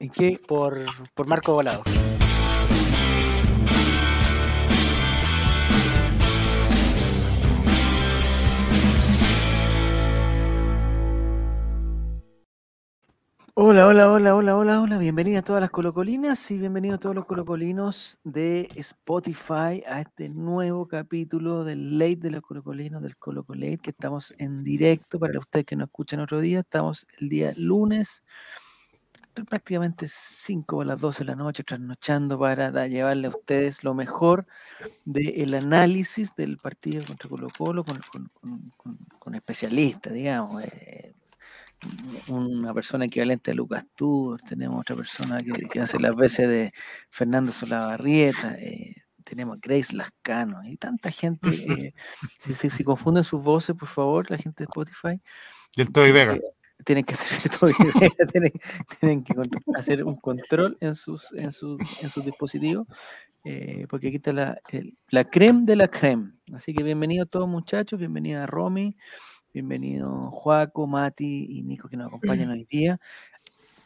¿En qué? Por, por Marco Volado. Hola, hola, hola, hola, hola, hola. Bienvenidas a todas las colocolinas y bienvenidos todos los colocolinos de Spotify a este nuevo capítulo del Late de los colocolinos, del Colocolate, que estamos en directo para ustedes que nos escuchan otro día. Estamos el día lunes, prácticamente 5 o las 12 de la noche, trasnochando para da- llevarle a ustedes lo mejor del análisis del partido contra Colo Colo con, con- con- con- con especialistas, digamos. eh, una persona equivalente a Lucas Tour, tenemos otra persona que, que hace las veces de Fernando Solabarrieta, eh, tenemos Grace Lascano y tanta gente. eh, si, si- si confunden sus voces, por favor, la gente de Spotify, Y el Toby Vega. Tienen que hacerse todo tienen, tienen que hacer un control en sus, en sus, en sus dispositivos, eh, porque aquí está la, el- la creme de la creme. Así que bienvenidos todos muchachos, bienvenida a Romy, bienvenido Juaco, Mati y Nico que nos acompañan hoy día.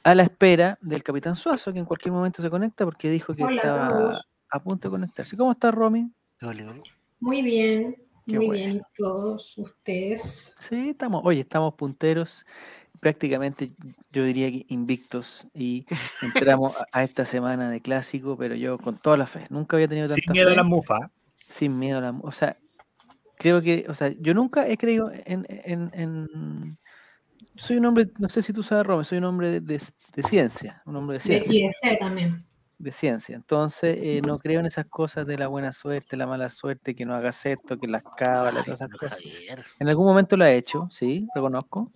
A la espera del Capitán Suazo, que en cualquier momento se conecta porque dijo que Hola a estaba todos. a punto de conectarse. ¿Cómo está Romy? Muy bien, Qué muy bueno. bien. ¿Y todos ustedes? Sí, estamos, oye, estamos punteros, prácticamente yo diría que invictos y entramos a, a esta semana de clásico, pero yo con toda la fe, nunca había tenido Sin tanta miedo a fe, la mufa. sin miedo a la, o sea, creo que, o sea, yo nunca he creído en, en, en- soy un hombre, no sé si tú sabes, Rome, soy un hombre de, de- de ciencia, un hombre de De ciencia, también. de ciencia, entonces eh, no creo en esas cosas de la buena suerte, la mala suerte, que no hagas esto, que las cábalas, todas esas cosas. Javier. En algún momento lo he hecho, sí, reconozco,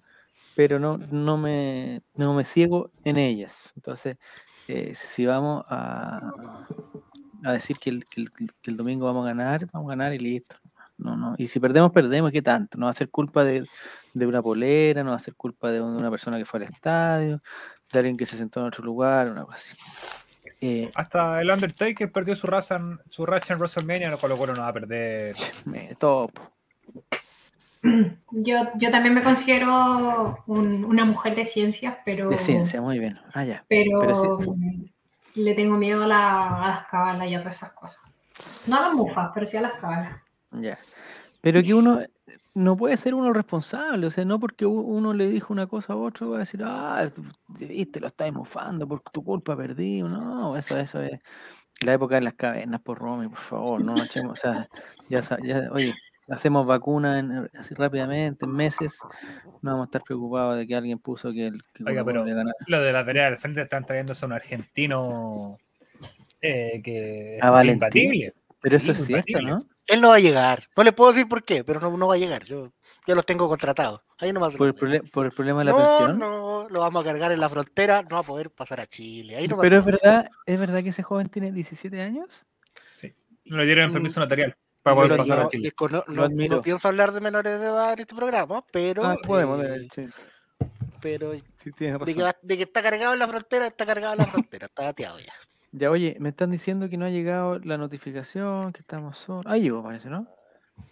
pero no, no, me, no me ciego en ellas. Entonces, eh, si vamos a, a decir que el, que, el, que el domingo vamos a ganar, vamos a ganar y listo. No, no. Y si perdemos, perdemos, ¿qué tanto? No va a ser culpa de, de una polera, no va a ser culpa de una persona que fue al estadio, de alguien que se sentó en otro lugar, una cosa así. Eh, Hasta el Undertaker perdió su racha en, su racha en WrestleMania, lo Colo no va a perder. todo, Yo, yo también me considero un- una mujer de ciencias, pero, de ciencia, muy bien. Ah, ya. pero, pero sí. le tengo miedo a, la- a las cábalas y a todas esas cosas. No a las mufas, pero sí a las cábalas. Ya. Pero que uno no puede ser uno responsable, o sea, no porque uno le dijo una cosa a otro va a decir, ah, viste, lo estás mofando, por tu culpa perdí. No, eso, eso es la época de las cavernas, por Romy, por favor, no nos echemos, o sea, ya, ya, oye, hacemos vacunas en- así rápidamente, en meses, no vamos a estar preocupados de que alguien puso que el que Oiga, pero lo de la vereda del frente están trayéndose a un argentino eh, que A es Valentín. imbatible. Pero Sí, eso es cierto. ¿no? Él no va a llegar. No le puedo decir por qué, pero no, no va a llegar. Yo ya los tengo contratados. Ahí no va a Por el, por el problema de la No, pensión. no, lo vamos a cargar en la frontera, no va a poder pasar a Chile. Ahí no va a Pero es verdad, es verdad que ese joven tiene 17 años. No le dieron Mm. permiso notarial para Yo poder lo- pasar yo a Chile. descono- Lo no, pienso hablar de menores de edad en este programa, pero, Ah, podemos, eh, de- sí, pero sí, de que, razón. va- de que está cargado en la frontera, está cargado en la frontera, está dateado ya. Ya, oye, me están diciendo que no ha llegado la notificación, que estamos solos. Ahí llegó, parece, ¿no?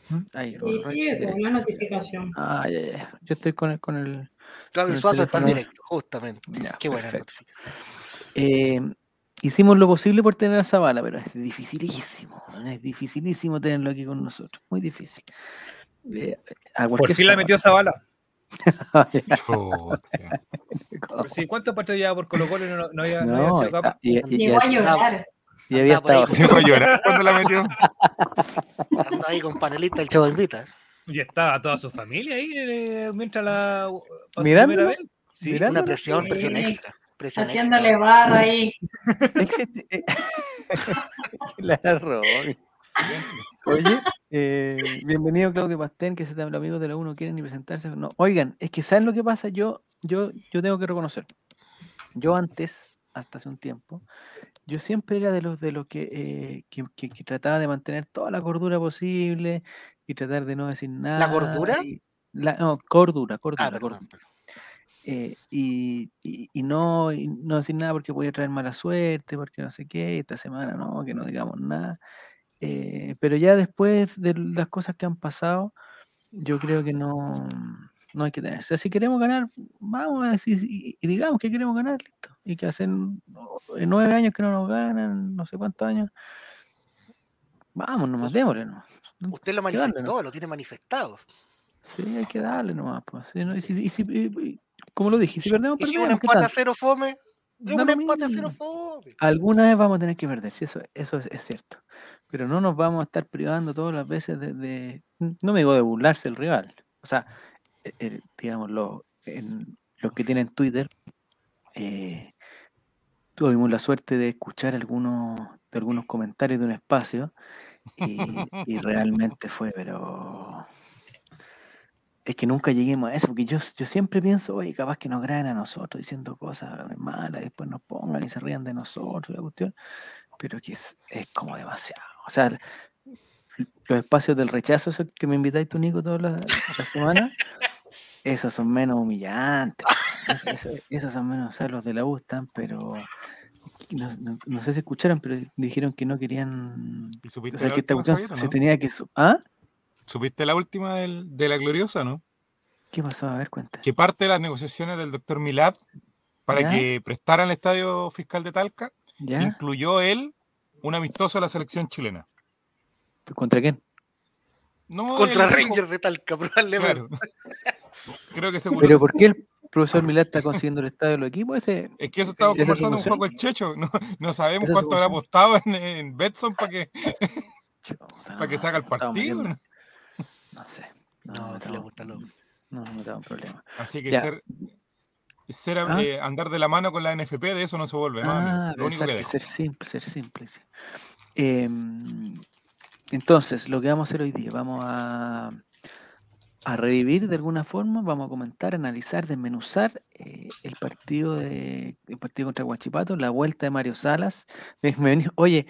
¿Mm? Ahí llegó. Sí, sí, con la notificación. Ah, ya, ya. Yo estoy con el. Con el el Suazo está en directo, justamente. ya, Qué buena perfecto. notificación. Eh, hicimos lo posible por tener a Zavala, pero es dificilísimo. Es dificilísimo tenerlo aquí con nosotros. Muy difícil. Eh, a Por fin la Zavala. metió esa bala. Chuta. Pero sí, ¿Cuántos partidos lleva por Colo Colo y no, no había, no No, había sido capaz? y, y- y- Llegó a llorar. y había Andaba estado. con- Se fue a llorar cuando la metió. Anda ahí con panelista el chavo invita. Y estaba toda su familia ahí eh, mientras la vez. Sí. Una presión, Sí. presión extra. Presión Haciéndole barra ahí. Existe- eh, Claro. Oye, eh, bienvenido Claudio Pastén, que se te habla amigos de la uno quieren ni presentarse. No, oigan, es que ¿saben lo que pasa? Yo, yo, yo tengo que reconocer. Yo antes, hasta hace un tiempo, yo siempre era de los de los que, eh, que, que- que trataba de mantener toda la cordura posible y tratar de no decir nada. gordura? y- la- no, cordura, cordura, Ah, cordura. perdón. Eh, y, y- y no, y no decir nada porque podía traer mala suerte, porque no sé qué, esta semana no, que no digamos nada. Eh, pero ya después de las cosas que han pasado, yo creo que no, no hay que tenerse. Si queremos ganar, vamos a decir y, y digamos que queremos ganar, listo. Y que hacen no, en nueve años que no nos ganan, no sé cuántos años. Vamos, nomás démosle nomás. Usted lo que darle, manifestó, lo tiene manifestado. Sí, hay que darle nomás. Pues. No, y si- y- como lo dije, si perdemos, Y si un perdemos. cero fome, Da un lo empate a cero fome. Alguna vez vamos a tener que perder, sí, eso, eso es, es cierto. Pero no nos vamos a estar privando todas las veces de, de- no me digo de burlarse el rival. O sea, eh, eh, digamos, lo- los que tienen Twitter, eh, tuvimos la suerte de escuchar algunos, de algunos comentarios de un espacio y, y realmente fue, pero es que nunca lleguemos a eso, porque yo, yo siempre pienso, oye, capaz que nos graben a nosotros diciendo cosas malas, después nos pongan y se rían de nosotros, la cuestión, pero que es, es como demasiado. O sea, los espacios del rechazo, esos que me invitáis tú, Nico, todas las las semanas, esos son menos humillantes. Eso- esos son menos, o sea, los de la U están, pero no, no- no sé si escucharon, pero dijeron que no querían. ¿Y supiste O sea, que esta cuestión se no? tenía que. ¿Ah? ¿Supiste la última del- de la gloriosa, no? ¿Qué pasó? A ver, cuenta. Que parte de las negociaciones del doctor Milad para ¿Ya? que prestaran el estadio fiscal de Talca, ¿Ya? incluyó él un amistoso a la selección chilena. ¿Contra quién? No, Contra Rangers de Talca, probablemente. Claro. Creo que se Pero ¿por qué el profesor Milán está consiguiendo el estadio de los equipos? Ese, Es que eso estaba ¿Esa es su conversando un poco el Checho. No, no sabemos ¿Esa es su cuánto habrá apostado en, en Betson para que, para que haga el partido. ¿No? No sé. No, nos que le gusta lo- No nos metamos en problemas. Así que Ya. ser, ser, ¿Ah? eh, andar de la mano con la NFP, de eso no se vuelve. ¿no? Ah, Lo único pensar que ser simple, ser simple. sí. Em, entonces, lo que vamos a hacer hoy día, vamos a, a revivir de alguna forma, vamos a comentar, analizar, desmenuzar eh, el partido de el partido contra Guachipato, la vuelta de Mario Salas. Ven- me venía- Oye,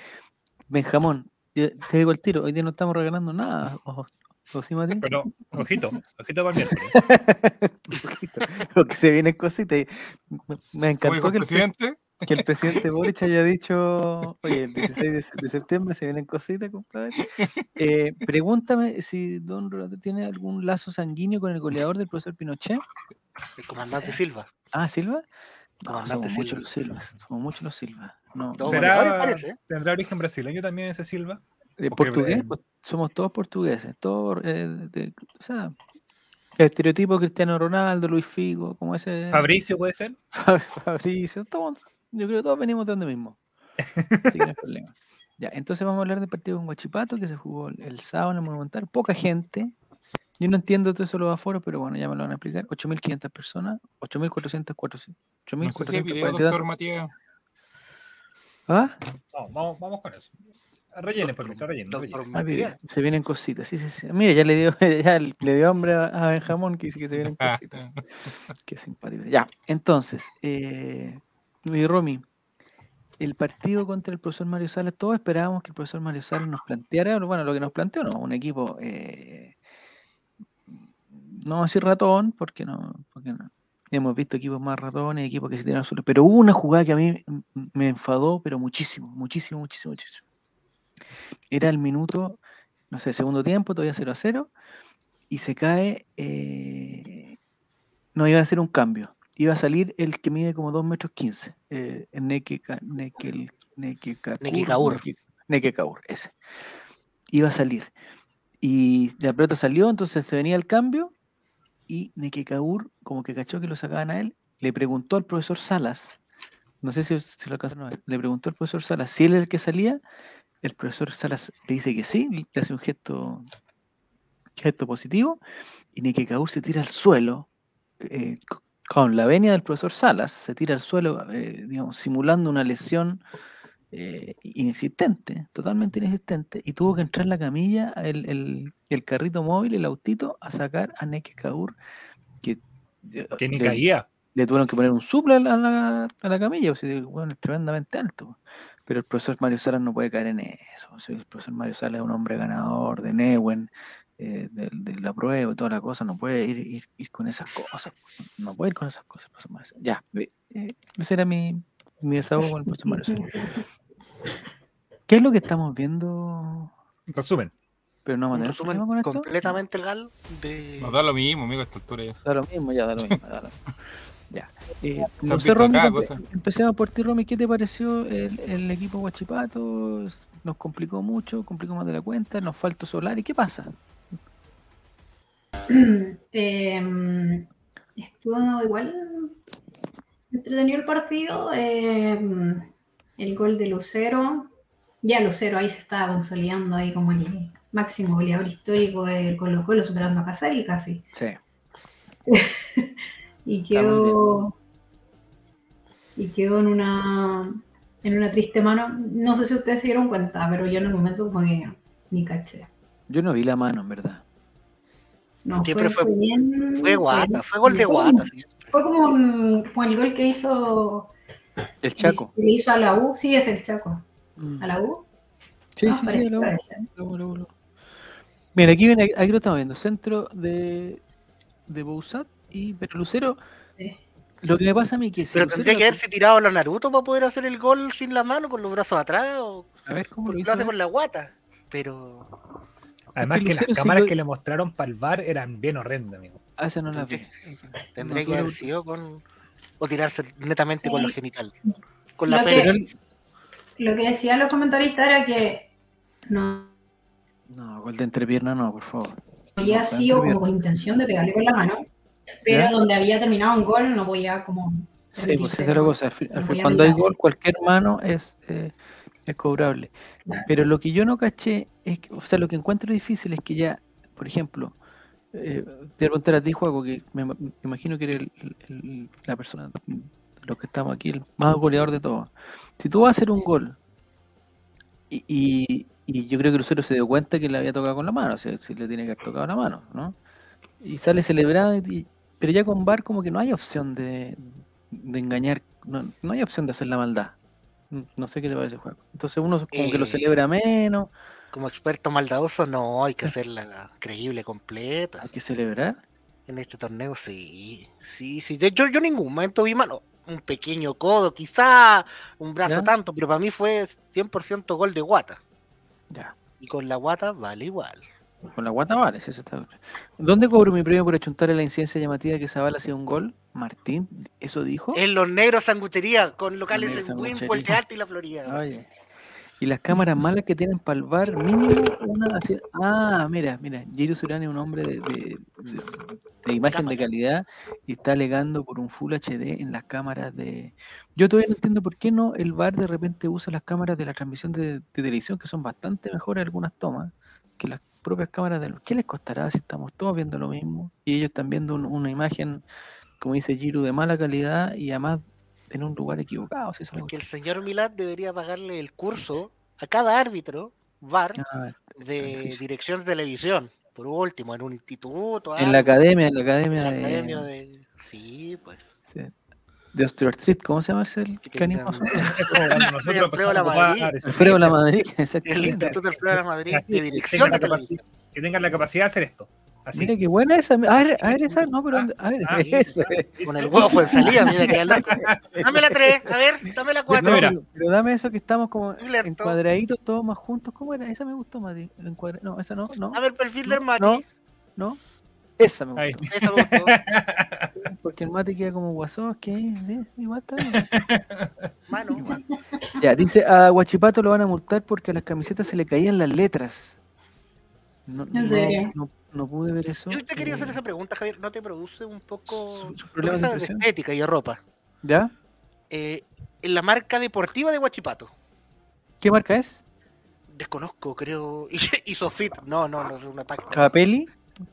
Benjamón, yo te digo el tiro, hoy día no estamos regalando nada. ¿O, o sí, Mati? Pero, ojito, ojito para el miércoles. Porque se vienen cositas. y Me, encantó que el el, pre- presidente, que el presidente Boric haya dicho, oye, el 16 de, se- de septiembre se vienen cositas, compadre. Eh, pregúntame si Don Roberto tiene algún lazo sanguíneo con el goleador del profesor Pinochet. El comandante Silva. Ah, Silva. No, Comandante somos muchos Silva. los Silvas, somos muchos los. No, goleadores, ¿Será, parece, ¿eh? ¿Tendrá origen brasileño también ese Silva? Eh, porque, portugués, eh, pues, somos todos portugueses, todos, eh, de- o sea, estereotipo Cristiano Ronaldo, Luis Figo, como ese Fabricio puede ser. Fab- Fabricio, todos, yo creo que todos venimos de donde mismo. Así que no hay problema. Ya, entonces vamos a hablar del partido con Guachipato que se jugó el, el sábado en el Monumental. Poca gente. Yo no entiendo todo eso de los aforos, pero bueno, ya me lo van a explicar. 8.500 personas, 8.400, 400, no sé si hay video, 8.440. doctor Matías. ¿Ah? No, vamos, vamos con eso. Rellene, favor, rellene. rellene. Ah, mira, se vienen cositas, sí, sí, sí. Mira, ya le dio, ya le dio hambre a, a Benjamón que dice que se vienen cositas. Qué simpático. Ya, entonces, eh, mi Romy, el partido contra el profesor Mario Salas, todos esperábamos que el profesor Mario Salas nos planteara, bueno, lo que nos planteó, no, un equipo, eh, no vamos a decir ratón, porque no, porque no. Hemos visto equipos más ratones, equipos que se tiran suelo, pero hubo una jugada que a mí me enfadó, pero muchísimo, muchísimo, muchísimo, muchísimo. Era el minuto, no sé, segundo tiempo, todavía 0 a 0, y se cae, eh, no iban a hacer un cambio. Iba a salir el que mide como 2 metros 15. Eh, Nekekaur. Neke- Nekekaur, ese. Iba a salir. Y la pelota salió, entonces se venía el cambio. Y Nekekaur, como que cachó que lo sacaban a él, le preguntó al profesor Salas, no sé si, si lo alcanzaron a ver, le preguntó al profesor Salas si él era el que salía. El profesor Salas le dice que sí, le hace un gesto, gesto positivo. Y Nekekaur se tira al suelo, eh, co- con la venia del profesor Salas, se tira al suelo, eh, digamos, simulando una lesión eh, inexistente, totalmente inexistente, y tuvo que entrar en la camilla el, el- el carrito móvil, el autito, a sacar a Neke Kaur, que, Que ni le, caía. le tuvieron que poner un suple a la, a la- camilla, o sea, el weón es tremendamente alto. Pero el profesor Mario Salas no puede caer en eso. o sea, el profesor Mario Salas es un hombre ganador de Newen, eh, de, de la prueba y toda la cosa, no puede ir, ir, ir con esas cosas. No puede ir con esas cosas, profesor Mario Salas. Ya, eh, ese era mi, mi desahogo con el profesor Mario Salas. ¿Qué es lo que estamos viendo? Resumen. Pero no vamos a Un tener resumen con esto. completamente legal de. Nos da lo mismo, amigo, esta altura ya. Da lo mismo, ya da lo mismo. da lo mismo. Ya. Eh, Se no sé, Romy, empecemos por ti, Romy. ¿Qué te pareció el, el equipo Guachipato? ¿Nos complicó mucho? ¿Complicó más de la cuenta? ¿Nos faltó Solari? ¿Qué pasa? Eh, estuvo igual entretenido el partido. eh, el gol de Lucero. Ya Lucero ahí se estaba consolidando ahí como el máximo goleador histórico del Colo Colo, superando a Casari casi. Sí. Y quedó. Y quedó en una. En una triste mano. No sé si ustedes se dieron cuenta, pero yo en el momento como que ni caché. Yo no vi la mano, en verdad. No, Siempre fue, fue- bien. Fue guata, fue gol de fue guata. siempre. Fue como, un- como el gol que hizo. El Chaco. que le hizo a la U. Sí, es el Chaco. Mm. ¿A la U? Sí, Ah, sí, sí. parece, la U, parece. la U, la U, la U. Mira, aquí viene, aquí lo estamos viendo. Centro de, de Bouzat y pero Lucero. Sí. Lo que me pasa a mí que si Pero Lucero tendría que la- haberse tirado a los Naruto para poder hacer el gol sin la mano, con los brazos atrás, o A ver cómo lo lo hizo. hace con la guata. Pero Además que que, las cámaras lo- que le mostraron para el bar eran bien horrendas, amigo. Ah, esa no la vi. tendría No, que haber lo- sido con. O tirarse netamente con Sí. los genitales. Con la Lo pera. que, lo que decían los comentaristas era que no No, gol de entrepierna no, por favor. había No, sido como con intención de pegarle con la mano, pero ¿Ya? donde había terminado un gol no podía como. Sí, pues esa es la cosa. al fin- cuando hay gol, cualquier mano es, eh, es cobrable. Claro. Pero lo que yo no caché es que, o sea, lo que encuentro difícil es que ya, por ejemplo, eh, te voy a ti, Juaco, que me, me imagino que eres el- el- la persona de los que estamos aquí, el más goleador de todos. Si tú vas a hacer un gol y, y- y yo creo que Lucero se dio cuenta que le había tocado con la mano, o sea, si le tiene que haber tocado la mano, ¿no? Y sale celebrado, y- pero ya con VAR como que no hay opción de, de engañar, no, no hay opción de hacer la maldad. No sé qué le parece juego. Entonces uno como que lo Eh, celebra menos, Como experto maldadoso, no, hay que hacerla creíble, completa. hay que celebrar. En este torneo, sí. Sí, sí. De hecho, yo en ningún momento vi mano. Un pequeño codo, quizá un brazo ¿Ya? tanto, pero para mí fue 100% gol de guata. Ya. Y con la guata vale igual. Con la guata vale, eso está ¿Dónde cobro mi premio por achuntarle la incidencia llamativa que Zavala hacía un gol? Martín, ¿eso dijo? En los negros sanguchería, con locales en Sanguchería. Puente Alto y la Florida. Oye. Y las cámaras malas que tienen para el bar, mínimo una así. Ah, mira, mira, Jiro Surán es un hombre de, de- de- de imagen de calidad y está alegando por un Full HD en las cámaras de. Yo todavía no entiendo por qué no el bar de repente usa las cámaras de la transmisión de televisión, que son bastante mejores algunas tomas que las propias cámaras de. ¿Qué les costará si estamos todos viendo lo mismo? Y ellos están viendo un- una imagen, como dice Giro, de mala calidad y además en un lugar equivocado. si Porque el señor Milad debería pagarle el curso a cada árbitro, VAR, Ah, de dirección de televisión. Por último, en un instituto. En la algo, academia, en la en academia de. Sí, pues. sí, de Street, ¿cómo se llama ese el cuando nosotros Alfredo empezamos a Lamadrid. ocupar ese- Alfredo La Madrid, El. Instituto Flora de Madrid de que dirección tengan de la televisión. capacidad- Que tengan la capacidad de hacer esto. Así. Mira qué buena esa. A ver, a ver esa, no, pero a ver, ah, esa. Con el huevo fue en salida, mira que loco. Dame la 3, a ver, dame la No, 4. mira. pero, pero dame eso que estamos como Muy lento. encuadraditos todos más juntos. ¿Cómo era? Esa me gustó, Mati. el No, esa no, no, Dame el perfil del No, Mati. no. no. Esa me gustó. Esa me gustó. Porque el Mati queda como guasón, que eh, igual está. Mano. Ya, dice, a Guachipato lo van a multar porque a las camisetas se le caían las letras. No, ¿En no- serio? No, no pude ver eso. Yo te quería hacer eh, esa pregunta, Javier. ¿No te produce un poco problemas de estética y de ropa? ¿Ya? Eh, en la marca deportiva de Huachipato. ¿Qué marca es? Desconozco, creo. Isofit. No, no, no es una página. ¿Capelli?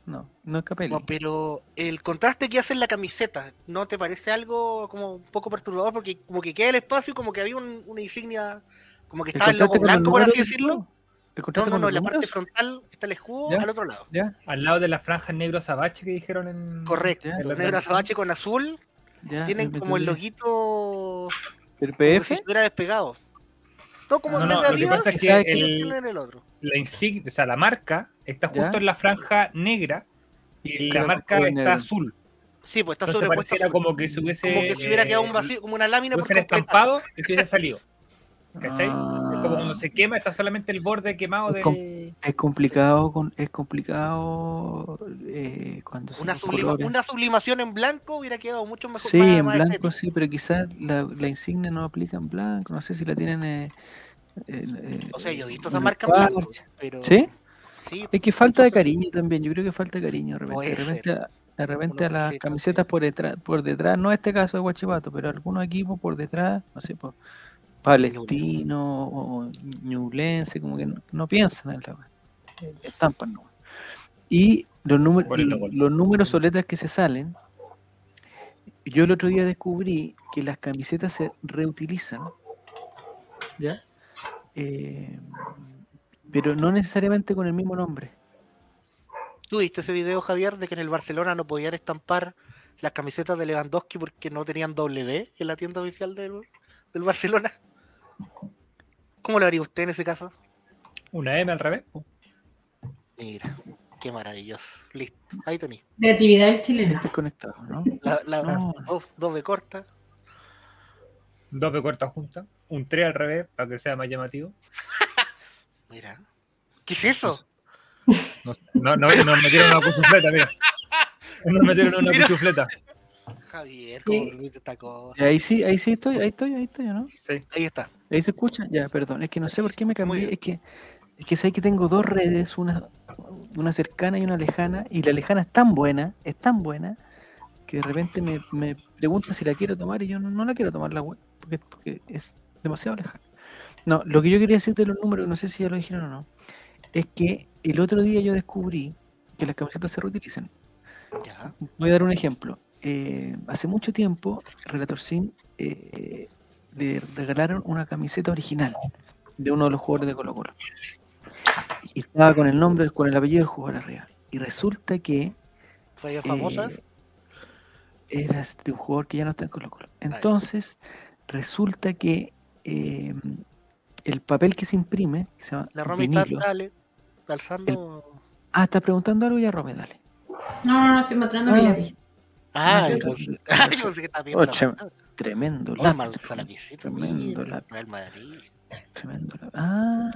No, no es Capelli. No, pero el contraste que hace en la camiseta, ¿no te parece algo como un poco perturbador? Porque como que queda el espacio y como que había un- una insignia, como que ¿El estaba el logo blanco, por así decirlo. ¿El No, no, no, en la parte frontal está el escudo ¿Ya? al otro lado. ¿Ya? Al lado de las franjas negro azabache que dijeron en. Correcto. Ya, en la Negro azabache con azul ¿Ya? tienen me como el loguito ¿El como PF? si estuviera despegado. Todo como No, en no, vez de lo que Adidas, pasa es ¿sabe que el- el otro. la insignia, o sea, la marca está justo ¿Ya? en la franja negra y la marca está negro. azul. Sí, pues está sobrepuesto. pareciera azul. como que se hubiese. Como que si hubiera quedado un eh, vacío, como una lámina hubiesen estampado y se hubiese salido. ¿Cachai? Ah, como cuando se quema, está solamente el borde quemado com- del. Es complicado, con, es complicado eh, cuando Una, los sublima- colores. una sublimación en blanco hubiera quedado mucho mejor. Sí, más- en más blanco estético. sí, pero quizás la, la insignia no aplica en blanco. No sé si la tienen. eh, eh, eh, O sea, yo he visto en esa marca en blanco. Pero... ¿Sí? Sí, Es que falta de cariño también. Yo creo que falta de cariño. De repente, Puede de repente, a- de repente a Unos las camisetas por detrás, por detrás, no este caso de Guachipato, pero algunos equipos por detrás, no sé, por Palestino o Ñublense, como que no, no piensan en la estampan nomás. Y los, números los números o letras que se salen, yo el otro día descubrí que las camisetas se reutilizan, ¿ya? Eh, pero no necesariamente con el mismo nombre. ¿Tú viste ese video, Javier, de que en el Barcelona no podían estampar las camisetas de Lewandowski porque no tenían W en la tienda oficial del, del Barcelona? ¿Cómo lo haría usted en ese caso? Una M al revés. Mira, qué maravilloso. Listo, ahí tenéis. Creatividad del chileno. Estoy conectado, ¿no? La, la- No. dos, dos B corta. Dos de corta junta. Un 3 al revés para que sea más llamativo. Mira. ¿Qué es eso? No, no, no, nos metieron una cuchufleta, mira. Nos metieron una Mira. cuchufleta. Javier, ¿cómo Sí. permite esta cosa? Y ahí sí, ahí sí estoy, ahí estoy, ahí estoy, ¿o ¿no? Sí. Ahí está. Ahí se escucha, ya, perdón, es que no sé por qué me cambié, es que es que sé que tengo dos redes, una, una cercana y una lejana, y la lejana es tan buena, es tan buena, que de repente me, me pregunta si la quiero tomar y yo no, no la quiero tomar la web, porque, porque es demasiado lejana. No, lo que yo quería decir de los números, no sé si ya lo dijeron o no, es que el otro día yo descubrí que las camisetas se reutilizan. Ya. Voy a dar un ejemplo. Eh, hace mucho tiempo, Relator Sin eh, le regalaron una camiseta original de uno de los jugadores de Colo Colo. Y estaba con el nombre, con el apellido del jugador arriba. Y resulta que ¿Fallas famosas? eh, era de un jugador que ya no está en Colo Colo. Entonces, resulta que eh, el papel que se imprime, que se llama la Romy está, vinilo- dale, calzando. Ah, está preguntando algo ya, Rome, dale. No, no, no, estoy mostrando mi Ah. lápiz. Ah, Ah, yo pensé que Ocho. palabra. Tremendo Oh, lápiz, mal usa la visita, Tremendo lápiz. Real Madrid. Tremendo lápiz. Ah,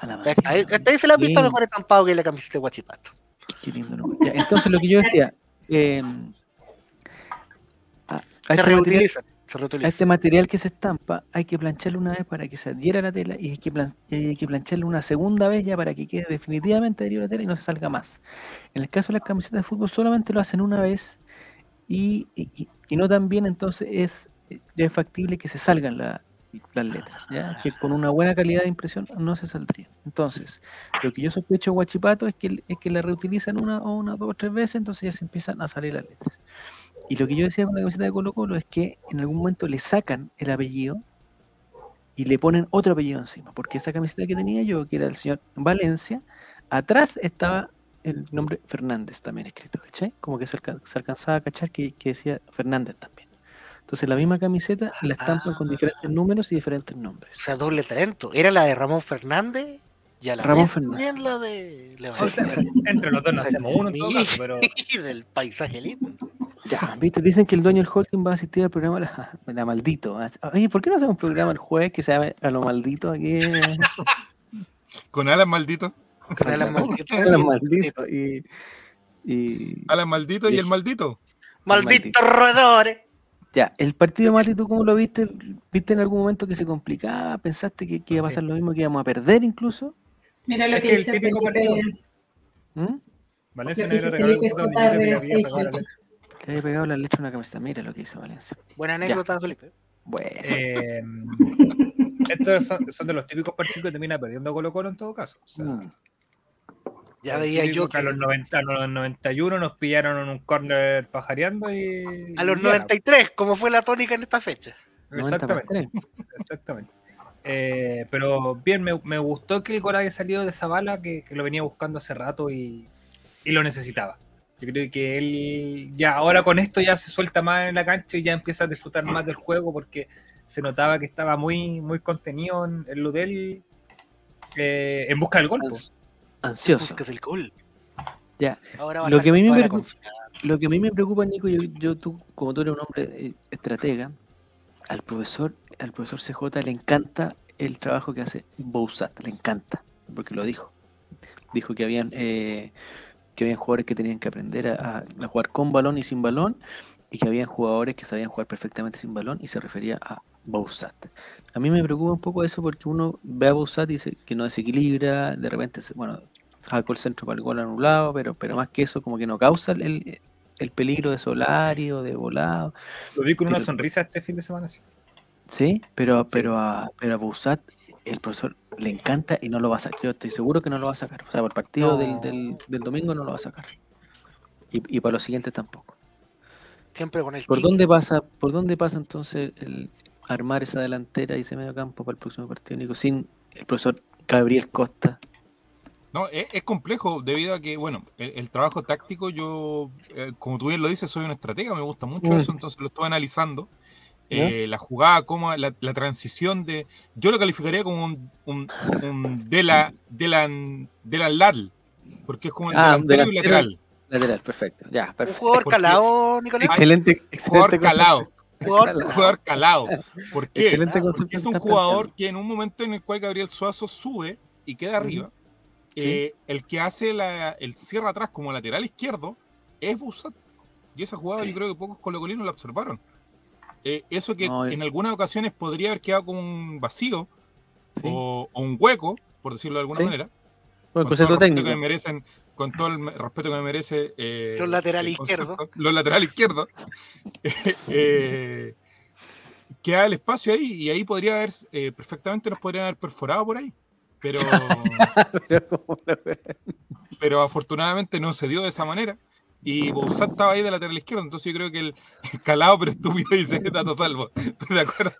a la Hasta ahí, madre, hasta ahí se la ha visto bien. mejor estampado que la camiseta de Guachipato. Qué lindo nombre. Ya, entonces lo que yo decía, eh, a, a Se este material, a este material que se estampa hay que plancharlo una vez para que se adhiera a la tela y hay que, plan- y hay que plancharlo una segunda vez ya para que quede definitivamente adherido a la tela y no se salga más. En el caso de las camisetas de fútbol solamente lo hacen una vez y, y- y- y no tan bien, entonces es, es factible que se salgan la- las letras, ¿ya? que con una buena calidad de impresión no se saldrían. Entonces, lo que yo sospecho Guachipato es que, es que la reutilizan una o una, dos o tres veces, entonces ya se empiezan a salir las letras. Y lo que yo decía con la camiseta de Colo Colo es que en algún momento le sacan el apellido y le ponen otro apellido encima, porque esa camiseta que tenía yo, que era el señor Valencia, atrás estaba el nombre Fernández también escrito, ¿cachai? Como que se, alca- se alcanzaba a cachar que, que decía Fernández también. Entonces la misma camiseta la estampan con diferentes números y diferentes nombres. O sea, doble talento. Era la de Ramón Fernández y a la Ramón vez Fernández. también la de entre los dos nos hacemos uno en todo caso, pero Y del paisaje lindo. Ya, viste, dicen que el dueño del holding va a asistir al programa La, la Maldito. Oye, ¿por qué no hacemos un programa el jueves que se llame A lo Maldito aquí? Con Alan Maldito. Con Alan Maldito. A lo Maldito. Y, y Alan Maldito y el Maldito. Malditos roedores. ya, el partido Mati, ¿tú cómo lo viste? ¿Viste en algún momento que se complicaba? ¿Pensaste que, que iba a pasar lo mismo, que íbamos a perder incluso? Mira lo Es que que el dice típico Felipe. partido. ¿Mm? Valencia dice regaló un niñito le había JR6, pegado la ocho. letra. Le había pegado la letra a una camiseta. Mira lo que hizo Valencia. Buena anécdota, Felipe. Bueno, Eh, estos son, son de los típicos partidos que termina perdiendo Colo Colo en todo caso. O sea, mm, Ya veía yo que a los, 90, a los 91 nos pillaron en un corner pajareando y. a los y ya, 93, como fue la tónica en esta fecha. 90 para Exactamente. Exactamente. Eh, pero bien, me, me gustó que el gol haya salido de esa bala que, que lo venía buscando hace rato y, y lo necesitaba. Yo creo que él ya ahora con esto ya se suelta más en la cancha y ya empieza a disfrutar más del juego porque se notaba que estaba muy, muy contenido en, en lo de él eh, en busca del gol. Ansioso. Buscas del gol. Ya. Ahora Lo que a mí me preocupa-. Lo que a mí me preocupa, Nico, yo, yo tú, como tú eres un hombre eh, estratega, al profesor, al profesor CJ le encanta el trabajo que hace Bouzat, le encanta, porque lo dijo. Dijo que habían eh, que habían jugadores que tenían que aprender a, a jugar con balón y sin balón, y que habían jugadores que sabían jugar perfectamente sin balón, y se refería a Bouzat. A mí me preocupa un poco eso porque uno ve a Bouzat y dice que no desequilibra, de repente, bueno, sacó el centro para el gol anulado, pero, pero más que eso, como que no causa el, el peligro de Solari o de volado. Lo vi con una sonrisa este fin de semana. sí. Sí, pero, pero a, pero a Bouzat el profesor le encanta y no lo va a sacar. Yo estoy seguro que no lo va a sacar. O sea, por el partido No. del, del, del domingo no lo va a sacar. Y, y para los siguientes tampoco. Siempre con el ¿Por dónde pasa, por dónde pasa entonces el armar esa delantera y ese medio campo para el próximo partido, Nico, sin el profesor Gabriel Costa? No, es, es complejo debido a que, bueno, el, el trabajo táctico, yo, eh, como tú bien lo dices, soy un estratega, me gusta mucho Mm. eso, entonces lo estoy analizando. Eh, la jugada, como la, la transición de. Yo lo calificaría como un, un, un de la de la de la LAL, porque es como el Ah, delantero y delantero. lateral. Lateral, perfecto. Ya, Un perfecto. jugador calado, Nicolás. Excelente, excelente Jugador calado, Jugador Calado. un jugador calado. ¿Por qué? Excelente Ah, Porque es un jugador que en un momento en el cual Gabriel Suazo sube y queda arriba, Sí. eh, el que hace la- el cierre atrás como lateral izquierdo es Busat. Y esa jugada Sí. yo creo que pocos colocolinos la observaron. Eh, eso que No, en algunas ocasiones podría haber quedado como un vacío Sí. o, o un hueco, por decirlo de alguna Sí. manera. Bueno, con todo el técnico. que me merecen, con todo el me- respeto que me merece eh, Los laterales izquierdos. Los laterales izquierdos. eh, queda el espacio ahí y ahí podría haber, eh, perfectamente nos podrían haber perforado por ahí. Pero, pero afortunadamente no se dio de esa manera. Y Bouzat estaba ahí de lateral izquierdo, entonces yo creo que el calado pero estúpido dice Tato Salvo. ¿Estoy de acuerdo?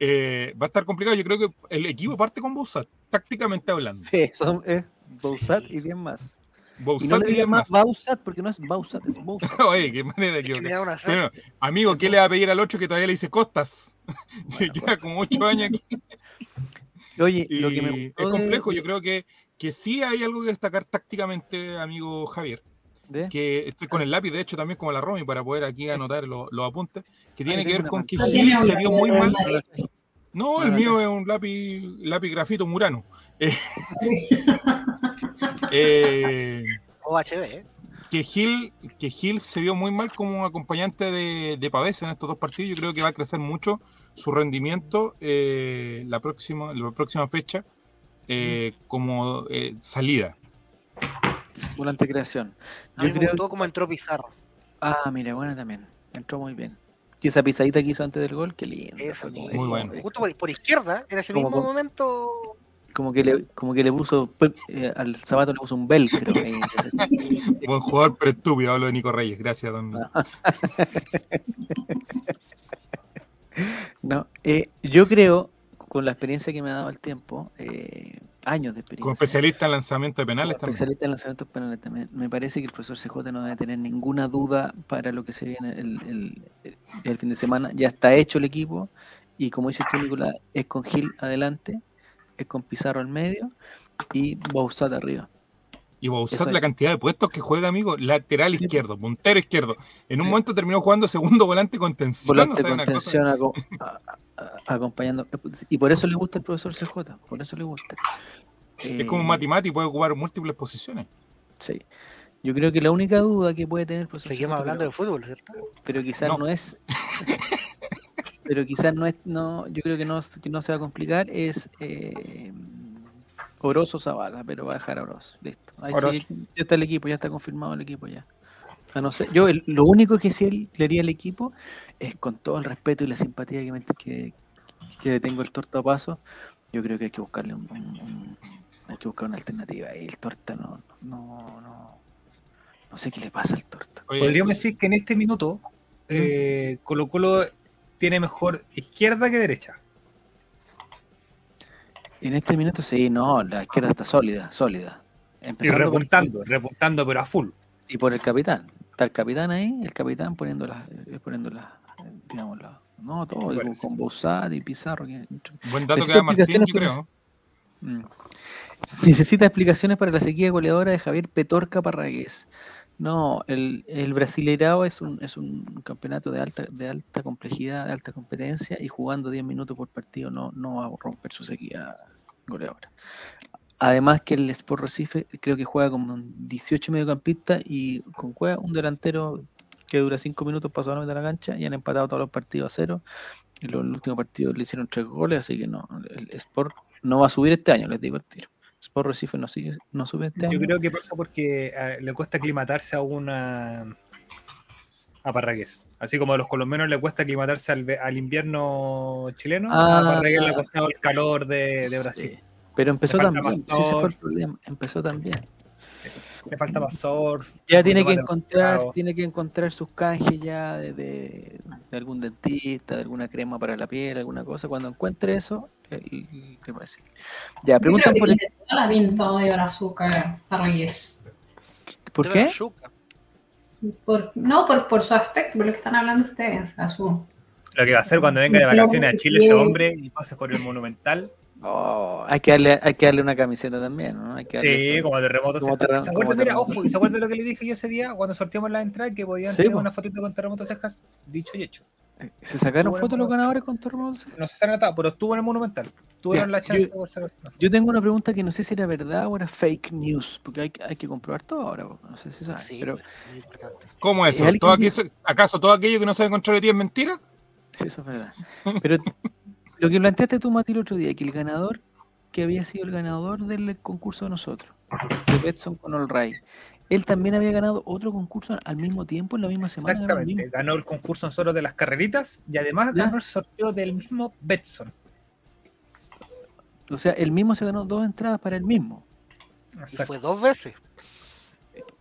Eh, va a estar complicado. Yo creo que el equipo parte con Bouzat, tácticamente hablando. Sí, son es Bausat y 10 más. Y no Bouzat le diez más. Bausat porque no es Bausat, es Bausat. Oye, qué manera de que. Bueno, amigo, ¿qué le va a pedir al otro que todavía le dice Costas? Bueno, Lleva como ocho años aquí. Oye, Y lo que me es gustó de- complejo. Yo creo que, que sí hay algo que destacar tácticamente, amigo Javier. De- Que estoy con el lápiz, de hecho, también como la Romy, para poder aquí anotar lo- los apuntes. Que tiene Ahí que ver con que. Gil se vio muy mal. No, No, el mío es un lápiz, lápiz grafito murano. Eh, eh, OHB, ¿eh? que Gil, que Gil se vio muy mal como acompañante de, de Pavés en estos dos partidos. Yo creo que va a crecer mucho su rendimiento eh, la, próxima, la próxima fecha eh, como eh, salida. Volante de creación. A Yo mí me creo gustó como entró Pizarro. Ah, mira, buena también. Entró muy bien. Y esa pisadita que hizo antes del gol, qué lindo. Esa, Muy bueno. Justo por, por izquierda, en ese Como mismo momento. Como que le, como que le puso, pues, eh, al zapato le puso un velcro. ahí. Buen jugador, pero estúpido. Hablo de Nico Reyes. Gracias, don. No, eh, yo creo, con la experiencia que me ha dado el tiempo, eh, años de experiencia. Como especialista en lanzamiento de penales como también. especialista en lanzamientos penales también. Me parece que el profesor CJ no debe tener ninguna duda para lo que se viene el, el- el- el fin de semana. Ya está hecho el equipo y como dices tú, Nicolás, es con Gil adelante, es con Pizarro al medio y Bausat arriba. Y Bausat, la cantidad de puestos que juega, amigo, lateral Sí. izquierdo, puntero izquierdo. En un Sí. momento terminó jugando segundo volante con tensión. Volante o sea, con cosa- a- a- acompañando. Y por eso le gusta el profesor CJ, por eso le gusta. Es como Eh, un matemático, puede ocupar múltiples posiciones. Sí. Yo creo que la única duda que puede tener el profesor Seguimos CJ, hablando pero- de fútbol, ¿cierto? pero quizás No. no. es pero quizás no es no yo creo que no, que no se va a complicar es eh, Orozo Zavala pero va a dejar a listo Ahí sí, Orozo. ya está el equipo ya está confirmado el equipo ya a no ser, yo el- lo único que sí le haría al equipo es con todo el respeto y la simpatía que, me, que, tengo el torta a paso yo creo que hay que buscarle un, un- un- hay que buscar una alternativa y el torta no no no no sé qué le pasa al torta Oye, Podríamos decir que en este minuto eh, Colo Colo tiene mejor izquierda que derecha. En este minuto sí, no, la izquierda está sólida, sólida. Y por- repuntando, repuntando pero a full. y por el capitán. Está el capitán ahí, el capitán poniendo las, eh, poniendo las, eh, digamos, las- no, todo, con, Bouzat y Pizarro. que- buen dato que da Martín, yo creo. Mm. Necesita explicaciones para la sequía goleadora de Javier Petorca Parragués. No, el, el Brasileirao es un, es un campeonato de alta, de alta complejidad, de alta competencia, y jugando 10 minutos por partido no, no va a romper su sequía goleadora. Además que el Sport Recife creo que juega como 18 mediocampistas y con Cueva un delantero que dura 5 minutos pasó a la la cancha y han empatado todos los partidos a cero. En los últimos partidos le hicieron 3 goles, así que no, el Sport no va a subir este año, les digo el tiro. Sport Recife no, sigue, no sube este año. Yo creo que pasa porque eh, le cuesta aclimatarse a una a Parragués. Así como a los colombianos le cuesta aclimatarse al, al invierno chileno, a Ah, Parragués le ha costado el calor de, de Sí, Brasil. Pero empezó también, sí, ese fue el problema, empezó también. Le falta más surf. Ya tiene que encontrar, tiene que encontrar sus canjes ya de, de- de algún dentista, de alguna crema para la piel, alguna cosa. Cuando encuentre eso, el- ¿qué parece? Ya, preguntan por, el- la pinta de Brazuca a Reyes. ¿por qué. Por, no por, por su aspecto, por lo que están hablando ustedes, a su Lo que va a hacer cuando venga de vacaciones a Chile ese hombre y pase por el Monumental. Oh, hay, que darle, hay que darle una camiseta también, ¿no? Hay que darle Sí, eso. como terremoto. Como Cejas. terre- ¿Se como acuerdan? Mira, terremoto. ojo, ¿y se acuerdan lo que le dije yo ese día cuando sorteamos la entrada que podían Sí, tener po. una fotito con terremoto cejas? Dicho y hecho. ¿Se sacaron fotos los ganadores con terremotos? No se han notado, pero estuvo en el Monumental. Tuvieron la chance yo- de foto. Yo tengo una pregunta que no sé si era verdad o era fake news, porque hay, que- hay que comprobar todo ahora, no sé si sabes. Sí, pero pues, muy importante. ¿Cómo ¿Y eso? ¿Todo aquello- ¿Acaso todo aquello que no sabe de ti es mentira? Sí, eso es verdad. Pero lo que planteaste tú, Mati, el otro día, que el ganador, que había sido el ganador del concurso de nosotros, de Betson con All Right, él también había ganado otro concurso al mismo tiempo, en la misma semana. ganó el Exactamente. mismo. Ganó el concurso nosotros de las carreritas y además Ya. ganó el sorteo del mismo Betson. O sea, el mismo se ganó dos entradas para el mismo. Y Exacto. fue dos veces.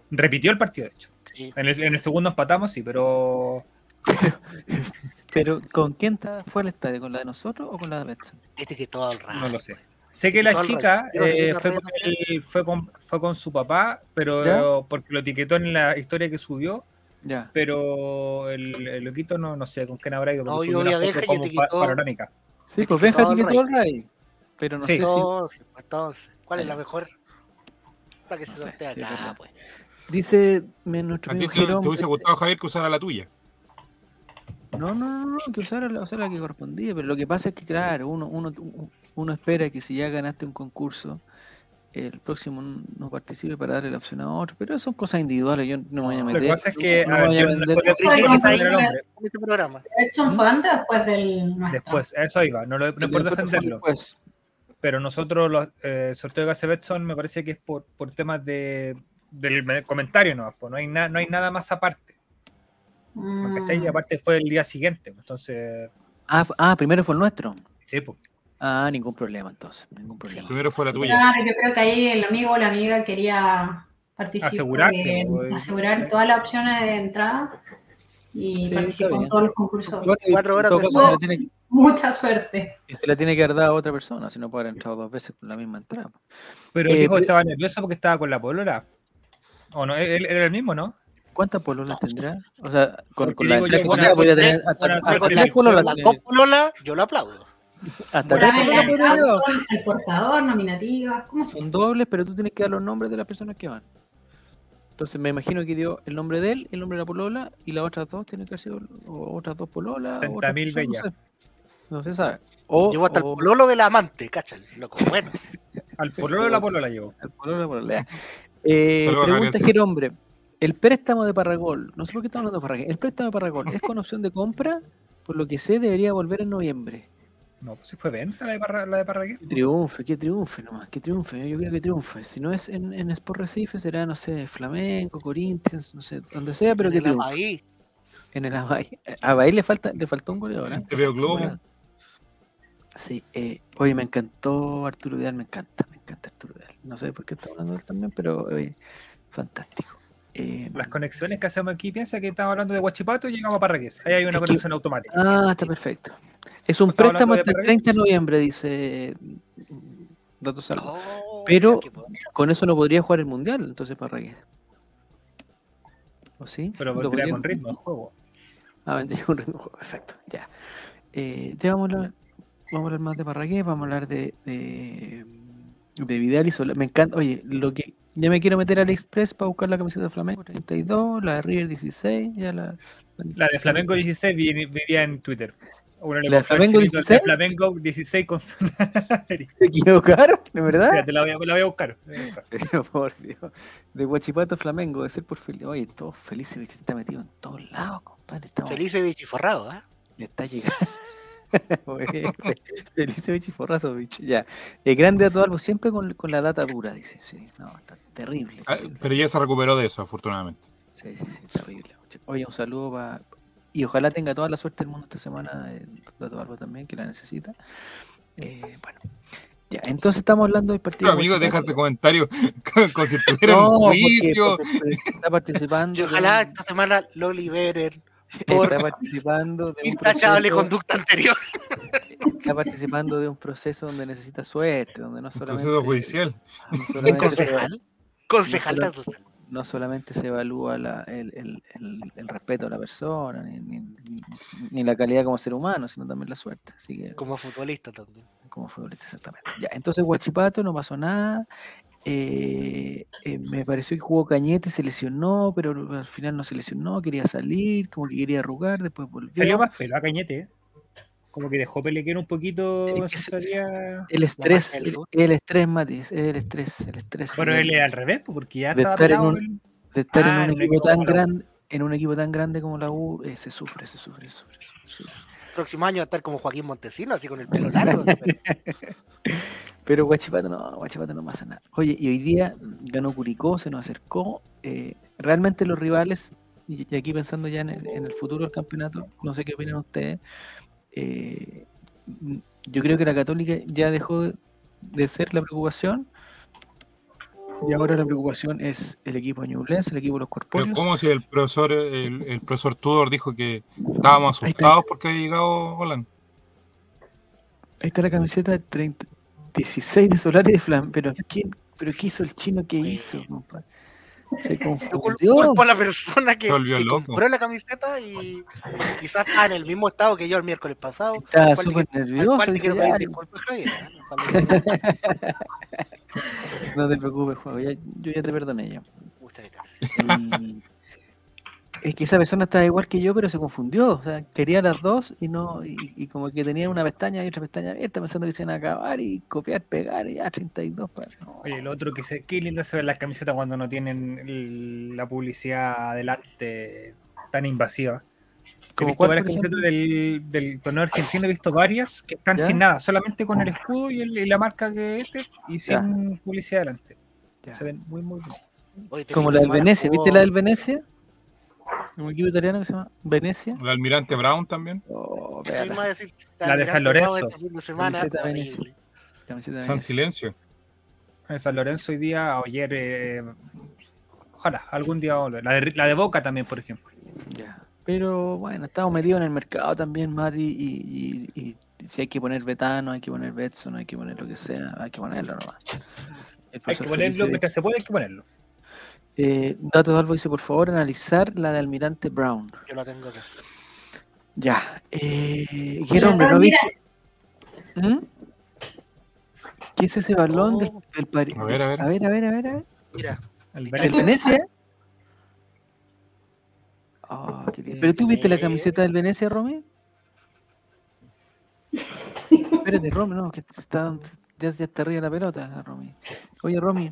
Repitió el partido, de hecho. Sí. En el, en el segundo empatamos, sí, pero Pero, ¿con quién fue al estadio? ¿Con la de nosotros o con la de Betson? Etiquetó al rato. no lo sé. Sé que la Todo el chica eh, fue, con el- fue, con, fue con su papá, pero ¿Ya? porque lo etiquetó en la historia que subió, Ya. pero el, el loquito no, no sé con quién habrá ido. No, yo vi a Benja y etiquetó- panorámica. Sí, pues Benja etiquetó All Right. Pero no Sí. sé. Entonces, pues, entonces, ¿cuál es la ya. mejor? La que se No sé, sortea sí, acá, verdad. pues. Dice nuestro ¿A ti amigo te, hubiese gustado, Javier, que usara la tuya? No, no, no, no, que usara la, la que correspondía, pero lo que pasa es que, claro, uno, uno, uno espera que si ya ganaste un concurso, el próximo no participe para darle la opción a otro, pero son cosas individuales, yo no me voy a No, Lo meter. que pasa es que no a ver, voy a yo vender- este programa. Fue antes o después del nuestro. Después, a eso iba, no, lo, no es por Nosotros fue defenderlo. después. pero nosotros los eh, sorteo de Gase Betson me parece que es por, por temas de del me- comentario no, no hay nada no hay nada más aparte Mm. ¿cachai? y aparte fue el día siguiente entonces Ah, ah, primero fue el nuestro. sí pues Ah, ningún problema entonces, ningún problema. Primero fue la tuya. Claro, yo creo que ahí el amigo o la amiga quería participar, Asegurarse, eh, pues. asegurar todas las opciones de entrada y Sí, participó en todos los concursos. Cuatro horas después. tiene que- Mucha suerte. y se la tiene que haber dado a otra persona, si no puede haber entrado dos veces con la misma entrada. pero Eh, el hijo pero- estaba nervioso porque estaba con la polora o no él él era el mismo no ¿Cuántas pololas tendrá? O sea, con, con la podía una- tener hasta, hasta pololas Las dos pololas, yo lo aplaudo. Hasta son el portador, nominativas, ¿cómo se Son dobles, pero tú tienes que dar los nombres de las personas que van. Entonces me imagino que dio el nombre de él, el nombre de la polola, y las otras dos tienen que haber sido otras dos pololas. o otras 60.000 personas, bellas. No, se sabe. O, Llevo hasta el pololo del amante, cáchale, loco. Bueno, al pololo de la polola llevó el pololo de la polola. Eh, a pregunta Jerombre. El préstamo de Parragol, no sé por qué estamos hablando de Parragol. El préstamo de Parragol es con opción de compra, por lo que sé debería volver en noviembre. no pues si fue venta la de, Parra, la de Parragués Que triunfe, que triunfe nomás, que triunfe, yo creo que triunfe. Si no es en, en Sport Recife, será, no sé, Flamenco, Corinthians, no sé, donde sea, pero que en el triunfe. En el Abay. A le falta, le faltó un goleador, ¿eh? Te veo Globo. Bueno, Sí, eh, oye, me encantó Arturo Vidal, me encanta, me encanta Arturo Vidal. No sé por qué estamos hablando de él también, pero oye, fantástico. Eh, las conexiones que hacemos aquí piensa que estamos hablando de Guachipato y llegamos a Parragués ahí hay una que- conexión automática ah, está perfecto. Es un préstamo de hasta el Parragués. 30 de noviembre, dice mm, Datos Salvo. oh, Pero- o sea que podría- Con eso no podría jugar el mundial, entonces Parragués. ¿O sí? pero ¿Lo vendría podría- con ritmo el juego Ah, vendría con ritmo de juego, perfecto, ya. Eh, vamos a hablar, vamos a hablar más de Parragués, vamos a hablar de, de, de Vidal y Solari. Me encanta, oye, lo que Ya me quiero meter al Express para buscar la camiseta de Flamengo 32, la de River 16, ya la... La de Flamengo 16 vi- vivía en Twitter. Uno le ¿La de Flamengo chinito, 16? de Flamengo 16 con. ¿Se equivocaron? ¿De verdad? La voy, a, la voy a buscar. la voy a buscar. Pero por Dios. De Guachipato Flamengo, de ser por feliz. Oye, todo feliz se está metido en todos lados, compadre. Estamos, Feliz y bichiforrado, ¿ah? Le está llegando. Muy bien, fe- Feliz bicho forrazo, bicho. Ya. El grande Dato Albo siempre con, con la data dura, dice. Sí, no, está terrible. Ah, terrible. Pero ya se recuperó de eso, afortunadamente. Sí, sí, sí, terrible. Oye, un saludo para. Y ojalá tenga toda la suerte del mundo esta semana, eh, Dato Albo también, que la necesita. Eh, bueno. Ya, entonces estamos hablando del partido. Pero, amigo, deja ese comentario como si estuviera en No, un porque- juicio. porque está participando. Y ojalá esta semana lo liberen por está participando de un intachable proceso- conducta anterior. está participando de un proceso donde necesita suerte, donde no solamente Proceso judicial. no solamente, se, Concejal. Concejal No, no solamente se evalúa la- el, el- el- el respeto a la persona, ni, ni- ni- ni la calidad como ser humano, sino también la suerte. Así que Como futbolista también. como futbolista, exactamente. Ya, entonces Guachipato no pasó nada. Eh, eh, me pareció que jugó Cañete, se lesionó, pero al final no se lesionó, quería salir, como que quería arrugar, después volvió. Salió más pelo a Cañete. ¿eh? Como que dejó pelequero un poquito. Es. El estrés, el, el estrés, Mati, es el estrés, el estrés. Pero él es al revés, porque ya de estaba estar en un- el- de estar Ah, en un en un equipo tan grande, en un equipo tan grande como la U, eh, se sufre, se sufre, se sufre. se sufre. Próximo año a estar como Joaquín Montesino, así con el pelo largo. Pero Guachipato no, Guachipato no pasa nada. Oye, y hoy día ganó Curicó, se nos acercó. eh, realmente los rivales, y aquí pensando ya en el, futuro del campeonato, no sé qué opinan ustedes. eh, yo creo que la Católica ya dejó de, de ser la preocupación. Y ahora la preocupación es el equipo de Ñublense, el equipo de los Pero Corpóreos. como si el profesor, el, el profesor Tudor dijo que estábamos asustados porque había llegado Holland. Ahí está la camiseta de 30, 16 de Solari de Flam. Pero ¿quién, pero ¿qué hizo el chino? ¿Qué hizo, compadre? Se confundió. culpo a la persona que, que compró la camiseta y quizás está en el mismo estado que yo el miércoles pasado. Estaba súper nervioso. cual te quiero pedir disculpas, Javier. ¿eh? No te preocupes, Juan. ya- yo ya te perdoné ya. Y- es que esa persona estaba igual que yo, pero se confundió. O sea, quería las dos y no y, y como que tenía una pestaña y otra pestaña abierta pensando que se iban a acabar y copiar, pegar y ya 32. Para, no. Oye, el otro que se. Qué lindo se ven las camisetas cuando no tienen el- la publicidad adelante tan invasiva. He ¿Como visto varias camisetas del, del torneo argentino, he visto varias que están ¿Ya? sin nada, solamente con el escudo y, el- y la marca que este y sin publicidad adelante. Ya. Se ven muy, muy bien. Oye, Como la de del Venecia. ¿Viste la del Venecia? Un equipo italiano que se llama Venecia. El almirante Brown también. Oh, decir. La de San Lorenzo. San. Silencio. En San Lorenzo hoy día, ayer, eh, ojalá, algún día volver. La de, la de Boca también, por ejemplo. Ya. Pero bueno, estamos metidos en el mercado también, Mati, y, y- y si hay que poner Betano, hay que poner Betson, hay que poner lo que sea, hay que ponerlo nomás. Hay que ponerlo, mientras se puede, hay que ponerlo. Eh, Dato de Albo dice, por favor, analizar la de Almirante Brown. Yo la tengo acá. Ya. Eh, ¿Qué Mira, nombre? ¿No viste? ¿Mm? ¿Qué es ese balón del, Oh. del Pari- A ver, a ver. A ver, a ver, a ver. a ver. Mira, El ¿El ¿Del Venecia. Ah, qué lindo. ¿Pero tú viste la camiseta del Venecia, Romy? Espérate, Romy, no, que está, ya, ya está arriba la pelota, la Romy. Oye, Romy,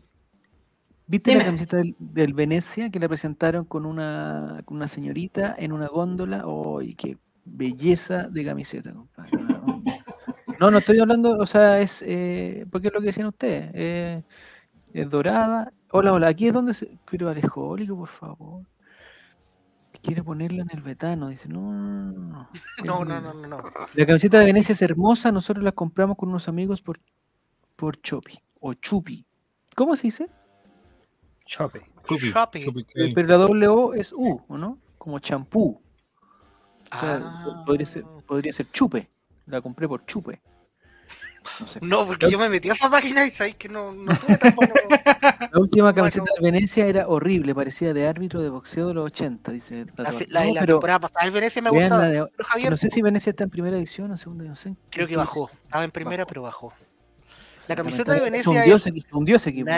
¿viste la camiseta del, del Venecia que la presentaron con una, con una señorita en una góndola? ¡Ay, qué belleza de camiseta, compadre! No, No, estoy hablando, o sea, es eh, porque es lo que decían ustedes. eh, es dorada. Hola, hola, aquí es donde se. Pero alejólico, por favor. Quiere ponerla en el betano. Dice, no, no, no, no. no, Es no, muy- no, no, no. La camiseta de Venecia es hermosa. Nosotros la compramos con unos amigos por, por Chopi o Chupi. ¿Cómo se dice? Chope. Sí. Pero la doble O es U, ¿o no? Como champú. O sea, Ah. podría, ser, podría ser chupe. La compré por chupe. No sé. No, porque yo me metí a esa página y sabéis que no, no tuve tan bueno. La última Bueno. camiseta de Venecia era horrible, parecía de árbitro de boxeo de los 80, dice. La, la No, la temporada pasada el Venecia me gustaba. la de- Pero Javier, no sé si Venecia está en primera división o en segunda, no sé. creo que bajó. Estaba en primera, Bajó. pero bajó. sea, camiseta de Venecia Se hundió, es se hundió ese equipo.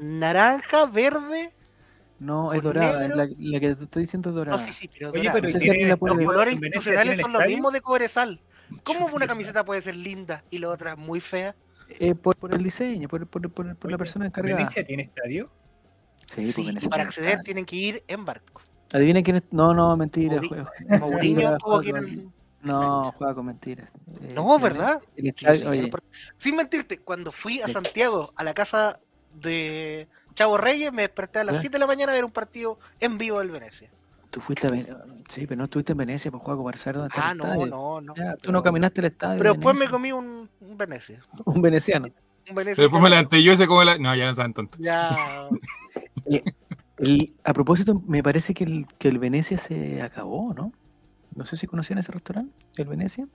Naranja, verde. No, es dorada, es la, la que te estoy diciendo es No, dorada. sí, sí, pero Oye, pero No sé si tiene- Los colores institucionales son los mismos de Cobresal. ¿Cómo una camiseta puede ser linda y la otra muy fea? Eh, por, por el diseño, por, por, por- por la Oye, persona encargada. ¿Venecia tiene estadio? Sí, Sí, Venecia para acceder estadio. tienen que ir en barco. Adivinen quién es. No, no, mentira. Juega- Mourinho tuvo que ir No, juega con mentiras. Eh, No, ¿verdad? el estadio- oye, Sin mentirte, cuando fui a. Santiago, a la casa de Chavo Reyes, me desperté a las ¿Ya? 7 de la mañana a ver un partido en vivo del Venecia. tú fuiste a Ven- Sí, pero no estuviste en Venecia para jugar con Barcelona. ¿dónde está Ah, el no, estadio? no, no. Ya, tú no caminaste el estadio. Pero de después me Venecia. comí un, un Venecia. Un veneciano. Un Venecia Después me levanté yo y se come la. No, ya no saben tonto. Ya. El- a propósito, me parece que el, que el Venecia se acabó, ¿no? No sé si conocían ese restaurante, el Venecia.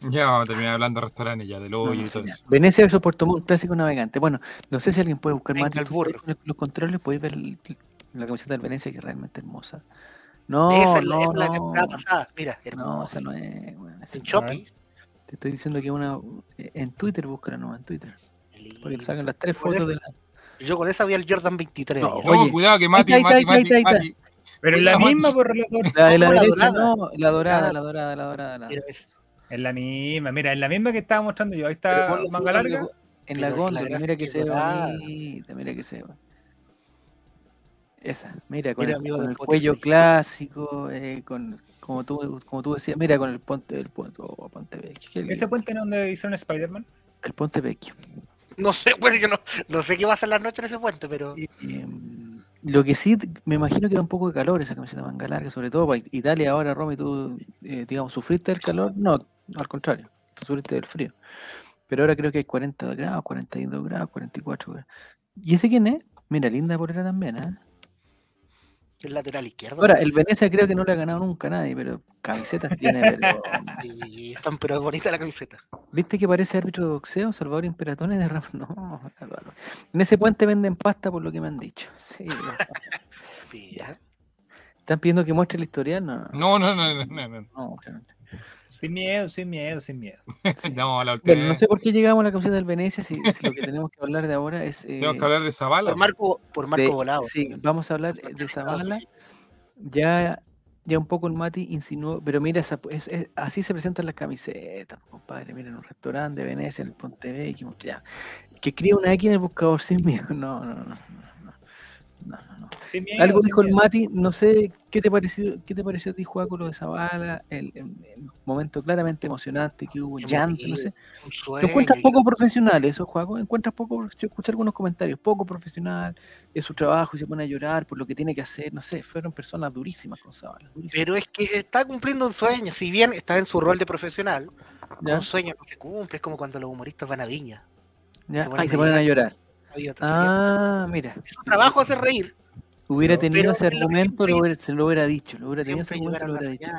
Ya vamos a terminar hablando de restaurantes ya, del No, no y todo eso. Venecia versus Puerto Montt, clásico navegante. Bueno, no sé si alguien puede buscar Venga más el burro. los, los controles, podéis ver la camiseta del Venecia que es realmente hermosa. No, esa es la, no, esa es la no, temporada pasada. Mira, no, hermosa. esa no es. bueno, esa En no- Shopee. Te estoy diciendo que una en Twitter, búscala no, en Twitter. Porque sacan las tres fotos de la. Yo con esa vi al Jordan 23. No, Oye, cuidado que Mati, ahí está, Mati, ahí está, ahí Mati, Mati. Pero es la misma por relator. La de la ¿Cómo la derecha, dorada? no, la dorada, la dorada, la dorada. La... Mira esa. Es la misma, mira, es la misma que estaba mostrando yo. Ahí está manga larga. la- En la góndola, mira es que se bonita, mira que se ve. Esa, mira, con Mira, el, con el Spotify. cuello clásico, eh, con, como, tú, como tú decías, mira, con el ponte, el ponte, oh, ponte vecchio. ¿Ese puente en donde hicieron Spider-Man? El ponte vecchio. No sé, bueno, yo no, no sé qué va a hacer la noche en ese puente, pero. Y, em, lo que sí, me imagino que da un poco de calor esa camiseta manga larga, sobre todo para Italia ahora, Romy, tú, eh, digamos, ¿sufriste del calor? No, al contrario, tú sufriste del frío. Pero ahora creo que hay 40 grados, 42 grados, 44 grados. ¿Y ese quién es? Mira, linda polera también, ¿eh? El lateral izquierdo. Ahora, el Venecia creo que no le ha ganado nunca a nadie, pero camisetas tiene, pero... Y están, pero es bonita la camiseta. ¿Viste que parece árbitro de boxeo, Salvador Imperatone de Rafa? No, Álvaro. En ese puente venden pasta por lo que me han dicho. Sí. ¿Están pidiendo que muestre el historial? No, no, No, no, no, no, no. no. no. Sin miedo, sin miedo, sin miedo. No, la última Bueno, no vez. sé por qué llegamos a la camiseta del Venecia, si, si lo que tenemos que hablar de ahora es... eh, Tenemos que hablar de Zavala. Por Marco, por Marco de- Volado. Sí, vamos a hablar de Zavala. Ya, ya un poco el Mati insinuó, pero mira, esa- es- es- así se presentan las camisetas, compadre. Miren, un restaurante de Venecia, en el Ponte Vecchio. Que escriba una X en el buscador sin miedo. No, no, no. no, miedo, Algo dijo el. Mati, no sé qué te pareció, qué te pareció a ti, Juaco, lo de Zavala, el, el- el momento claramente emocionante que hubo, llanto, no sé. Un ¿Te sueño. encuentras poco profesional eso, Juaco? ¿Encuentras poco? Yo escuché algunos comentarios, poco profesional, es su trabajo y se pone a llorar por lo que tiene que hacer, no sé, fueron personas durísimas con Zavala. durísimas. Pero es que está cumpliendo un sueño. Si bien está en su rol de profesional, ¿Ya? un sueño no se cumple. Es como cuando los humoristas van a Viña. ¿Ya? se ponen Ah, y se ponen a llorar. Ah, mira. Su trabajo hacer reír. Hubiera Pero- tenido pero ese argumento, lo siempre- hubiera- se lo hubiera dicho, lo hubiera tenido ese argumento, lo hubiera dicho.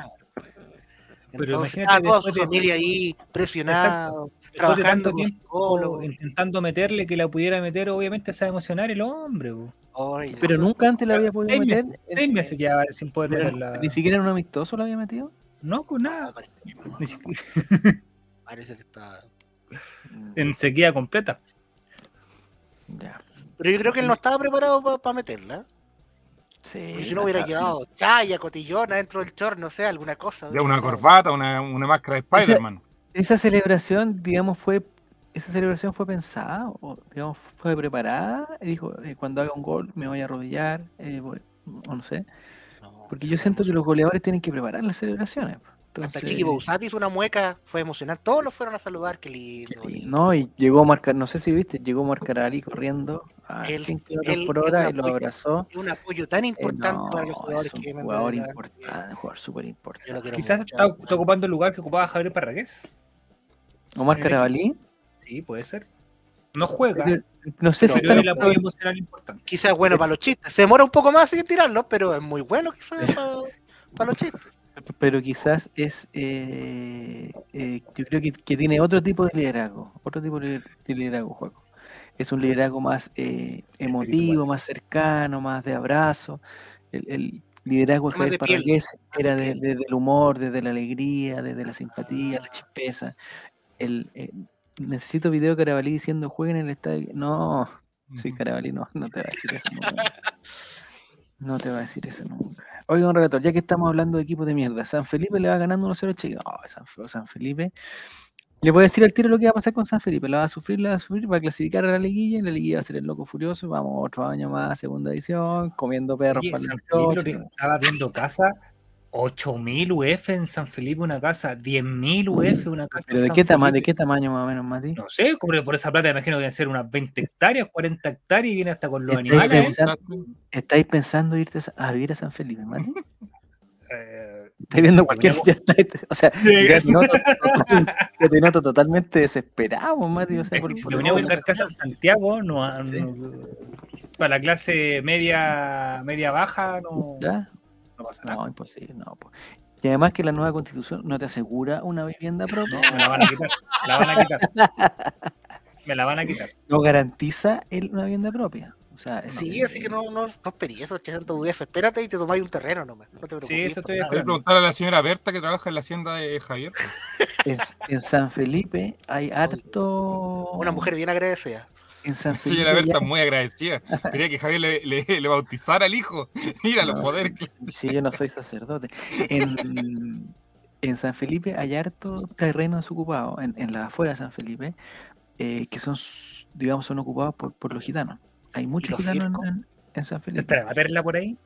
Pero estaba toda su de- familia ahí presionado, trabajando tanto con tiempo intentando meterle que la pudiera meter, obviamente se va a emocionar el hombre. Pero nunca antes la había podido Seis meter. meses, seis meses ya sin poder Pero meterla. Ni siquiera en un amistoso lo había metido. No, no, nada. parece, que no, Ni siquiera- parece que está. En sequía completa. Ya. Pero yo creo que él no estaba preparado para meterla. Sí, Porque si no hubiera quedado chaya, cotillona dentro del short, no sé, alguna cosa. De una corbata, una, una máscara de Spider-Man. Esa celebración, digamos, fue esa celebración fue pensada o digamos fue preparada. Y dijo, eh, cuando haga un gol me voy a arrodillar, eh, voy- o no sé. No, Porque yo siento que los goleadores tienen que preparar las celebraciones. pues. Hasta Entonces, Chiqui Bouzat hizo una mueca, fue emocionante. Todos los fueron a saludar, qué lindo. y- lindo. no, y llegó a marcar, no sé si viste, llegó a marcar a Ali corriendo a Él- 5 kilómetros él- por hora me y lo abrazó. Es un apoyo tan Eh, importante no, para los jugadores es un que jugador adelante. importante, un jugador súper importante. Quizás mucho. está, está ocupando el lugar que ocupaba Javier Parragués. Omar Sí. Carabalí, Sí, puede ser. No juega, pero no sé si el apoyo emocional importante. Quizás es bueno para los chistes. Se demora un poco más en tirarlo, pero es muy bueno quizás para, para los chistes. pero quizás es, eh, eh, yo creo que, que tiene otro tipo de liderazgo, otro tipo de de liderazgo, juego. Es un liderazgo más eh, emotivo, más cercano, más de abrazo. El, el liderazgo de Javier Parragués era de- desde el humor, desde la alegría, desde la simpatía, la chispeza. El, eh, necesito video de Carabalí diciendo jueguen en el estadio. No, Sí. Carabalí no, no te va a decir eso nunca. No te va a decir eso nunca. Oiga, un relator, ya que estamos hablando de equipos de mierda, San Felipe le va ganando 1-0 a San, San Felipe. Le voy a decir al tiro lo que va a pasar con San Felipe. La va a sufrir, la va a sufrir, va a clasificar a la liguilla y la liguilla va a ser el loco furioso. Vamos otro año más, segunda edición, comiendo perros Oye, para el San Felipe 18. estaba viendo casa, 8000 UF en San Felipe una casa, 10000 UF una casa. Pero ¿de qué, tama ¿de qué tamaño más o menos, Mati? No sé, por esa plata me imagino que deben ser unas 20 hectáreas, 40 hectáreas y viene hasta con los Estáis animales. pensando, ¿Estáis pensando irte a vivir a San Felipe, Mati? Eh, Estoy viendo cualquier. Ya estáis- o sea, Sí. te noto, totalmente desesperado, Mati. O sea, por, si por- venía a buscar casa en Santiago, no, no- para la clase media media baja no, ¿Ya? no pasa nada. No, imposible, no. po. Y además que la nueva constitución no te asegura una vivienda propia, No, me la van a quitar. Me la van a quitar. Me la van a quitar. no garantiza el- una vivienda propia. O sea, es- Sí, así que no, no, no esperes esos 800 UF. Espérate y te tomáis un terreno nomás. No te preocupes. Sí, eso nada. Voy a preguntar a la señora Berta que trabaja en la hacienda de Javier. en, en San Felipe hay harto. Una mujer bien agradecida. En San Felipe. señora Berta ya- muy agradecida. Quería que Javier le, le- le bautizara al hijo. Mira los poderes. sí, sí, yo no soy sacerdote. En, en San Felipe hay harto terreno desocupado, en, en la afuera de San Felipe, eh, que son, digamos, son ocupados por, por los gitanos. Hay muchos gitanos en, en- en San Felipe. ¿Estará la perla por ahí?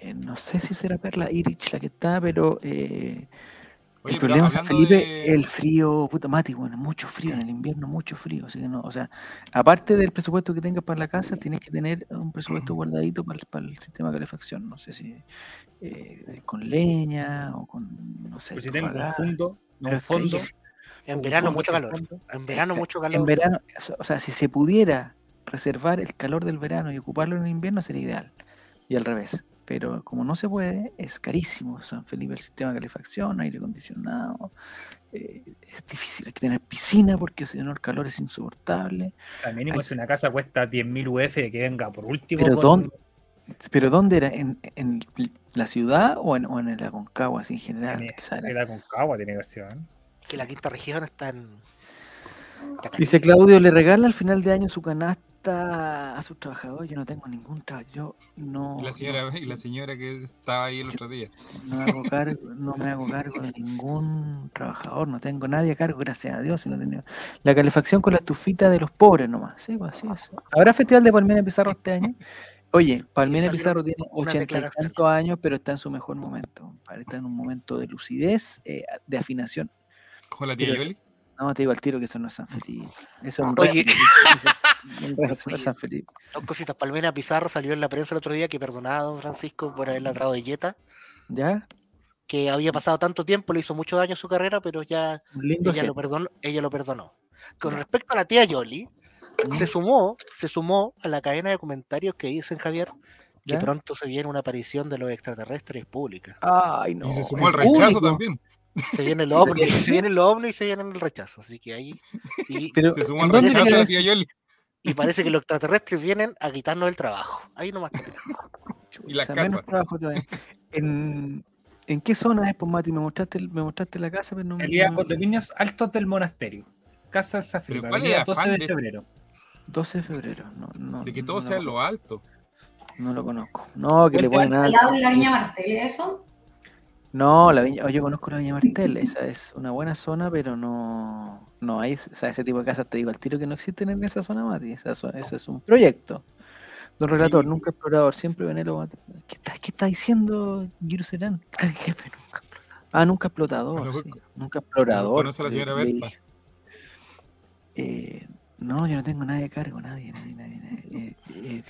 Eh, no sé si será Perla Irich la que está, pero eh, Oye, el pero problema en San Felipe de- es el frío, puta mati, bueno, mucho frío, en el invierno mucho frío, así que no, o sea, aparte del presupuesto que tengas para la casa, tienes que tener un presupuesto guardadito para, el- para el sistema de calefacción, no sé si eh, con leña o con, no sé, Pues si tengo un fondo, pero un es. En verano mucho calor. En verano mucho En calor. verano, o sea- o sea, si se pudiera reservar el calor del verano y ocuparlo en el invierno sería ideal. Y al revés. Pero como no se puede, es carísimo San Felipe el sistema de calefacción, aire acondicionado. eh, es difícil, hay que tener piscina porque si no el calor es insoportable. Al mínimo si una casa cuesta 10.000 UF que venga por último. Pero con- ¿dónde? ¿Pero dónde era? ¿En, en la ciudad o en, o en el Aconcagua así en general? Tiene- Quizá era- Era con cagua, tiene que haber sido, ¿eh? Que la quinta región está en. Dice. Claudio, le regala al final de año su canasta a sus trabajadores. Yo no tengo ningún trabajo. Yo no. Y la no señora, y la señora que estaba ahí el otro día. No me hago cargo, no me hago cargo de ningún trabajador, no tengo nadie a cargo, gracias a Dios. no tengo- La calefacción con la estufita de los pobres nomás. Sí, pues así es. ¿Habrá festival de Palmera Pizarro este año? Oye, Palmera Pizarro tiene ochenta y tantos años, pero está en su mejor momento. Está en un momento de lucidez, eh, de afinación. Con la tía Yoli. No, te digo al tiro que eso no es San Felipe. Eso es un Oye. eso es San Felipe. Dos cositas. Palmera Pizarro salió en la prensa el otro día que perdonaba a don Francisco por haberla traído de Jetta. ¿Ya? Que había pasado tanto tiempo, le hizo mucho daño a su carrera, pero ya ella lo, perdonó, ella lo perdonó. Con respecto a la tía Yoli, ¿Mm? se sumó, se sumó a la cadena de comentarios que dicen Javier que ¿Ya? pronto se viene una aparición de los extraterrestres públicas. Ay, no. Y se sumó el al rechazo público. también. Se viene el ovni, se viene el ovni y se viene el rechazo. Así que ahí. Y, Pero, Se sumó ¿en al rechazo tía Yoli. parece que los extraterrestres vienen a quitarnos el trabajo. Ahí nomás. Y la O sea, menos casa. trabajo todavía. ¿En, ¿En qué zona es, pues, Mati? Me mostraste, el- me mostraste la casa, pero no me. No- condominios altos del monasterio. Casa San Felipe, ¿cuál es el avenida 12 afán de de- febrero. 12 de febrero. No, no, De que todo lo sea en conozco, lo alto. No lo conozco. No, que le ponen Al algo. lado de la Viña Martel, ¿eso? No, la viña, oh, yo conozco la Viña Martel. Esa es una buena zona, pero no. No hay. O sea, ese tipo de casas te digo al tiro que no existen en esa zona, Mati. Esa Eso es un proyecto. Don Relator, Sí. nunca explorador, siempre venero. Mati. ¿Qué está, qué está diciendo Jerusalén? Gran jefe, nunca explotador. Ah, nunca explotador. Sí, Nunca explorador. conoce a la señora Berta. Eh, no, yo no tengo nadie a cargo, nadie, nadie, nadie. nadie. Eh, eh.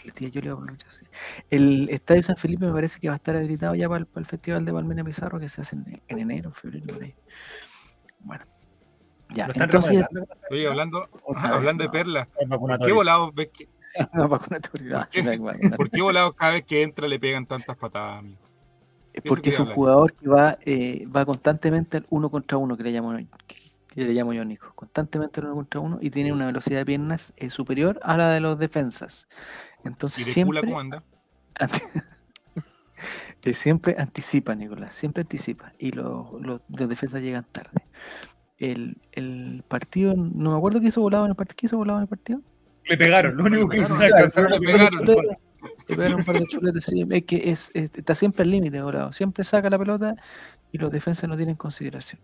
El Estadio San Felipe me parece que va a estar habilitado ya para el, para el Festival de Palmena Pizarro que se hace en, en enero, febrero, por ahí. Bueno, ya, entonces. Oye, hablando, vez, hablando de no. perlas, ¿por qué volados ves que, no, vacunatorio, no, sí, no hay vacunatorio. ¿por qué volados cada vez que entra le pegan tantas patadas, amigo? Porque es un hablar. jugador que va, eh, va constantemente al uno contra uno, que le llamo, que le llamo yo, Nico. Constantemente uno contra uno y tiene una velocidad de piernas eh, superior a la de los defensas. ¿Y Entonces de siempre, cómo anda? eh, siempre anticipa, Nicolás, siempre anticipa. Y los, los, los defensas llegan tarde. El, el partido, no me acuerdo qué hizo volado en el partido. ¿Qué hizo volado en el partido? Le pegaron, lo único que hizo es alcanzar le pegaron. Le pegaron un par de chuletes, sí. Es que es, es- está siempre al límite, Volado. Siempre saca la pelota y los defensas no tienen consideración.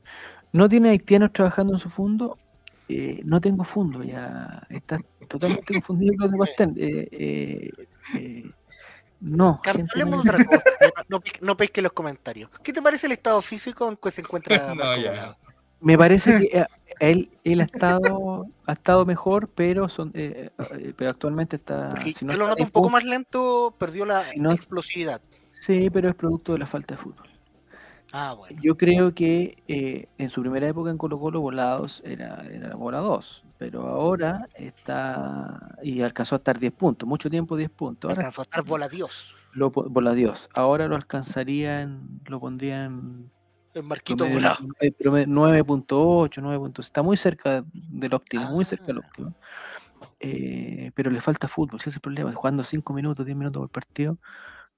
No tiene haitianos trabajando en su fondo. eh, no tengo fondo, ya está totalmente confundido con de. Eh, eh, eh, no, Carlos, no- de otra cosa. ya No, no, no pesque los comentarios. ¿Qué te parece el estado físico en que se encuentra No, Marco ya. Me parece que él, él ha estado ha estado mejor, pero son eh, eh, pero actualmente está. Porque si no yo lo noto un poco más lento, perdió la Si no- explosividad. Sí, pero es producto de la falta de fútbol. Ah, bueno. Yo creo que eh, en su primera época en Colo Colo Volados era, era bola 2, pero ahora está y alcanzó a estar 10 puntos, mucho tiempo 10 puntos. Ahora Alcanzó a estar bola Dios. lo bola Dios, ahora lo alcanzaría en, lo pondría en El Marquito promedio- Volado. eh, promedio 9.8, 9.8, está muy cerca del óptimo, muy cerca del Ah. óptimo. Eh, pero le falta fútbol, ese es el problema, jugando 5 minutos, 10 minutos por partido,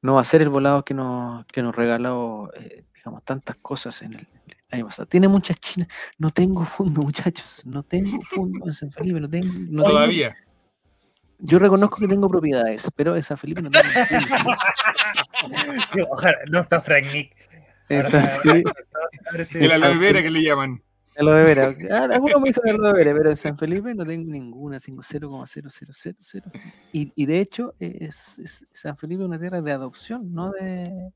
no va a ser el volado que nos, que nos regaló, eh, digamos, tantas cosas en el, año pasado. Tiene muchas chinas, no tengo fondo, muchachos, no tengo fondo en San Felipe, no tengo, no tengo- Todavía. yo reconozco que tengo propiedades, pero en San Felipe no tengo. Ojalá, no está Frank Nick. En Ahora- San Felipe- ahora sí. El aloe vera que le llaman. El aloe vera. Ah, Algunos me dicen el aloe vera, pero en San Felipe no tengo ninguna, tengo 0,0000. Y, y de hecho, es, es- San Felipe es una tierra de adopción, no de.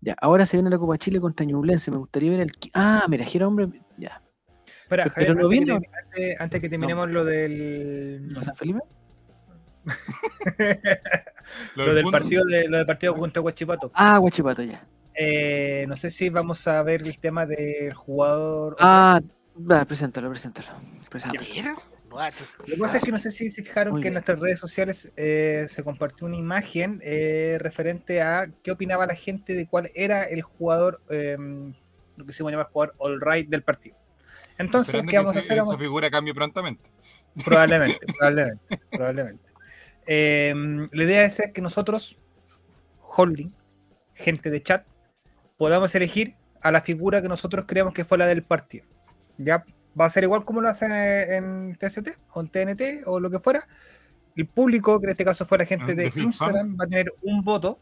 Ya, ahora se viene la Copa Chile contra Ñublense. Me gustaría ver el. Ah, mira, Gira Hombre. Ya. Pero Javier, lo antes, que antes- antes que terminemos lo del ¿no, San Felipe? Lo lo del partido de lo del partido contra Huachipato. Ah, Guachipato, ya. Eh, no sé si vamos a ver el tema del jugador. Ah, va, preséntalo, preséntalo. A preséntalo. ah, Lo que pasa es que no sé si se fijaron Muy que en nuestras redes sociales eh, se compartió una imagen eh, referente a qué opinaba la gente de cuál era el jugador, eh, lo que se llama llamar jugador all right del partido. Entonces, Esperando ¿qué que vamos a hacer? esa Vamos- figura cambie prontamente. Probablemente, probablemente, probablemente. Eh, la idea es que nosotros, holding, gente de chat, podamos elegir a la figura que nosotros creamos que fue la del partido. Ya va a ser igual como lo hacen en TST o en TNT o lo que fuera. El público, que en este caso fue la gente Ah, de Instagram, va a tener un voto.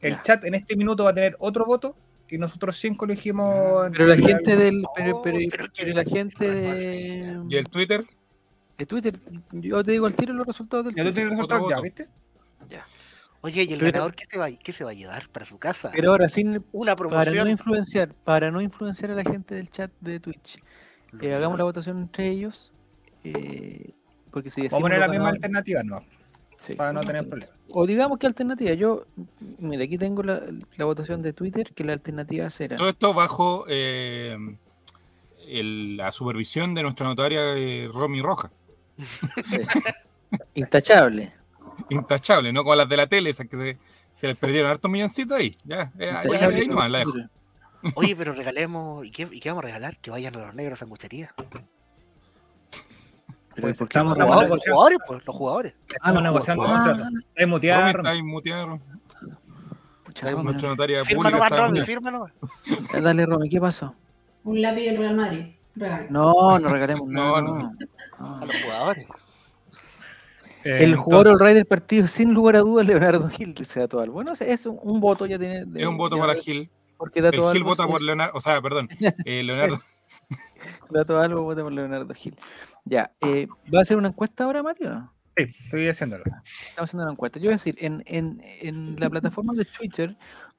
El Ya. chat en este minuto va a tener otro voto. Y nosotros cinco elegimos. Pero la gente del. Pero, Oh, pero, pero pero que- la gente ¿Y de. el Twitter? De Twitter. Yo te digo al tiro los resultados del Ya tú Twitter. tienes el Otro resultado, ya. ¿viste? Oye, ¿y el Pero- ganador qué se, va, qué se va a llevar para su casa? Pero ahora, sin, Una Para no promoción. influenciar, para no influenciar a la gente del chat de Twitch, eh, hagamos la votación entre ellos. eh, porque si Vamos a poner la misma alternativa, no, sí, para no tener problemas. O digamos que alternativa. Yo, mira, aquí tengo la, la votación de Twitter, que la alternativa será. Todo esto bajo eh, el- la supervisión de nuestra notaria eh, Romy Roja. Intachable. Intachable, no como las de la tele, esas que se, se les perdieron hartos milloncitos ahí. Ya, eh, ahí, Intachable ahí nomás la dejo. Twitter. Oye, pero regalemos. ¿y qué, ¿Y qué vamos a regalar? Que vayan a los negros a sanguchería. Pero Pues ¿por qué estamos Los jugadores, los jugadores, pues, los jugadores. Estamos los negociando jugadores. contrato. Hay Romy mutear. está Romy, Nuestra no- notaria Firma pública nomás. Eh, Dale, Romy, ¿qué pasó? Un lápiz del Real Madrid. Regalo. No, no regalemos No, nada. no. no. No. A los jugadores. Eh, El jugador entonces, all right del partido, sin lugar a dudas, Leonardo Gil, dice Dato Albo. Bueno, es un, un voto ya tiene. Es un voto para Gil. Porque El Dato Gil Albo vota por Leonardo, o sea, perdón, eh, Leonardo. Dato Albo vota por Leonardo Gil. Ya, eh, ¿va a hacer una encuesta ahora, Mati, o no? Sí, estoy haciéndolo. Estamos haciendo una encuesta. Yo voy a decir, en, en, en la plataforma de Twitter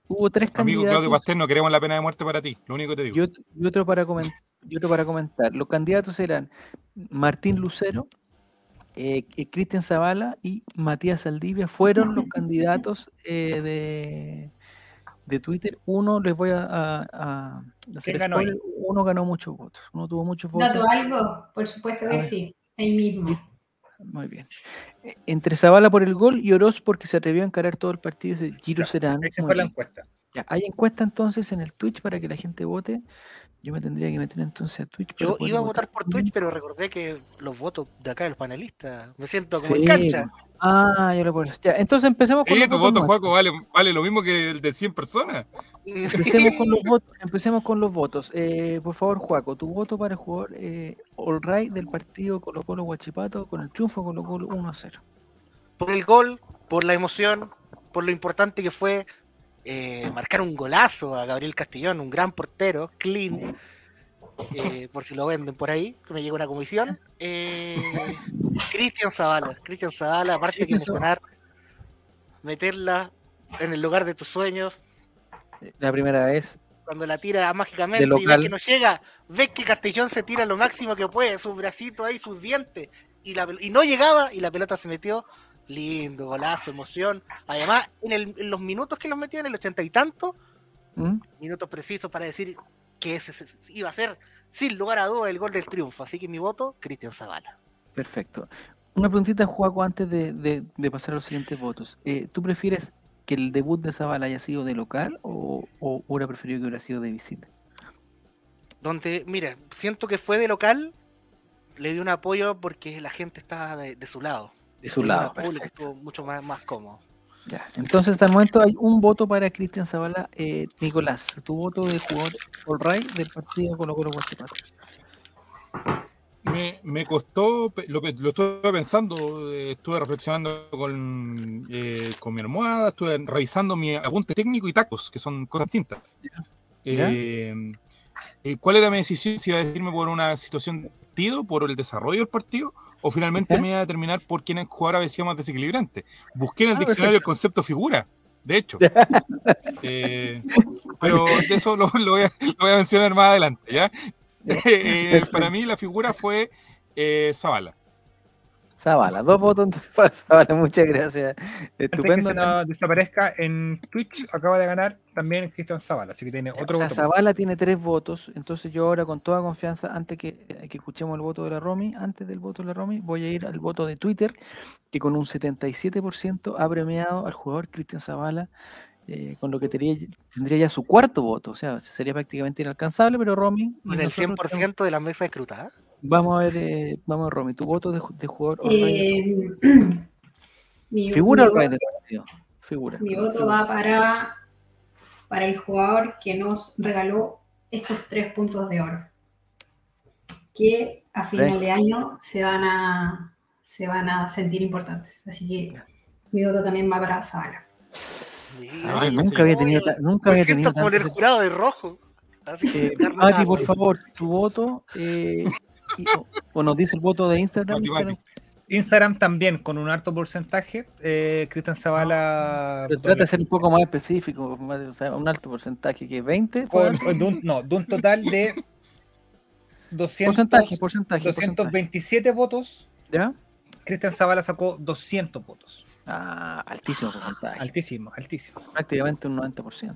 hubo tres Amigo Claudio candidatos Pastel, no queremos la pena de muerte para ti. Lo único que te digo. y otro, y otro para comen- y otro para comentar. Los candidatos eran Martín Lucero, eh, eh, Cristian Zavala y Matías Saldivia. Fueron los candidatos eh, de, de Twitter. Uno, les voy a, a- a hacer ¿Quién ganó spoiler, uno ganó muchos votos. Uno tuvo muchos votos. ¿Dato algo? Por supuesto que sí. Ahí mismo. Muy bien. Entre Zavala por el gol y Oroz porque se atrevió a encarar todo el partido. ese Giro Serán. Esa fue la encuesta. Ya, hay encuesta entonces en el Twitch para que la gente vote. Yo me tendría que meter entonces a Twitch. Yo iba a votar por Twitch, pero recordé que los votos de acá de los panelistas. Me siento como en Sí, cancha. Ah, yo lo puedo. Ya, entonces empecemos con Sí, los tu votos voto. Juaco, vale, vale lo mismo que el de 100 personas. Empecemos con los votos. Empecemos con los votos. Eh, por favor, Juaco, tu voto para el jugador eh, All Right del partido Colo Colo Guachipato con el triunfo Colo Colo 1 a 0. por el gol, por la emoción, por lo importante que fue eh, marcar un golazo a Gabriel Castellón, un gran portero, clean, eh, por si lo venden por ahí, que me llega una comisión. Eh, Cristian Zavala, Cristian Zavala, aparte que emocionar, meterla en el lugar de tus sueños, La primera vez. cuando la tira mágicamente y ves que no llega, ves que Castellón se tira lo máximo que puede, sus bracitos ahí, sus dientes, y, la, y no llegaba y la pelota se metió. Lindo, golazo, emoción. Además, en, el- en los minutos que los metió, en el ochenta y tanto, ¿Mm? minutos precisos para decir que ese se- iba a ser, sin lugar a dudas, el gol del triunfo. Así que mi voto, Cristian Zavala. Perfecto. Una preguntita, Juaco, antes de, de- de pasar a los siguientes votos. Eh, ¿Tú prefieres que el debut de Zavala haya sido de local o, o hubiera preferido que hubiera sido de visita? Donde, mira, siento que fue de local, le dio un apoyo porque la gente estaba de, de su lado. De su lado, público perfecto. estuvo mucho más, más cómodo. Ya. Entonces, hasta el momento hay un voto para Cristian Zavala. Eh, Nicolás, tu voto de jugador All Right del partido Colo Colo. Me, me costó, lo, lo estuve pensando, eh, estuve reflexionando con, eh, con mi almohada, estuve revisando mi apunte técnico y tacos, que son cosas distintas. Eh, eh, ¿Cuál era mi decisión? Si iba a decirme por una situación de partido, por el desarrollo del partido, o finalmente me iba a determinar por quién el jugador sido más desequilibrante. Busqué en el Ah, diccionario el concepto figura, de hecho. Eh, pero de eso lo, lo voy a, lo voy a mencionar más adelante, ¿ya? Eh, para mí la figura fue Zavala. Zavala, dos votos entonces para Zavala, muchas gracias. Antes que Estupendo. se nos desaparezca, en Twitch acaba de ganar también Cristian Zavala, así que tiene otro o sea, voto más. Zavala tiene tres votos, entonces yo ahora con toda confianza, antes que, que escuchemos el voto de la Romy, antes del voto de la Romy, voy a ir al voto de Twitter, que con un 77% ha premiado al jugador Cristian Zavala, eh, con lo que tendría, tendría ya su cuarto voto, o sea, sería prácticamente inalcanzable, pero Romy... Con el nosotros tenemos- 100% de la mesa escrutada. Vamos a ver, eh, vamos a ver, Romy, tu voto de, ju- de jugador... Eh, mi, figura mi partido. Figura. Mi voto figura. va para, para el jugador que nos regaló estos tres puntos de oro. Que a final de año se van a, se van a sentir importantes. Así que mi voto también va para Zavala. Zavala, nunca había tenido, ta- nunca había tenido en el jurado de rojo. Así que, Eh, Mati, por favor, tu voto. eh, y- o, o nos dice el voto de Instagram. Instagram, Instagram también con un alto porcentaje. Eh, Cristian Zavala. pero trata de ser un poco más específico, más de- o sea, un alto porcentaje, que 20 fue con- alto? de un, no, de un total de 200, porcentaje, porcentaje, porcentaje. 227 votos. ¿Ya? Cristian Zavala sacó 200 votos. Ah, altísimo porcentaje. Altísimo, altísimo. prácticamente un 90%.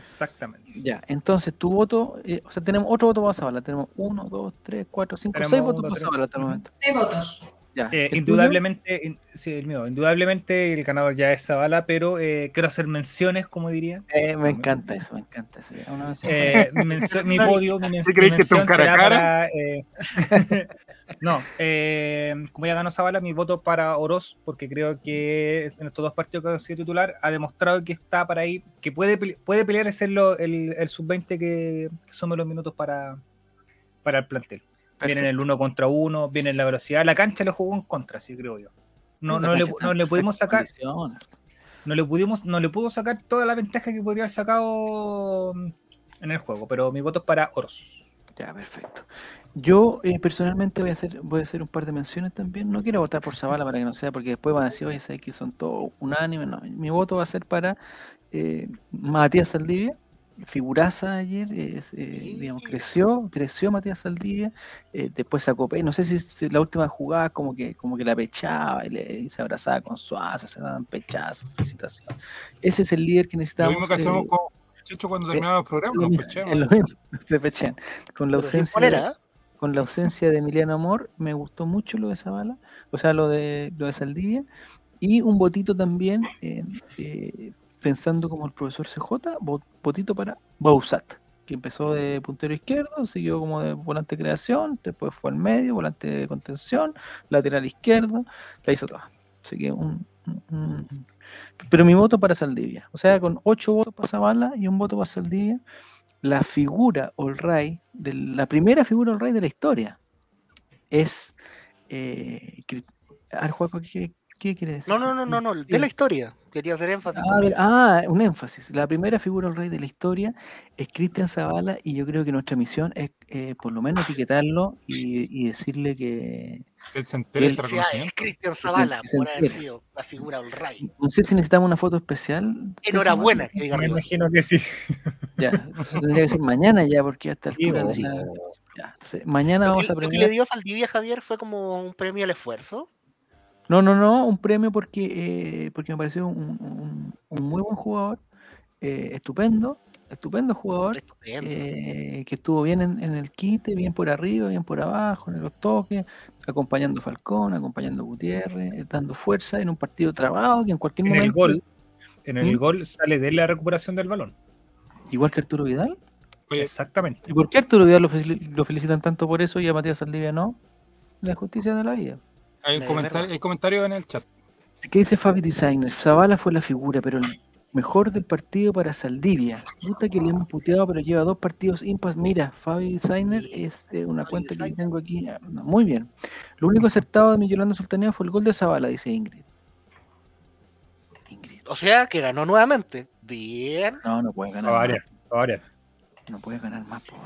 Exactamente. Ya, entonces tu voto, eh, o sea, tenemos otro voto para Zabala, tenemos 1, 2, 3, 4, 5, Tenemos 6 votos uno, para tres. Zabala hasta el momento. Seis votos. Ya, Eh, indudablemente, in- sí, el mío, indudablemente el ganador ya es Zavala, pero eh, quiero hacer menciones, como diría. Eh, me encanta eso, me encanta eso. una mención. Eh, mi podio, mi, men- ¿Sí mi creéis que esto es un mención cara a será cara? para, eh, no, eh, como ya ganó Zavala, mi voto para Oroz, porque creo que en estos dos partidos que ha sido titular, ha demostrado que está para ahí, que puede, puede pelear y ser lo- el, el sub-20 que, que sume los minutos para, para el plantel. Viene en el uno contra uno, viene en la velocidad. La cancha lo jugó en contra, sí creo yo. No, no, le, no le pudimos sacar, no le pudimos, no le pudo sacar toda la ventaja que podría haber sacado en el juego, pero mi voto es para Oros. Ya, perfecto. Yo eh, personalmente voy a hacer voy a hacer un par de menciones también. No quiero votar por Zavala para que no sea, porque después van a decir, oye, sabes que son todos unánimes. No, mi voto va a ser para eh, Matías Saldivia. Figuraza ayer, es, eh, digamos, creció, creció Matías Saldivia, eh, después sacó no sé si, si la última jugada como que, como que la pechaba y, le, y se abrazaba con Suazo, se daban pechazos, felicitaciones. Ese es el líder que Lo necesitamos. mismo que hacemos eh, con Checho cuando terminamos los programas. lo nos mismo, pechamos. es lo mismo, se pechean. Con la ausencia ¿eh? Con la ausencia de Emiliano Amor, me gustó mucho lo de Zavala, o sea, lo de, lo de Saldivia, y un votito también, eh, eh, pensando como el profesor CJ, vo- votito para Bausat. que empezó de puntero izquierdo, siguió como de volante de creación, después fue al medio, volante de contención, lateral izquierdo, la hizo toda. Así que un- Pero mi voto para Saldivia. O sea, con ocho votos para Zavala y un voto para Saldivia, la figura All Ray, de la primera figura All Ray de la historia, es. Eh, Cri- a ver, Juaco, ¿qué, qué quiere decir? No, no, no, no, no, de la historia. Quería hacer énfasis. Ah, ah, un énfasis. La primera figura del rey de la historia es Cristian Zavala y yo creo que nuestra misión es eh, por lo menos etiquetarlo y, y decirle que... Él- O sea, es. Cristian Zavala, que se por haber sido la figura del rey. No sé si necesitamos una foto especial. ¿Qué Enhorabuena, que diga Me arriba. imagino que sí. Ya, eso tendría que ser mañana ya, porque hasta Sí, altura de sí. la... ya, entonces, mañana Lo vamos que, a lo que premiar... le dio Saldivia Javier fue como un premio al esfuerzo. No, no, no, un premio porque, eh, porque me pareció un, un- un muy buen jugador, eh, estupendo, estupendo jugador. Estupendo. eh, que estuvo bien en, en el quite, bien por arriba, bien por abajo, en los toques, acompañando a Falcón, acompañando a Gutiérrez, dando fuerza en un partido trabado que en cualquier En el momento, gol, en el ¿Mm? gol sale de la recuperación del balón. igual que Arturo Vidal. Oye, Exactamente. ¿Y por qué Arturo Vidal lo, fel- lo felicitan tanto por eso y a Matías Saldivia no? La justicia de la vida. Hay, un De comentario, verdad. hay comentarios en el chat. ¿Qué dice Fabi Designer? Zavala fue la figura, pero el mejor del partido para Saldivia. Puta que le hemos puteado, pero lleva dos partidos impas. Mira, Fabi Designer es eh, una Fabi cuenta que tengo aquí. ah, no, muy bien. Lo único acertado de mi Yolanda Sultaneo fue el gol de Zavala, dice Ingrid. Ingrid. O sea, que ganó nuevamente. Bien. No, no puede ganar. más, variar, a variar. No puede ganar más. po.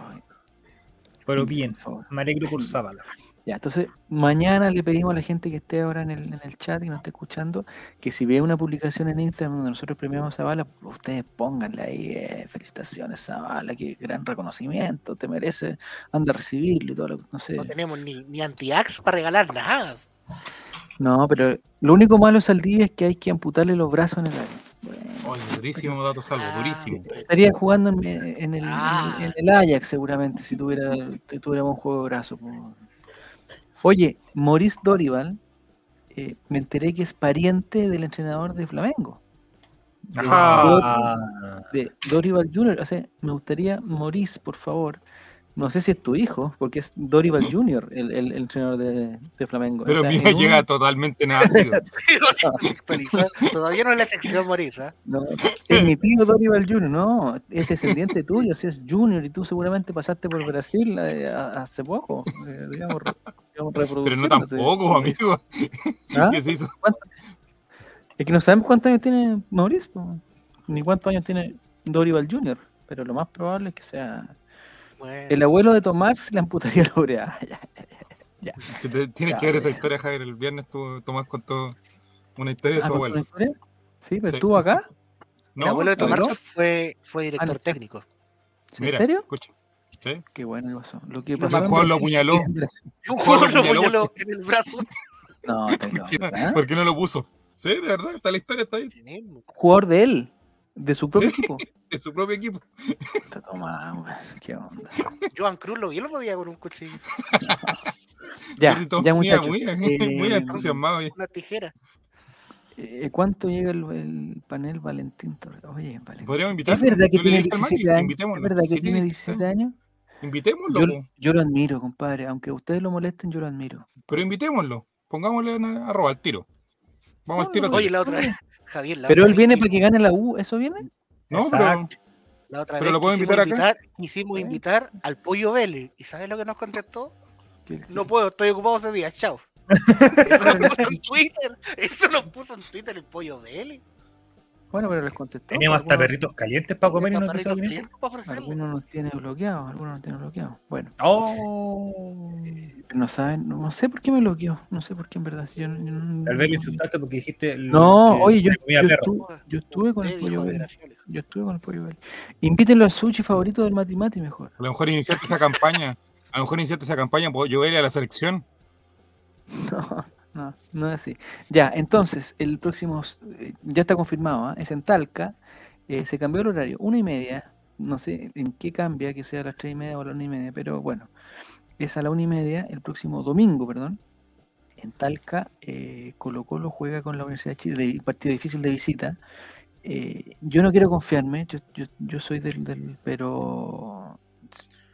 Pero bien, por favor. me alegro por Zavala. Ya, entonces mañana le pedimos a la gente que esté ahora en el, en el chat y nos esté escuchando que si ve una publicación en Instagram donde nosotros premiamos a Zavala, ustedes pónganle ahí, eh, felicitaciones Zavala, qué gran reconocimiento, te merece, anda a recibirlo y todo lo no sé. No tenemos ni, ni anti-ax para regalar nada. No, pero lo único malo es Saldivia es que hay que amputarle los brazos en el área. Bueno, Oye, durísimo dato salvo, Ah, durísimo. estaría jugando en, en el, en el- Ah. en el Ajax seguramente si tuviera, si tuviéramos un juego de brazos. po. Oye, Maurice Dorival, eh, me enteré que es pariente del entrenador de Flamengo. de Ah, de Dorival Jr. O sea, me gustaría, Maurice, por favor. No sé si es tu hijo, porque es Dorival Jr., el, el- el entrenador de, de Flamengo. O Pero sea, mira, en llega totalmente nacido. Todavía no es la sección Morisa. no, es mi tío Dorival Jr., no, es descendiente tuyo, si es Junior, y tú seguramente pasaste por Brasil eh, hace poco, eh, digamos, Pero no tampoco, amigo. ¿Ah? ¿Qué se hizo? Es que no sabemos cuántos años tiene Maurice, po, ni cuántos años tiene Dorival Jr., pero lo más probable es que sea... Bueno, El abuelo de Tomás le amputaría la oreja. Ya. Que te- Tienes Ya, que ver esa historia, Javier. El viernes tú, Tomás contó una historia de Ah, su ¿contó abuelo. una historia? Sí, pero Sí. estuvo acá. el abuelo de. Tomás fue, fue Ah, director no. técnico. ¿En Mira, serio? Escucha. Sí. Qué bueno que pasó. Lo que No, pasó en Juan lo apuñaló. un juego lo apuñaló en el brazo. No, ¿Por qué, no, ¿ah? por qué no lo puso? Sí, de verdad, está la historia, está ahí, Jugador de él, de su propio Sí. equipo. de su propio equipo. Está tomado. Qué onda. Joan Cruz lo vi el otro día con un cuchillo, Ya, ya muchachos. Muy, muy eh, entusiasmado. y- una tijera. eh, ¿Cuánto llega el, el panel Valentín Torres? Oye, Valentín. Podríamos invitarlo. ¿Es verdad que tiene dije al Maki, 17 años? ¿Es verdad que tiene 16 17 años? Invitémoslo, Yo, lo admiro, compadre. Aunque ustedes lo molesten, yo lo admiro. pero invitémoslo. Pongámosle en arroba al tiro. Vamos al tiro. al No, Oye, tiro. la otra vez, Javier, la Pero otra él vez viene que- para que gane la U, ¿eso viene? No, pero. La otra Pero vez lo puedo invitar acá. quisimos Sí. invitar al Pollo Vélez. ¿Y sabes lo que nos contestó? No puedo, estoy ocupado ese día, chao. Eso nos puso en Twitter. Eso nos puso en Twitter el Pollo Vélez. Bueno, pero les contestó. Teníamos hasta algunos- perritos calientes para comer y no Está quiso perrito venir. caliente para ofrecerle. Algunos nos tiene bloqueados, algunos nos tienen bloqueados. Bueno, Oh. no saben, no, no sé por qué me bloqueó, no sé por qué en verdad. si yo Tal vez le insultaste porque dijiste. lo No, que oye, yo, yo estuve, yo estuve con el pollo desgraciado. Yo estuve con el pollo Vélez. Invítenlo al sushi favorito del Mati Mati mejor. a lo mejor iniciaste esa campaña. A lo mejor iniciaste esa campaña, puedo yo ir a la selección. No, no, no es así. Ya, entonces, el próximo, eh, ya está confirmado, ¿ah? es en Talca. eh, se cambió el horario, una y media. No sé en qué cambia, que sea a las tres y media o a las una y media, pero bueno, es a la una y media, el próximo domingo, perdón. En Talca, eh, Colo Colo juega con la Universidad de Chile, de, partido difícil de visita. Eh, yo no quiero confiarme, yo, yo, yo soy del, del, pero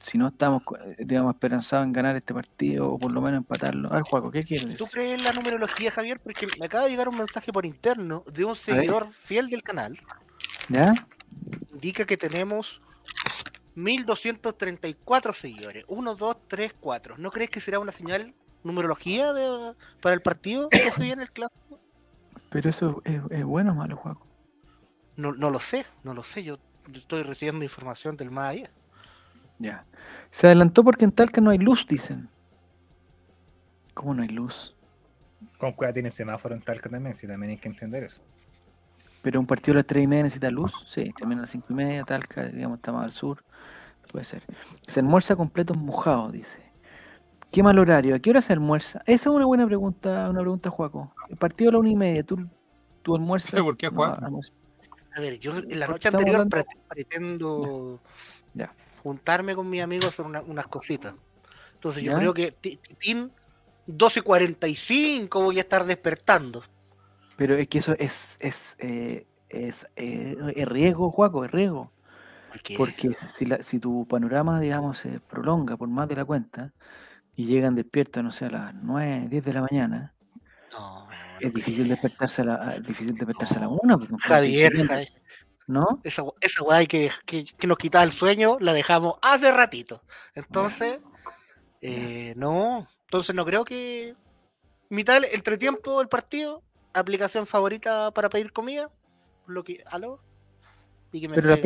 si no estamos, eh, digamos, esperanzados en ganar este partido o por lo menos empatarlo. A ver, Juaco, ¿qué quieres ¿Tú crees en la numerología, Javier? Porque me acaba de llegar un mensaje por interno de un seguidor fiel del canal. ¿Ya? Indica que tenemos 1234 seguidores. 1, 2, 3, 4. ¿No crees que será una señal numerología de- para el partido que se viene el clásico? Pero eso es, es bueno o malo, Juaco. No, no lo sé, no lo sé. Yo yo estoy recibiendo información del más allá. Ya. Se adelantó porque en Talca no hay luz, dicen. ¿Cómo no hay luz? Con cuidado tiene semáforo en Talca también, si también hay que entender eso. Pero un partido a las 3 y media necesita luz. Sí, también a las 5 y media, Talca, digamos, está más al sur. Puede ser. Se almuerza completos mojados, dice. ¿Qué mal horario? ¿A qué hora se almuerza? Esa es una buena pregunta, una pregunta, Juaco. El partido a la una y media, ¿tú, tú almuerzas? ¿Pero por qué a no, A ver, yo en la noche anterior hablando- prete- pretendo. Juntarme con mis amigos a hacer una- unas cositas. Entonces yo creo que ti- tipín 12.45 voy a estar despertando. Pero es que eso es, es, eh, es, eh, es riesgo, Juaco, es riesgo. Porque, Porque si, la- si tu panorama, digamos, se prolonga por más de la cuenta y llegan despiertos, no sé, a las 9, 10 de la mañana, no, es difícil despertarse a la, es difícil despertarse a la No. 1. pues, Javier, Javier, ¿no? esa, esa weá que, que, que nos quitaba el sueño la dejamos hace ratito. Entonces, eh, no. Entonces no creo que. Mitad del entretiempo del partido, aplicación favorita para pedir comida. Lo que. ¿Aló? Y que me Pero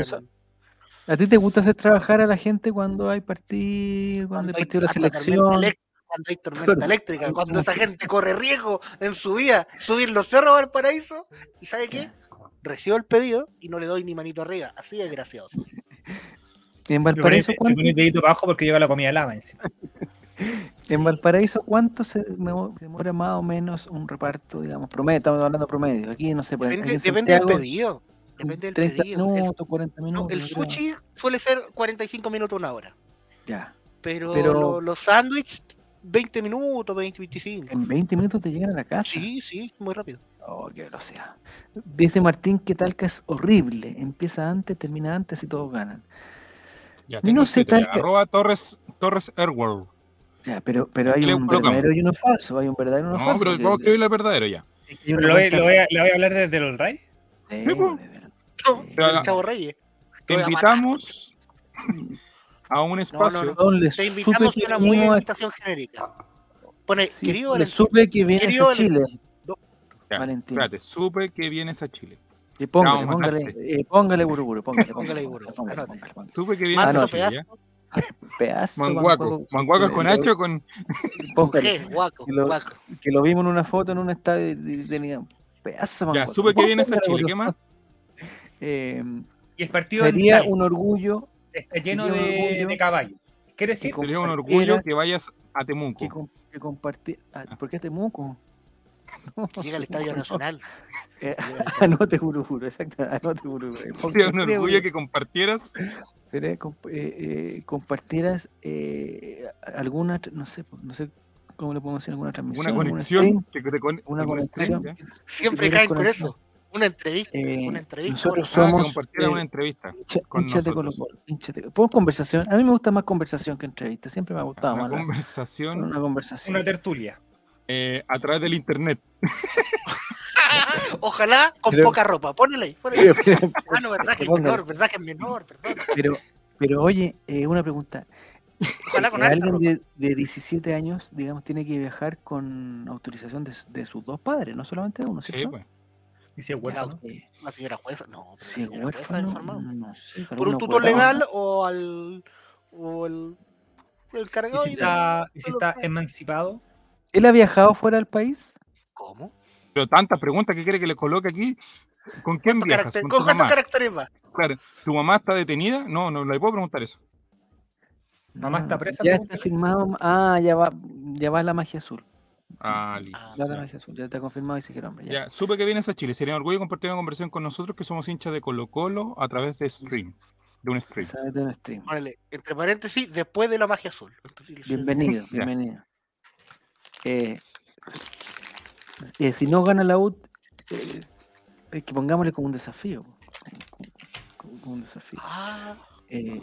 ¿A ti te gusta hacer trabajar a la gente cuando hay partido, cuando hay hay partido de la selección? elec- Cuando hay tormenta eléctrica, cuando esa gente corre riesgo en su vida, subir los cerros al paraíso, y ¿sabe qué? Recibo el pedido y no le doy ni manito arriba, así de gracioso. En Le Valparaíso, le ¿cuánto, el dedito para abajo porque llega la comida lava encima. en Valparaíso, ¿cuánto se demo- demora más o menos un reparto, digamos, promedio? Estamos hablando promedio. Aquí no se puede. Depende, depende del pedido. Depende del 30 pedido. El, minutos, 40 no, minutos. el yo creo. sushi suele ser 45 minutos, una hora. Ya. Pero, Pero- lo- los sándwiches, 20 minutos, 20, 25. En 20 minutos te llegan a la casa. Sí, sí, muy rápido. Oh, qué velocidad. Dice Martín que Talca es horrible. Empieza antes, termina antes y todos ganan. Ya, no sé, Twitter, tal que- Arroba Torres, Torres Airworld. Ya, pero, pero hay le un verdadero y uno falso. Hay un verdadero y uno No, falso. pero porque- vamos a escribirle el verdadero ya. Pero una ¿Lo voy, lo voy a, ¿Le voy a hablar desde los RAI? Sí. No, el Chavo Reyes. Te a invitamos a un espacio. no. Te invitamos a una muy invitación genérica. Pone, sí, querido Valentín, supe que Querido a Chile. Ya, Valentín. Espérate, supe que vienes a Chile. Y póngale, a póngale, eh, póngale buruburu, póngale, Póngale póngale, póngale, anote. póngale, póngale. Supe que vienes a Chile. pedazo, ¿ya? Manguaco. Manguaco con H o con. póngale, guaco, que lo- guaco. que lo vimos en una foto en un estadio y tenía pedazo Ya, manguaco. supe que vienes a Chile. ¿Qué más? Eh, Y el partido sería un orgullo está lleno de, orgullo de caballos. Quiere decir, que Sería un orgullo que vayas a Temuco. que, que compartir. ah, ¿Por qué Temuco? Llega al Estadio Nacional. Eh, Anote buruburu, exacto, anote buruburu. Sería un orgullo que compartieras Sería comp- eh, eh, compartieras eh, alguna, no sé, no sé cómo le podemos decir, alguna transmisión, una conexión. stream, que te con- una conexión. ¿ya? Siempre caen con eso. Una entrevista, Eh, una entrevista. nosotros Ah, somos compartieras eh, una entrevista. hincha- con Colo nosotros. Hinchas de- ¿Puedo conversación? A mí me gusta más conversación que entrevista, siempre me ha gustado Una más la- conversación una conversación. una tertulia. Eh, a través del internet. Ojalá con Pero- poca ropa. Ponele ahí. ponele ahí. pero, Ah, no, verdad que es menor, verdad que es menor, perdón. pero, pero, oye, eh, una pregunta. Ojalá con alguien de, de 17 años, digamos, tiene que viajar con autorización de, su- de sus dos padres, no solamente de uno, Sí, ¿cierto? pues. Y si es huérfano. La señora jueza, no. pero si la es huérfano, informado. no sé, pero ¿Por un tutor legal o al. o el. el ¿Y cargado? si y la- está, y si está emancipado? ¿Él ha viajado fuera del país? ¿Cómo? Pero tantas preguntas que quiere que le coloque aquí. ¿Con quién ¿Cuántos viajas? ¿Con ¿Con cuántos mamá? caracteres va? Claro, ¿tu mamá está detenida? No, no le puedo preguntar eso. Mamá está presa, Ya está firmado. Ah, ya va, ya va la magia azul. Ah, listo. Ah, Ya la magia azul, ya está confirmado y se quiere hombre. Ya. Ya, supe que vienes a Chile. Sería un orgullo compartir una conversación con nosotros que somos hinchas de Colo Colo a través de stream. De un stream. Sabes de un stream. Ponele, entre paréntesis, después de la magia azul. Entonces, Bienvenido, Ya. bienvenido. Eh, eh, si no gana la UT, eh, es que pongámosle como un desafío. Como, un desafío. Ah, eh,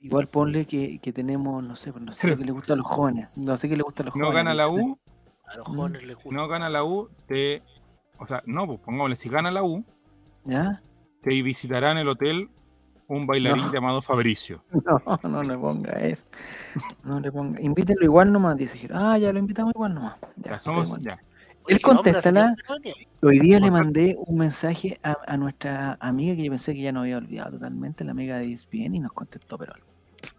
igual ponle que, que tenemos, no sé, pues, no sé qué le gusta a los jóvenes. No sé qué le gusta a los No jóvenes. gana la. U, A los Mm. jóvenes les si gusta. no gana la U, te. O sea, no, pues pongámosle, si gana la U, ¿Ya? te visitará en el hotel un bailarín No. llamado Fabricio. No, no le ponga eso. No le ponga. Invítenlo igual nomás, dice Giro. Ah, ya lo invitamos igual nomás. Ya, Ya somos, igual. ya. Él contéstala. Hoy día le mandé un mensaje a, a nuestra amiga que yo pensé que ya no había olvidado totalmente, la amiga de ESPN, y nos contestó, pero al-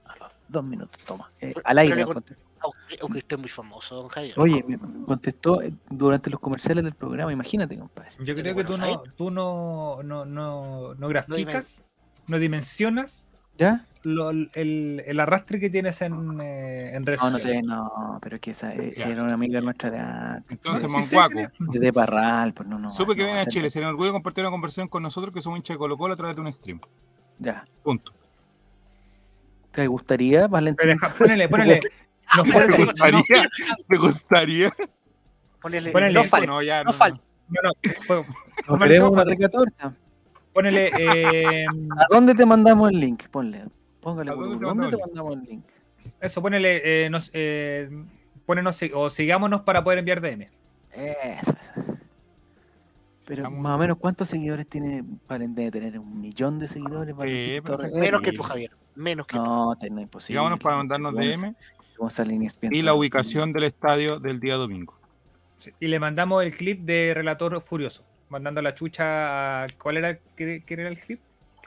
a los dos minutos, toma. eh, al aire nos con- contestó. Aunque, aunque usted es muy famoso, don Javier. Oye, me contestó eh, durante los comerciales del programa, imagínate, compadre. Yo creo que tú no, tú no, no, no, no graficas, no dimensionas ¿Ya? lo- el, el arrastre que tienes en, eh, en redes No, no, sociales. no, pero es que esa era una amiga nuestra de antes. Entonces, Manguaco, De, de Parral, pues no, no. supe que no, viene a Chile, se le orgullo de compartir una conversación con nosotros que somos hinchas de Colo Colo a través de un stream. Ya. Punto. ¿Te gustaría, Valentín? Deja- ponele, ponele. ¿Te gustaría? ¿Te gustaría? Ponele, Ponele, no falte, No, ya, no no, falte. no, no, rica torta. Ponele, eh, ¿A dónde te mandamos el link? Ponle. Póngale. ¿A dónde te ¿Dónde te mandamos el link? eso, ponele, eh, nos, eh, ponenos, o sigámonos para poder enviar DM. Eso, eso. Pero Estamos- más o menos, ¿cuántos seguidores tiene Valen? Debe tener un millón de seguidores. Sí, pero? Menos que tú, Javier. Menos que tú. No, te- no es imposible. Sigámonos para mandarnos DM Inés y la ubicación del estadio del día domingo. Sí, Y le mandamos el clip de Relator Furioso, mandando la chucha a... ¿Cuál era, qué, qué era el clip?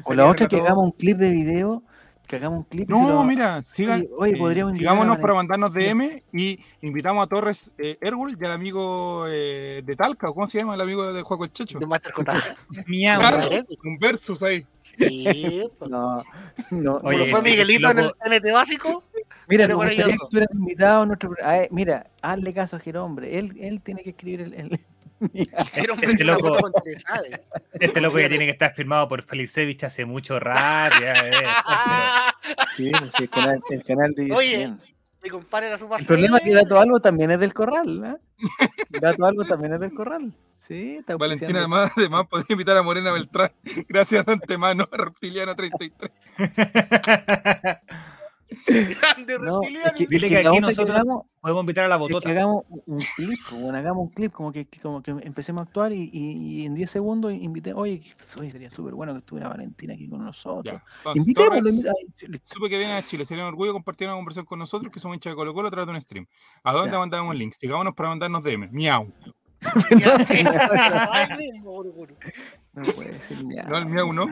O la otra que hagamos un clip de video. Que hagamos un clip. No, lo- mira, sigan, Oye, oye, eh, sigámonos para mandarnos DM y invitamos a Torres eh, Ergul y al amigo eh, de Talca, ¿o ¿cómo se llama el amigo de Juego el Checho? De Master. Claro. Un versus ahí. Sí, pues. No, no. Como Oye, fue Miguelito en el. TNT básico. Mira, pero dos. estuvieras invitado a nuestro a Mira, hazle caso a Jerón, hombre. Él, él tiene que escribir el. el- Era un Este loco. interesades. Este loco ya tiene que estar firmado por Felicevich hace mucho rato. ya, eh. Sí, pues, sí, el, canal, el canal de Oye, ESPN. Mi compadre era su El problema es que Dato Algo también es del Corral, ¿eh? Dato Algo también es del Corral. Sí, está Valentina, además, además podría invitar a Morena Beltrán. Gracias de antemano a Reptiliano 33. Grande No, reptiliano. es que, Dile es que que aquí que nosotros- hagamos, Podemos invitar a la es que botota. hagamos un- clip, bueno, hagamos un clip como que, que- como que empecemos a actuar y, y- y en 10 segundos invité, oye, oye, sería súper bueno que estuviera Valentina aquí con nosotros. Invitémoslo, supe que viene a Chile. Sería un orgullo compartir una conversación con nosotros, que somos hinchas de Colo Colo a través de un stream. ¿A dónde Ya. mandamos el link? Sigámonos para mandarnos DM. Miau. No puede ser miau. No, el miau no.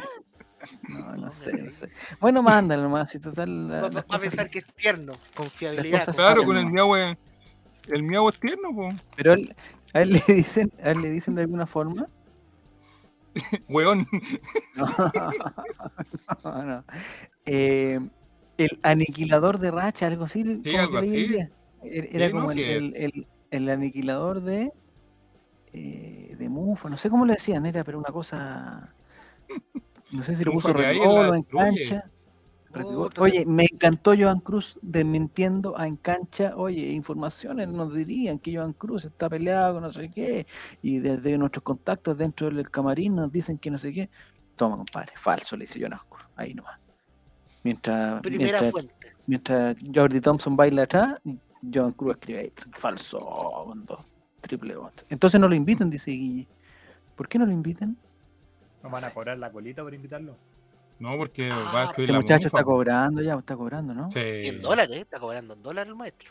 No, no sé, no sé. Bueno, mándalo nomás, si total. la- Va, a pensar que es tierno, confiabilidad. Claro, con el miau es. El miau es tierno, po. Pero a él, a él le dicen, a él le dicen de alguna forma. Weón. No, no. Eh, el aniquilador de racha, algo así. como que algo así. día. Era era Sí, no, como sí el- el- el aniquilador de. eh, de Mufa, no sé cómo le decían, era, pero una cosa. No sé si lo puso hay en cancha. Oye, me encantó Joan Cruz desmintiendo a En Cancha. Oye, informaciones nos dirían que Joan Cruz está peleado con no sé qué. Y desde nuestros contactos dentro del camarín nos dicen que no sé qué. Toma, compadre, falso, le dice Joan Cruz. Ahí nomás. Mientras, Primera mientras, fuente. mientras Jordi Thompson baila atrás, Joan Cruz escribe ahí, falso, con dos triple votos. Entonces no lo invitan, dice Guille. ¿Por qué no lo invitan? ¿Nos van a cobrar la colita por invitarlo? No, porque Ah, va a escribir Este la muchacho está cobrando ya, está cobrando, ¿no? Sí. En dólares, ¿eh? está cobrando en dólares el maestro.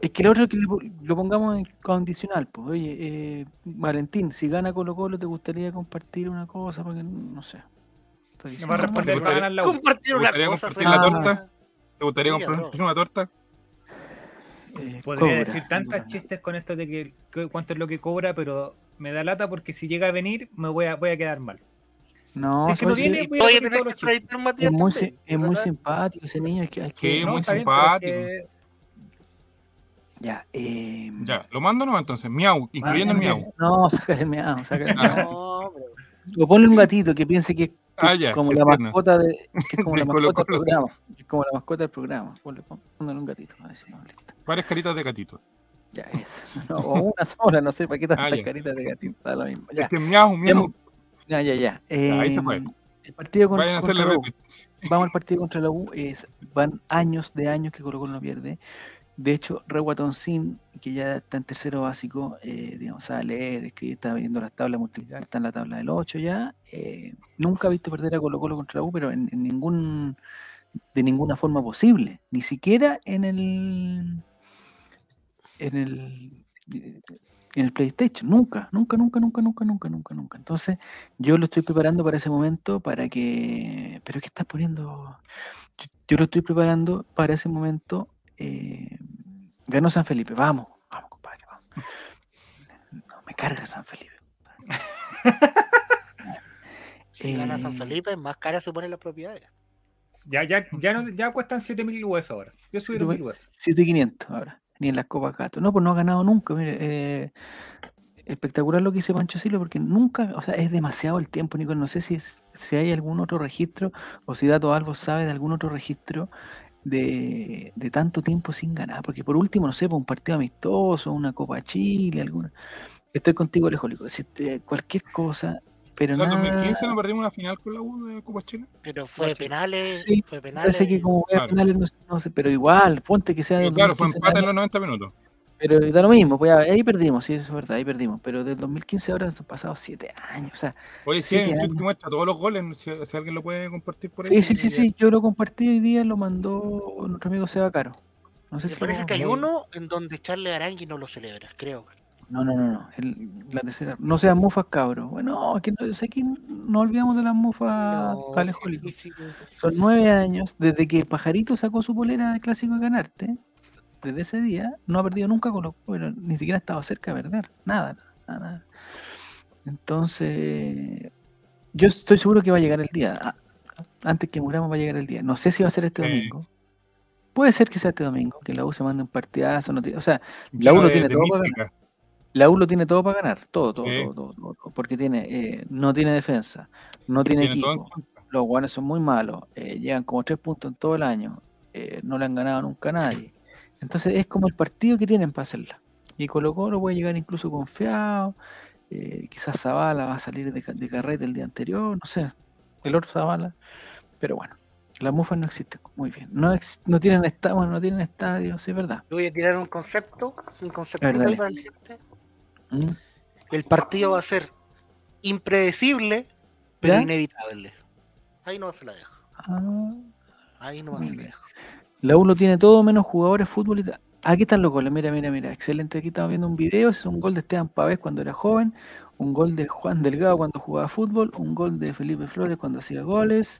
Es que el otro es que lo, lo pongamos en condicional, pues, oye, eh, Valentín, si gana Colo Colo, ¿te gustaría compartir una cosa? Porque no sé. Estoy Nos va a diciendo responder ¿Te que va a gustaría- ganar la. Compartir ¿Te una gustaría cosa. compartir la torta? ¿Te gustaría compartir bro. una torta? eh, Podría cobra, decir tantas chistes con esto de que, que cuánto es lo que cobra, pero me da lata porque si llega a venir me voy a, voy a quedar mal. No, Si es que no viene, voy a que es muy, también, es simpático ese niño. Hay que, hay que- Sí, No, muy bien, es simpático. Ya, eh, Ya, lo mando nomás entonces. Miau, incluyendo el miau. No, sácale el miau, sácale el Ah. miau. No, pero O ponle un gatito que piense que es que Ah, es ya, como la mascota de, que es como la mascota del programa. que es como la mascota del programa. Ponle, pon- ponle un gatito. A ver si no, listo. Varias caritas de gatito. Ya es. No, o una sola, no sé para qué tantas Ah, caritas de gatito. Da lo mismo. Ya, Es que miau, miau. ya, ya. ya. ahí se Eh, fue. El partido con, Vayan a hacerle contra la U. vamos al partido contra la U, es, van años de años que Colo Colo no pierde. De hecho, Reguatón Sin, que ya está en tercero básico, eh, digamos, sabe leer, escribir, está viendo las tablas multiplicadas, está en la tabla del 8 ya. eh, nunca ha visto perder a Colo Colo contra la U, pero en, en ningún de ninguna forma posible, ni siquiera en el en el, eh, en el PlayStation. Nunca, nunca, nunca, nunca, nunca, nunca, nunca, nunca. Entonces, yo lo estoy preparando para ese momento, para que... Pero es que estás poniendo... Yo, lo estoy preparando para ese momento. Eh... San Felipe, vamos, vamos, compadre, vamos. No, me carga San Felipe. si eh... gana San eh, Felipe, más cara se ponen las propiedades. Ya, ya, ya, no, ya cuestan 7.000 US ahora. Yo soy de 7.500 ahora ni en las Copas Gato. No, pues no ha ganado nunca. Mire, eh, espectacular lo que hizo Pancho Silva, porque nunca, o sea, es demasiado el tiempo, Nico. No sé si, es- si hay algún otro registro o si Dato Albo sabe de algún otro registro de, de tanto tiempo sin ganar. Porque por último, no sé, por un partido amistoso, una Copa Chile, alguna. Estoy contigo, Alejólico. Si cualquier cosa, pero O sea, en nada. 2015 no perdimos una final con la U de Copa Chile. Pero fue penales, Sí, fue penales. Parece que como voy a Claro. penales, no, sé- no sé, pero igual, ponte que sea Pero claro, fue 2015 empate en los 90 minutos. Pero da lo mismo, pues ya, ahí perdimos, sí, eso es verdad, ahí perdimos. Pero del 2015 ahora han pasado siete años. O sea, Oye, sí, años. que muestra todos los goles. Si, si alguien lo puede compartir por ahí. sí, sí, sí, sí, yo lo compartí hoy día, lo mandó nuestro amigo Seba Caro. No sé Me si parece que hay uno en donde Charles Arangui no lo celebra, creo. No, no, no, no. el- la tercera. No sean mufas, cabros. Bueno, aquí no, aquí no olvidamos de las mufas No, sí, sí, sí. Son nueve años desde que Pajarito sacó su polera de clásico de ganarte. Desde ese día no ha perdido nunca con los pero ni siquiera ha estado cerca de perder. Nada, nada, nada. Entonces, yo estoy seguro que va a llegar el día. Antes que muramos va a llegar el día. No sé si va a ser este Sí. domingo. Puede ser que sea este domingo, que la U se mande un partidazo. no tiene- o sea, la U lo de- tiene todo para mística. La U lo tiene todo para ganar, todo, todo, todo, todo, todo, todo, porque tiene, eh, no tiene defensa, no tiene, equipo, los guanes son muy malos, eh, llegan como tres puntos en todo el año, eh, no le han ganado nunca a nadie. Entonces es como el partido que tienen para hacerla. Y Colo Colo puede llegar incluso confiado, eh, quizás Zavala va a salir de, de carrete el día anterior, no sé, el otro Zavala, pero bueno, las mufas no existen, muy bien, no, ex- no tienen estadio, bueno, no tienen estadio, sí es verdad. Yo voy a tirar un concepto, un concepto para la gente. Mm. El partido va a ser impredecible, pero ¿Ya? inevitable. Ahí no se la dejo. Ah. Ahí no se la dejo. La U lo tiene todo menos jugadores futbolistas. Aquí están los goles, mira, mira, mira. Excelente. Aquí estamos viendo un video. Es un gol de Esteban Pavés cuando era joven, un gol de Juan Delgado cuando jugaba fútbol, un gol de Felipe Flores cuando hacía goles.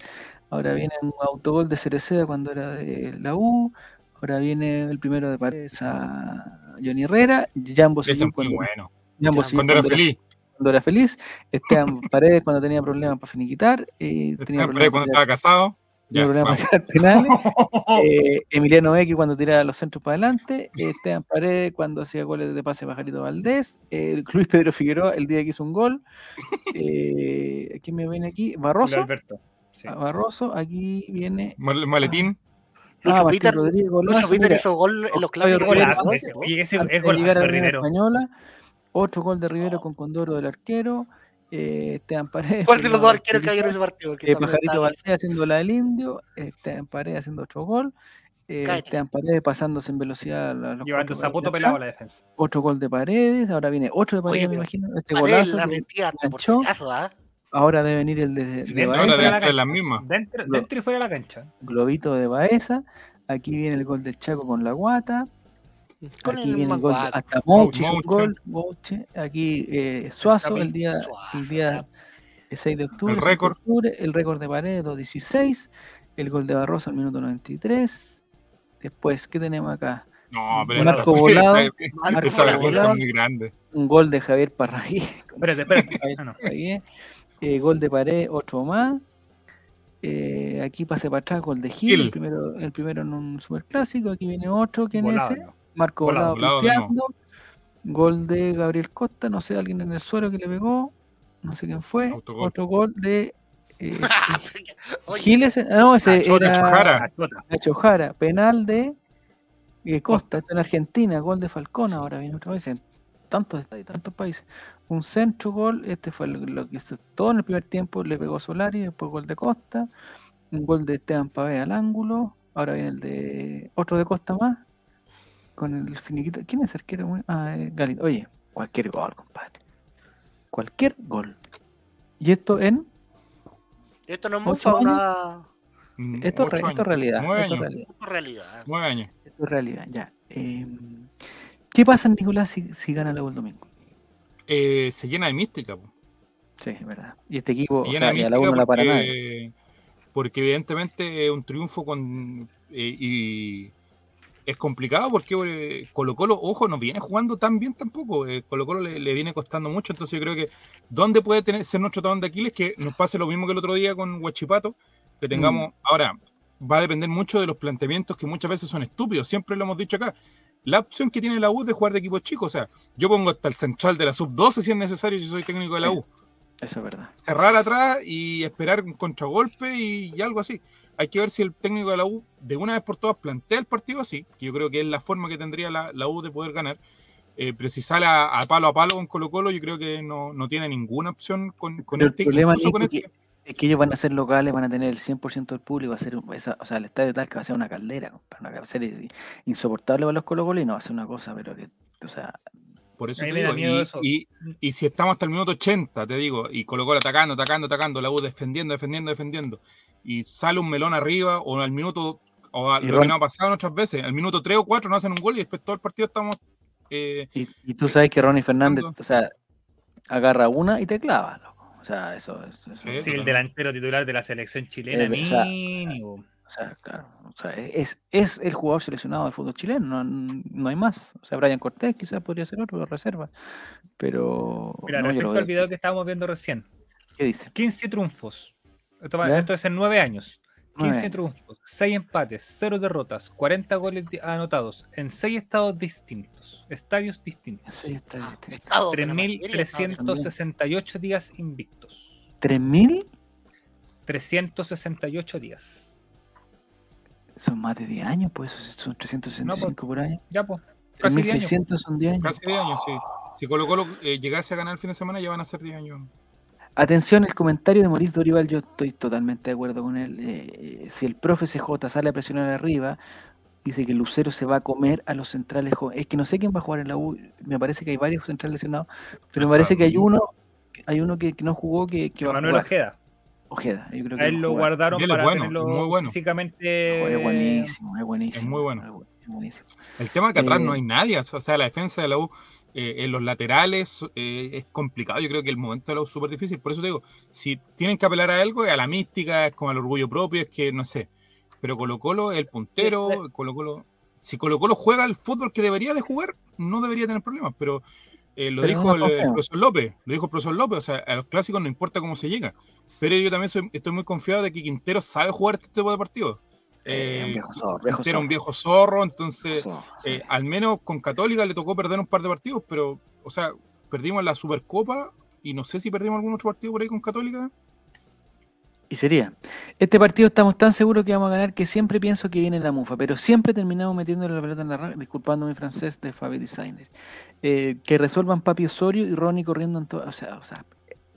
Ahora viene un autogol de Cereceda cuando era de la U. Ahora viene el primero de Paredes a Johnny Herrera. Jambo Sillín muy cuando, bueno. Ya, Cuando era feliz. cuando era feliz. Esteban Paredes cuando tenía problemas para finiquitar. eh, tenía Esteban Paredes problemas cuando estaba casado. tenía Ya, problemas vamos. para penales. Eh, Emiliano X cuando tiraba los centros para adelante, eh, Esteban Paredes cuando hacía goles de pase Pajarito Valdés, eh, Luis Pedro Figueroa el día que hizo un gol, eh, ¿quién me viene aquí? Barroso, Alberto. Sí. Ah, Barroso, aquí viene Mal- Maletín. Lucho ah, Peter- Rodríguez, Lucho golazo, Peter hizo gol en los clásicos. Golazo los ese. es golazo Rivero. Española, otro gol de Rivero con Condoro del arquero, eh, Esteban Paredes. ¿Cuál de los dos arqueros que había en ese partido? Eh, Pajarito Valdés haciendo la del indio, Esteban Paredes haciendo otro gol, eh. Esteban Paredes pasándose en velocidad a los Llevando pelado la defensa. otro gol de Paredes, ahora viene otro de Paredes, Oye, me imagino, este Paredes golazo, la acaso, ¿ah? ahora debe venir el de, de Dentro, Ahora Baeza, de la mismas. Dentro, dentro y fuera de la cancha. globito de Baeza, aquí viene el gol del Chaco con la guata, Con aquí el viene el gol, hasta Mouche un Mouche. gol, Mouche, aquí eh, Suazo, el día, el día el 6 de octubre, El 5 de récord. octubre, el récord de Paredes 2.16, el gol de Barroso al minuto 93, después, ¿qué tenemos acá? No, pero Marco esta- Volado, muy grande. un gol de Javier Parragué, Espérate, espérate. Javier Ah, no. Eh, gol de Paredes, otro más, eh, aquí pase para atrás, gol de Gil, Gil. El, primero, el primero en un superclásico, aquí viene otro, ¿quién es ese? ¿no? Marco Volado, Volado. Gol de Gabriel Costa, no sé, alguien en el suelo que le pegó, no sé quién fue. Autogol. Otro gol de eh, Giles, no, ese era Jara. La chota. Nacho Jara, penal de eh, Costa, esto en Argentina, gol de Falcón, ahora viene otra vez, en tantos estadios, tantos países. Un centro gol, este fue lo, lo que hizo todo en el primer tiempo, le pegó Solari, después gol de Costa. un gol de Esteban Pavé al ángulo. Ahora viene el de otro de Costa más. Con el finiquito. ¿Quién es el arquero? güey? Ah, eh. Oye, cualquier gol, compadre. Cualquier gol. Y esto en. Esto no es ¿Ocho mufa, años? una Esto, Mm, re- esto es realidad. Nueve Esto es años. realidad. realidad. Nueve años. Esto es realidad, ya. Eh, ¿Qué pasa, Nicolás, si, si gana la el domingo? Eh, se llena de mística. po. Sí, es verdad. Y este equipo, Se o llena sea, de y a la no la para nadie. porque, porque evidentemente es un triunfo con eh, y es complicado porque eh, Colo Colo, ojo, no viene jugando tan bien tampoco. Eh, Colo Colo le, le viene costando mucho, entonces yo creo que ¿dónde puede tener, ser nuestro talón de Aquiles? Que nos pase lo mismo que el otro día con Huachipato, que Mm. tengamos, ahora, va a depender mucho de los planteamientos que muchas veces son estúpidos, siempre lo hemos dicho acá. La opción que tiene la U de jugar de equipos chicos, o sea, yo pongo hasta el central de la sub-12 si es necesario, si soy técnico de la Sí. U Eso es verdad. cerrar atrás y esperar un contragolpe y, y algo así. Hay que ver si el técnico de la U de una vez por todas plantea el partido así, que yo creo que es la forma que tendría la, la U de poder ganar. Eh, pero si sale a, a palo a palo con Colo Colo, yo creo que no, no tiene ninguna opción con, con el este. problema, este- Es que ellos van a ser locales, van a tener el 100% del público, va a ser, un- esa- o sea, el estadio tal que va a ser una caldera, va a ser insoportable para los colocolinos, va a ser una cosa, pero que, o sea, Por eso te digo, y, eso. y- y si estamos hasta el minuto 80, te digo, y Colo Colo atacando, atacando, atacando, la U defendiendo, defendiendo, defendiendo, y sale un melón arriba, o al minuto, o a lo que nos ha pasado otras veces, al minuto 3 o 4 no hacen un gol y después todo el partido estamos. eh, y, y tú sabes que Ronnie Fernández, o sea, agarra una y te clava, loco. o sea, eso, es eso- Sí, el delantero titular de la selección chilena, Eh, o sea, mínimo. O sea, claro, o sea, es, es el jugador seleccionado del fútbol chileno, no, no hay más. O sea, Brian Cortés quizás podría ser otro de reserva, pero Mira, no, respecto al video que estábamos viendo recién, ¿Qué dice? 15 triunfos. Esto, esto es en 9 años. 15 Nueve años. triunfos, 6 empates, 0 derrotas, 40 goles anotados en 6 estados distintos, estadios distintos. De la- 3.368 días invictos. ¿3.000? 368 días. Son más de 10 años, pues son 365 por año. Ya, pues. Casi 10 años. 3.600 son 10 años. Casi 10 años, sí. Si Colo Colo eh, llegase a ganar el fin de semana, ya van a ser 10 años. Atención, el comentario de Maurice Dorival, yo estoy totalmente de acuerdo con él. Eh, si el profe CJ sale a presionar arriba, dice que Lucero se va a comer a los centrales jóvenes. Es que no sé quién va a jugar en la U, me parece que hay varios centrales lesionados, pero me Ah, parece que hay uno, hay uno que, que no jugó que, que va Manuel a jugar. Ojeda. Ojeda, yo creo que A él lo jugar. guardaron Él es para bueno, tenerlo muy bueno. físicamente. Es buenísimo, es buenísimo. muy bueno. es bu- es buenísimo. El tema es que atrás Eh, no hay nadie, o sea, la defensa de la U eh, en los laterales eh, es complicado. Yo creo que el momento de la U es súper difícil. Por eso te digo, si tienen que apelar a algo, es a la mística, es como al orgullo propio, es que no sé. Pero Colo Colo, el puntero, Colo Colo. Si Colo Colo juega el fútbol que debería de jugar, no debería tener problemas. Pero eh, lo Pero dijo el, profesor López, lo dijo el profesor López, o sea, a los clásicos no importa cómo se llega. Pero yo también soy- estoy muy confiado de que Quintero sabe jugar este tipo de partidos. Eh, un Eh, viejo zorro, viejo Quintero es un viejo zorro, entonces zorro, sí. eh, al menos con Católica le tocó perder un par de partidos, pero, o sea, perdimos la Supercopa y no sé si perdimos algún otro partido por ahí con Católica. Y sería. Este partido estamos tan seguros que vamos a ganar que siempre pienso que viene la mufa, pero siempre terminamos metiéndole la pelota en la raya, disculpando mi francés de Fabi Designer. Eh, que resuelvan Papi Osorio y Ronnie corriendo en todo. O sea, o sea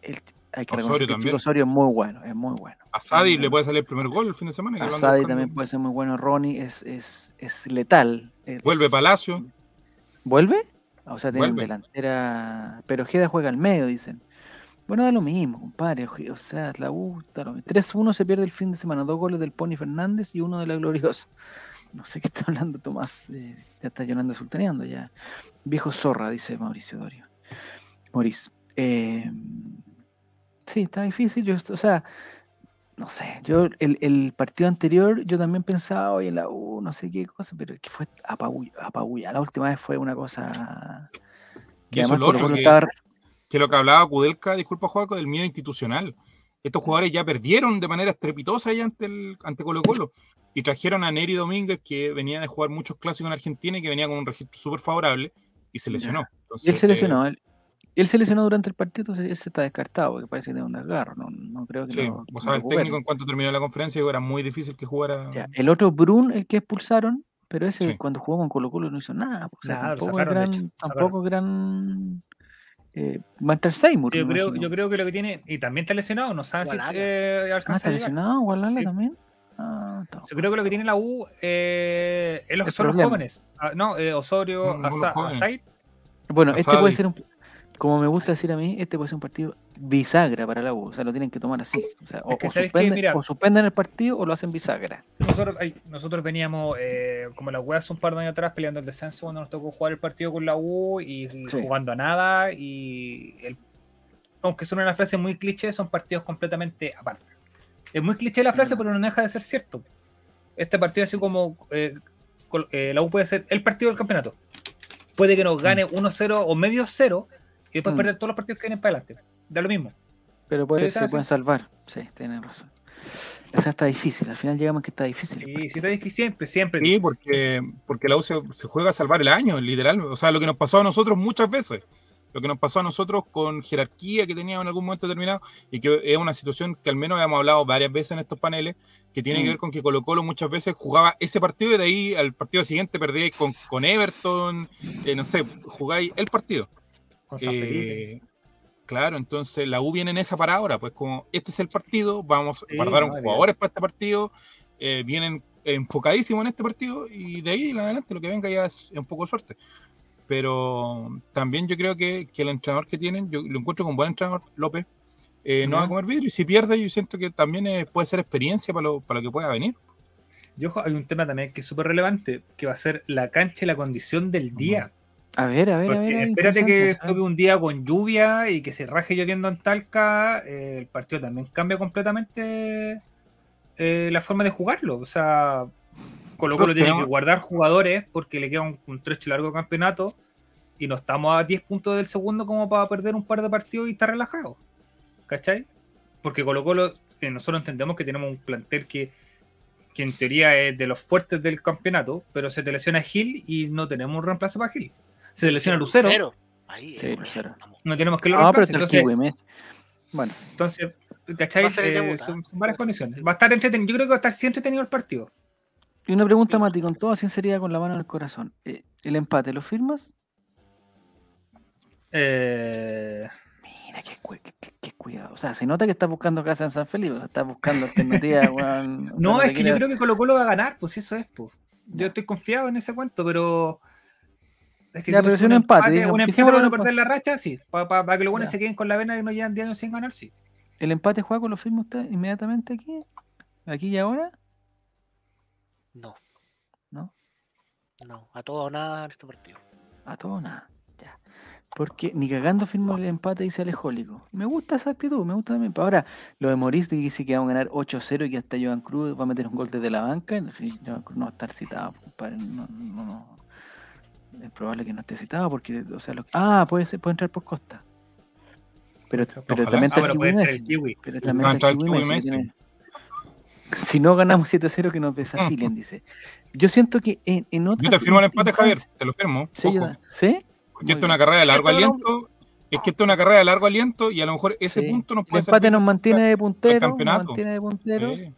el- hay que reconocer Osorio que el chico también. Osorio es muy bueno, es muy bueno. A Sadi le puede salir el primer gol el fin de semana. que A Sadi también puede ser muy bueno. Ronnie es, es, es letal. Es- Vuelve Palacio. ¿Vuelve? O sea, tienen delantera. Pero Ojeda juega al medio, dicen. Bueno, da lo mismo, compadre. O sea, la U da lo mismo. 3-1 se pierde el fin de semana. Dos goles del Pony Fernández y uno de la Gloriosa. No sé qué está hablando Tomás. eh, ya está llorando sultaneando ya. Viejo zorra, dice Mauricio Dorio. Maurice. eh, sí, está difícil. Yo, o sea, no sé. Yo, el, el partido anterior, yo también pensaba, oye, la U, no sé qué cosa, pero que fue apabulla. apabulla. La última vez fue una cosa. Que además lo otro que- lo que hablaba Kudelka, disculpa Juaco, del miedo institucional. Estos jugadores ya perdieron de manera estrepitosa ya ante, el, ante Colo Colo. Y trajeron a Neri Domínguez, que venía de jugar muchos clásicos en Argentina y que venía con un registro súper favorable, y se lesionó. Y él se eh, lesionó. Él, él se lesionó durante el partido, entonces ese está descartado, porque parece que tiene un desgarro. No, no creo que Sí, lo, o el técnico en cuanto terminó la conferencia dijo, era muy difícil que jugara. Ya, El otro Brun, el que expulsaron, pero ese Sí. cuando jugó con Colo Colo no hizo nada. O sea, Nada, tampoco, sacaron, gran, tampoco gran eh, Seymour. Yo creo, yo creo que lo que tiene. Y también está lesionado, no sabe si eh, Ah, está lesionado, Gualala Sí. también. Ah. Yo creo que lo que tiene la U eh, es los, son los jóvenes. Ah, no, eh, Osorio, No, no los jóvenes. Bueno, este puede ser un. Como me gusta decir a mí, este puede ser un partido bisagra para la U. O sea, lo tienen que tomar así. O, sea, o, Es que o ¿sabes qué? suspenden, Mira. o suspenden el partido o lo hacen bisagra. Nosotros, ay, nosotros veníamos eh, como las weas un par de años atrás peleando el descenso cuando nos tocó jugar el partido con la U y, y Sí. jugando a nada. Y el- aunque son una frase muy cliché, son partidos completamente apartes. Es muy cliché la frase, Mm. pero no deja de ser cierto. Este partido, así como eh, eh, la U puede ser el partido del campeonato. Puede que nos gane 1-0 o medio 0 y después Mm. perder todos los partidos que vienen para adelante. Da lo mismo. Pero puede, Sí, se pueden salvar. Sí, tienen razón. O sea, está difícil. Al final llegamos a que está difícil. Y si está difícil, siempre, siempre. Sí, porque, porque la U se, se juega a salvar el año, literal. O sea, lo que nos pasó a nosotros muchas veces. Lo que nos pasó a nosotros con jerarquía que teníamos en algún momento determinado y que es una situación que al menos hemos hablado varias veces en estos paneles, que tiene Mm. que ver con que Colo Colo muchas veces jugaba ese partido y de ahí al partido siguiente perdíais con, con Everton, eh, no sé, jugáis el partido. Con San Felipe. Eh, claro, entonces la U viene en esa para ahora, pues como este es el partido, vamos, Sí, guardaron no, jugadores para este partido, eh, vienen enfocadísimos en este partido y de ahí en adelante lo que venga ya es, un poco de suerte. Pero también yo creo que, que el entrenador que tienen, yo lo encuentro con buen entrenador, López, eh, no va a comer vidrio y si pierde yo siento que también puede ser experiencia para lo, para lo que pueda venir. Y ojo, hay un tema también que es súper relevante, que va a ser la cancha y la condición del día. A ver, a ver, a Porque ver. a ver, espérate que toque un día con lluvia y que se raje lloviendo en Talca, eh, el partido también cambia completamente eh, la forma de jugarlo. O sea, Colo Colo tiene que guardar jugadores porque le queda un, un trecho largo de campeonato y no estamos a 10 puntos del segundo como para perder un par de partidos y estar relajados. ¿Cachai? Porque Colo Colo, eh, nosotros entendemos que tenemos un plantel que, que en teoría es de los fuertes del campeonato, pero se te lesiona Gil y no tenemos un reemplazo para Gil. Se lesiona Lucero, Ahí, Sí, eh, Lucero. no tenemos que lo Ah, pero reemplace. Entonces. Bueno, entonces, ¿cachai? Eh, ¿ah? son, son varias condiciones. Va a estar entretenido. Yo creo que va a estar siempre entretenido el partido. y una pregunta, Mati, con toda sinceridad, con la mano en el corazón. Eh, ¿El empate lo firmas? Eh, Mira, qué, cu- qué- qué- qué cuidado. O sea, se nota que estás buscando casa en San Felipe. O sea, estás buscando alternativas, no, es que yo creo que Colo Colo va a ganar, pues eso es, pues. Yo estoy confiado en ese cuento, pero. Es que Ya, pero es un empate, un digamos, empate dejémoslo para no perder la racha, sí. Para que los buenos se queden con la vena y no llevan 10 años sin ganar, sí. ¿El empate juego lo firma usted inmediatamente aquí? ¿Aquí y ahora? No. ¿No? No, a todo o nada en este partido. A todo o nada. Ya. Porque ni cagando firmo el empate, dice Alejólico. Me gusta esa actitud, me gusta también. Ahora, lo de Morís dice que vamos a ganar 8-0 y que hasta Joan Cruz va a meter un gol desde la banca. En fin, Joan Cruz no va a estar citado, compadre. No, no, no. Es probable que no esté citado porque, o sea, lo- ah, puede ser, puede entrar por Costa. Pero, pero Ojalá. también Ah, está el pero Kiwi puede entrar Messi. el Kiwi. Pero también está el el Kiwi que Si no ganamos 7-0, que nos desafilen, dice. Yo siento que en, en otras. Yo te firmo el empate, Javier, te lo firmo. Sí, ¿Sí? Porque esto es una carrera de largo aliento. Es que esto es una carrera de largo aliento y a lo mejor ese Sí. punto nos El puede empate servir nos mantiene de puntero, nos campeonato. mantiene de punteros Sí.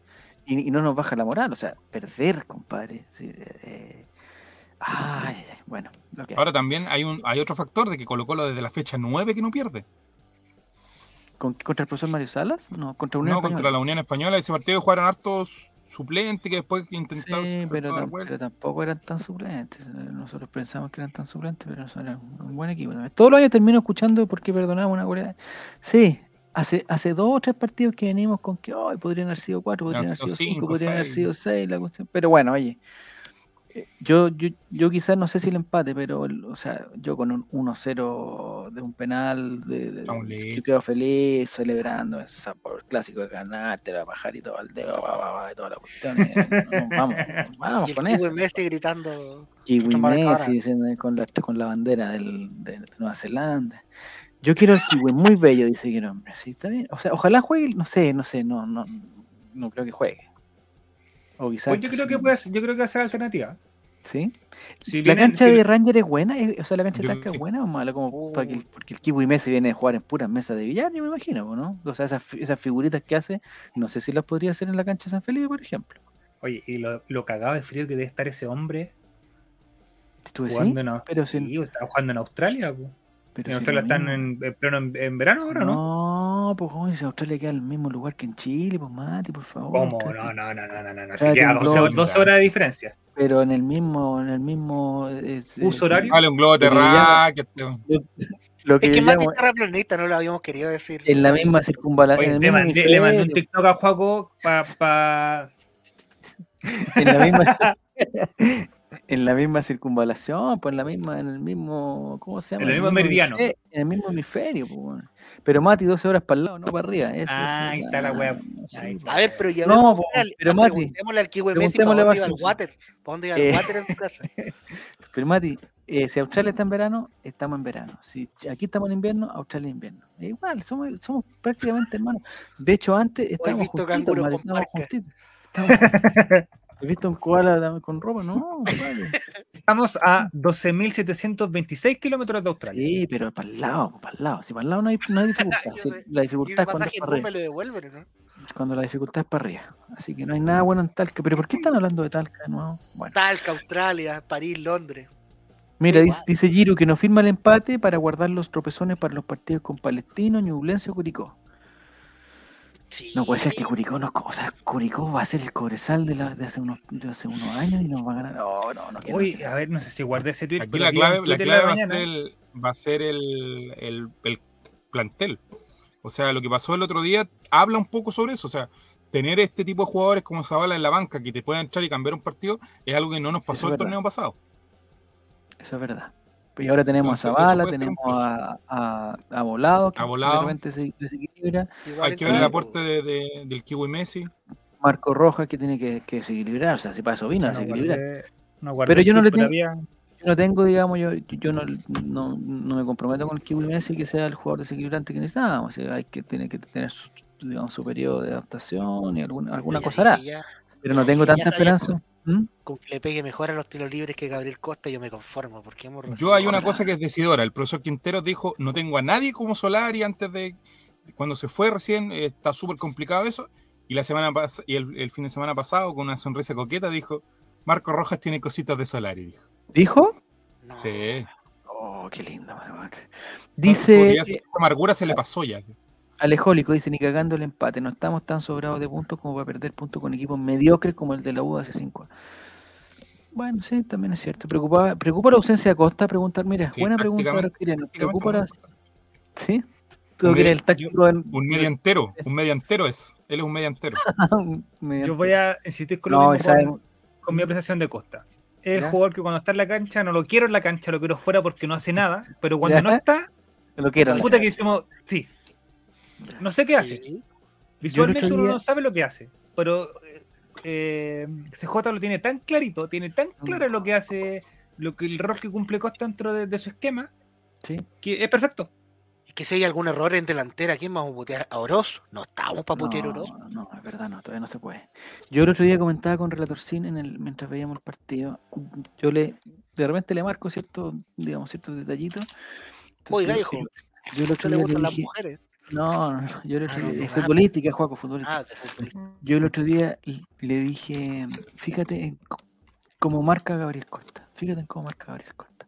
y, y no nos baja la moral. O sea, perder, compadre. sí, eh, ay, bueno, lo que hay. Ahora también hay un hay otro factor de que Colo Colo desde la fecha 9 que no pierde. ¿Con- ¿Contra el profesor Mario Salas? No, contra Unión No, contra la Unión Española. Ese partido jugaron hartos suplentes que después intentaron Sí, pero, tam- tampoco eran tan suplentes. Nosotros pensamos que eran tan suplentes, pero era un buen equipo. Todos los años termino escuchando porque perdonamos una goleada. Sí, hace, hace dos o tres partidos que venimos con que hoy podrían haber sido cuatro, podrían haber sido cinco, cinco, podrían haber sido seis, la cuestión. Pero bueno, oye, yo, yo, yo quizás no sé si el empate, pero el- o sea, yo con un 1-0 de un penal, de, yo quedo feliz celebrando esa por el clásico de ganar, te la pajarito al dedo, va, va, va, y toda la cuestión. eh, vamos, vamos y el con Kiwi eso. Messi gritando. Kiwi Messi diciendo con la, con la bandera del, de, de Nueva Zelanda. Yo quiero el Kiwi, muy bello, dice que el hombre. Sí, está bien. O sea, ojalá juegue, no sé, no sé, no, no, no creo que juegue. O quizás. Pues yo creo que puede, yo creo que va a ser alternativa. ¿Sí? Si ¿La vienen- cancha si- de Ranger es buena? ¿Es- O sea, ¿la cancha de Talca es buena o mala? Como para que el- porque el Kiwi Messi viene a jugar en puras mesas de billar, yo me imagino, ¿no? O sea, esas, esas figuritas que hace, no sé si las podría hacer en la cancha de San Felipe, por ejemplo. Oye, y lo, lo cagado de frío que debe estar ese hombre ¿Tú decís? jugando en, si- jugando en Australia. po. Pero ¿En si Australia lo están en, en, en verano ahora, no? No, pues ¿cómo dice Australia queda en el mismo lugar que en Chile, pues Mati, por favor. ¿Cómo? No, no, no, no, no, no. no. Se queda tembló, 12, tembló. 12 horas de diferencia. Pero en el mismo, en el mismo eh, ¿Uso horario? Vale, un globo Lo que terráqueo. Lo que Es que Mati llamo terraplanista, no lo habíamos querido decir. en la misma circunvalación. Le le mandé un TikTok a Juaco para pa, en la misma en la misma circunvalación, pues en la misma, en el mismo, ¿cómo se llama? En el mismo meridiano. hemisferio- En el mismo hemisferio, pues. Pero Mati, 12 horas para el lado, no para arriba. Eso, Ah, ahí está la wea. sí, pues. A ver, pero ya No, po, al- pero Mati, preguntémosle al Kiwi Messi para dónde iba el water. ¿Para dónde iba el Eh. water en su casa? Pero Mati, eh, si Australia está en verano, estamos en verano. Si aquí estamos en invierno, Australia en invierno. Es igual, somos, somos prácticamente hermanos. De hecho, antes estábamos juntitos, Mati, estábamos juntitos. ¿Has visto un koala con ropa? No, compadre. Estamos a 12.726 kilómetros de Australia. Sí, pero para el lado, para el lado. Si para el lado no hay, no hay dificultad. Si la dificultad es cuando es para arriba. Cuando la dificultad es para arriba. Así que no hay nada bueno en Talca. ¿Pero por qué están hablando de Talca de nuevo? Bueno. Talca, Australia, París, Londres. Mira, dice, dice Giro que no firma el empate para guardar los tropezones para los partidos con Palestino, Ñublense o Curicó. Sí. No puede ser que Curicó no. O sea, Curicó va a ser el cobresal de, la, de, hace, unos, de hace unos años y nos va a ganar. No, no, no. quiero- a ver, no sé si guardé ese tweet. Aquí pero la clave, la clave va, a ser el, va a ser el, el- el plantel. O sea, lo que pasó el otro día habla un poco sobre eso. O sea, tener este tipo de jugadores como Zavala en la banca que te puedan entrar y cambiar un partido es algo que no nos pasó es el verdad. torneo pasado. Eso es verdad. Y ahora tenemos a Entonces, Zavala, tenemos a, a, a Volado, que A de Volado. repente se desequilibra. Hay que ver el aporte de- de- del Kiwi Messi. Marco Rojas, que tiene que, que desequilibrar. O sea, si para eso vino a No desequilibrar. guardé- no guardé Pero yo no le tengo- todavía. Yo no tengo, digamos, yo, yo no, no, no me comprometo con el Kiwi Messi que sea el jugador desequilibrante que necesitamos. O sea, hay que tiene que tener su, digamos, su periodo de adaptación y alguna, alguna cosa hará. Pero no tengo tanta esperanza. ¿Mm? Con que le pegue mejor a los tiros libres que Gabriel Costa, yo me conformo. Porque hemos Yo hay una cosa que es decidora. El profesor Quintero dijo, no tengo a nadie como Solari antes de cuando se fue recién, eh, está súper complicado eso. Y la semana pas- y el, el fin de semana pasado, con una sonrisa coqueta, dijo, Marco Rojas tiene cositas de Solari, dijo. ¿Dijo? No. Sí. Oh, qué lindo. Dice esa amargura se le pasó ya. Alejólico, dice, ni cagando el empate. No estamos tan sobrados de puntos como para perder puntos con equipos mediocres como el de la U de hace cinco años. Bueno, sí, también es cierto. Preocupa, preocupa la ausencia de Costa, preguntar, mira, Sí, buena pregunta, ¿Preocupa la... ¿Sí? ¿Tú el medio- táctico en- Un media entero, un media entero es. Él es un media entero. Yo voy a insistir con lo No, con- con mi apreciación de Costa. Es el ¿Ya? jugador que cuando está en la cancha no lo quiero en la cancha, lo quiero fuera porque no hace nada, pero cuando ¿Ya? no está, lo quiero. puta que decimos, sí, no sé qué hace. Sí. Visualmente uno día- no sabe lo que hace, pero eh, eh, CJ lo tiene tan clarito, tiene tan Mm. claro lo que hace, lo que el rol que cumple Costa dentro de, de su esquema, Sí. que es perfecto. Es que si hay algún error en delantera, ¿quién vamos a putear? ¿A Oroz? No estamos para putear a Oroz. No, no, es verdad, no, todavía no se puede. Yo el otro día comentaba con Relator Cine en el, mientras veíamos el partido, yo le, de repente le marco ciertos, digamos, ciertos detallitos. Entonces, Oiga, yo- hijo, Yo el ¿Qué otro le día gustan le las mujeres? No, no, yo el otro Ah, día, ah, futbolística, Juaco, futbolística. Ah, de. Yo el otro día le dije, fíjate en cómo marca Gabriel Costa, fíjate en cómo marca Gabriel Costa.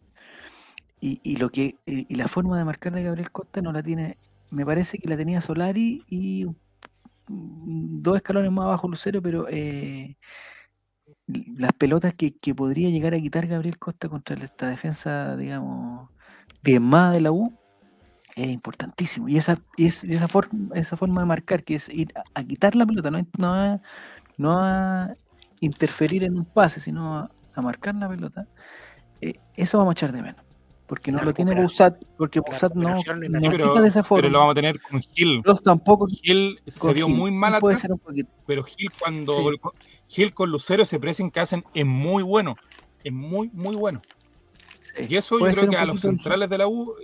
Y, y lo que y, y la forma de marcar de Gabriel Costa no la tiene, me parece que la tenía Solari y un- dos escalones más abajo Lucero, pero eh, las pelotas que, que podría llegar a quitar Gabriel Costa contra esta defensa, digamos, diezmada de la U, es importantísimo. Y esa, y es- y esa, forma, esa forma de marcar, que es ir a, a quitar la pelota, no, no, a, no a interferir en un pase, sino a, a marcar la pelota, eh, eso vamos a echar de menos. Porque no lo tiene. Pausat, porque La Pausat no, no pero, quita de esa pero lo forma. vamos a tener con Gil. Los tampoco Gil se vio Gil. muy mal atrás, pero Gil cuando Sí. Gil con Lucero ese pressing que hacen es muy bueno. Es muy, muy bueno. sí, Y eso yo creo que a los centrales de la U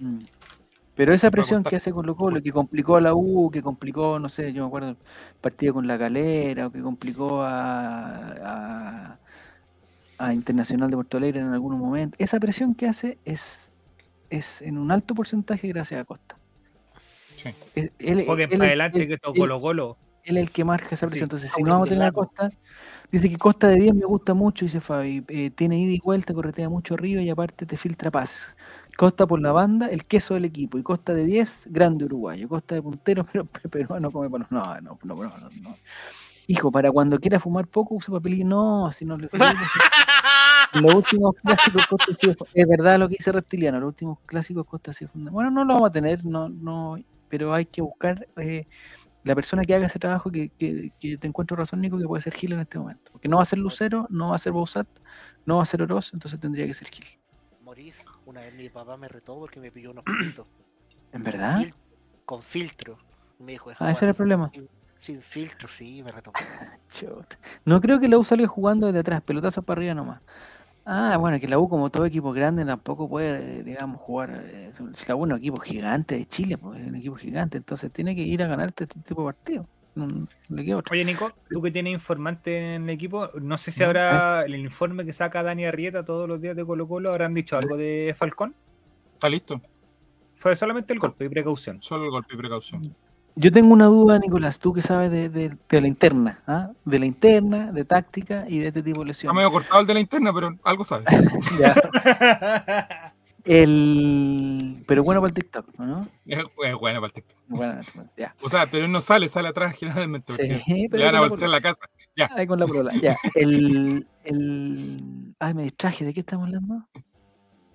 Mm. Pero esa presión que hace Colo Colo, que complicó a la U, que complicó, no sé, yo me acuerdo el partido con la Calera, o que complicó a, a, a Internacional de Puerto Alegre en algunos momentos, esa presión que hace es, es en un alto porcentaje gracias a Costa. Sí. Es- Él, para adelante él- que él- Colo Colo. él es el que marca esa presión. Sí, Entonces, si no vamos a tener a Costa, dice que Costa de 10 me gusta mucho, dice Fabi. eh, tiene ida y vuelta, corretea mucho arriba y aparte te filtra pases. Costa por la banda, el queso del equipo. Y Costa de 10, grande uruguayo. Costa de puntero, pero pe- peruano come palos. No, no, no, no, no. Hijo, para cuando quiera fumar poco, use papelillo. No, si no le. Los últimos clásicos Costa sí es verdad lo que dice Reptiliano, los últimos clásicos Costa sí fue- Bueno, no lo vamos a tener, no, no, pero hay que buscar eh, la persona que haga ese trabajo que, que, que te encuentro razón, Nico, que puede ser Gil en este momento. Porque no va a ser Lucero, no va a ser Bousat, no va a ser Oroz, entonces tendría que ser Gil. Morís, una vez mi papá me retó porque me pilló unos pelitos. ¿En verdad? Fil- Con filtro. Me dijo. Ah, ese era el problema. Sin, sin filtro, sí, me retó. No creo que la U salga jugando desde atrás, pelotazos para arriba nomás. Ah, bueno, que la U, como todo equipo grande, tampoco puede, eh, digamos, jugar. eh, la U es un equipo gigante de Chile, pues es un equipo gigante, entonces tiene que ir a ganarte este tipo de partido. Le queda otra. Oye, Nico, tú que tienes informante en el equipo, no sé si habrá el informe que saca Dani Arrieta todos los días de Colo Colo, ¿habrán dicho algo de Falcón? Está listo. Fue solamente el golpe y precaución. Solo el golpe y precaución. Yo tengo una duda, Nicolás, tú que sabes de, de- de la interna, ¿ah? de la interna, de táctica y de este tipo de lesiones. medio cortado el de la interna, pero algo sabe. Ya. El... Pero bueno para el TikTok, ¿no? Es, bueno para el TikTok. Bueno, ya. O sea, pero él no sale, sale atrás generalmente. Porque Sí, pero le van a con la casa. Ahí con la polola. Ya. El, el... Ay, me distraje. ¿De qué estamos hablando?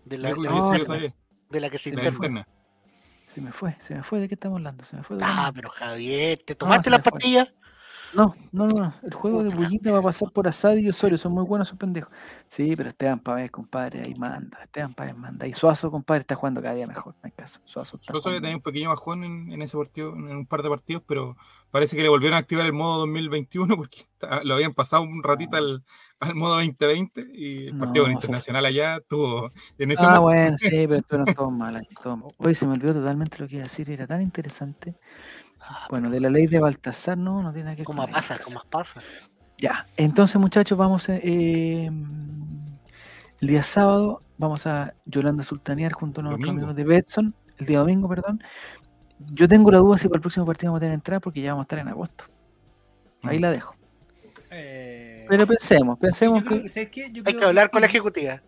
De la, de la- sí, no, yo sabía, de la que se interna. Se me fue, se me fue. ¿De qué estamos hablando? Se me fue. de Ah, la- pero Javier, ¿te tomaste se las pastillas? No, no, no. El juego de Bullita va a pasar por Asad y Osorio. Son muy buenos esos pendejos. Sí, pero Esteban Pavés, compadre, ahí manda. Esteban Pavés manda. Y Suazo, compadre, está jugando cada día mejor. No hay caso. Suazo jugando tenido un pequeño bajón en, en ese partido, en un par de partidos, pero parece que le volvieron a activar el modo 2021 porque está- lo habían pasado un ratito al, al modo 2020 y el partido No, internacional allá tuvo en ese Ah, bueno, sí, pero estuvieron todos mal. Hoy se me olvidó totalmente lo que iba a decir, era tan interesante. Ah, Bueno, de la ley de Baltasar, no, no tiene nada que ver ¿Cómo con la ley de pasa? ¿Cómo pasa? Ya, entonces muchachos, vamos eh, eh, el día sábado, vamos a Yolanda Sultanear junto a nuestros amigos de Betson, el día domingo, perdón. Yo tengo la duda si para el próximo partido vamos a tener entrada porque ya vamos a estar en agosto. Ahí Mm. la dejo. Eh, Pero pensemos, yo pensemos creo que... que- ¿sabes qué? Yo Hay creo que hablar con la ejecutiva.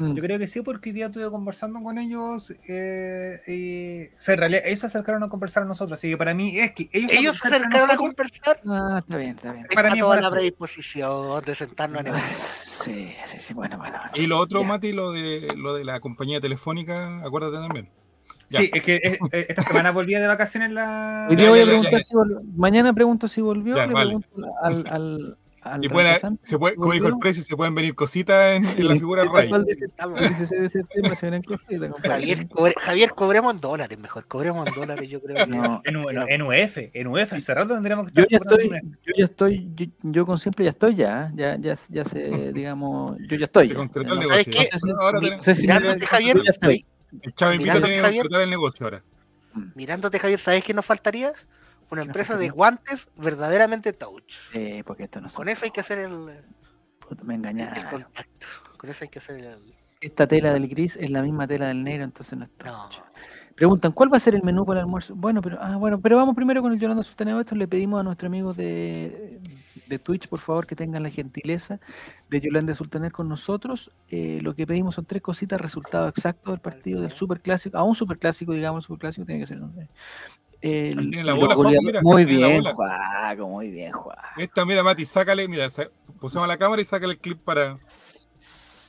Mm, Yo creo que sí, porque hoy día estuve conversando con ellos. Eh, y, o sea, en realidad, ellos se acercaron a conversar a nosotros. Así que para mí es que ellos, Ellos se acercaron a nosotros, conversar. Ah, está bien, está bien. Para Está mí toda es la predisposición de sentarnos a negociar. Sí, sí, sí, bueno, bueno. bueno. Y lo otro, Ya. Mati, lo de, lo de la compañía telefónica, acuérdate también. Ya. Sí, es que esta semana volvía de vacaciones la. Hoy día voy a ya, ya, preguntar ya. si volvió. Mañana pregunto si volvió. Ya, le vale. pregunto al Y pueden, se puede, como dijo el precio, se pueden venir cositas en, en la Sí, figura sí, del Ray. tal cual El 16 de septiembre se vienen cositas, compadre. Javier, cobre- Javier, cobremos en dólares mejor. Cobremos en dólares, yo creo que. No, En, no, en UF, en UF, hace rato tendríamos que yo estar ya cobrando estoy, yo ya estoy, yo, yo con siempre ya estoy ya, ya, ya, ya sé, digamos, yo ya estoy. Se ya. concretó el Ya no, ¿Sabes negocio. Mirándote, Javier, yo ya estoy. el Chavo Invita concretar el negocio ahora. Mirándote, Javier, ¿sabes qué nos faltaría? Una ¿Qué nos empresa de guantes verdaderamente touch. Sí, porque esto no son- Con eso hay que hacer el, Puta, me el engañaron. contacto. Con eso hay que hacer el. Esta tela del gris es la misma tela del negro, entonces no está. No. Preguntan, ¿cuál va a ser el menú para el almuerzo? Bueno, pero ah, bueno, pero vamos primero con el Yolanda Sultaneo. Esto le pedimos a nuestros amigos de, de Twitch, por favor, que tengan la gentileza de Yolanda Sultaner con nosotros. Eh, lo que pedimos son tres cositas, resultado exacto del partido del superclásico, a un superclásico, digamos, superclásico tiene que ser. ¿no? El- tiene la el bola, Juan, mira, muy tiene la bien, bola. Juaco, muy bien, Juaco. Esta, mira, Mati, sácale, mira, pusemos la cámara y sácale el clip para.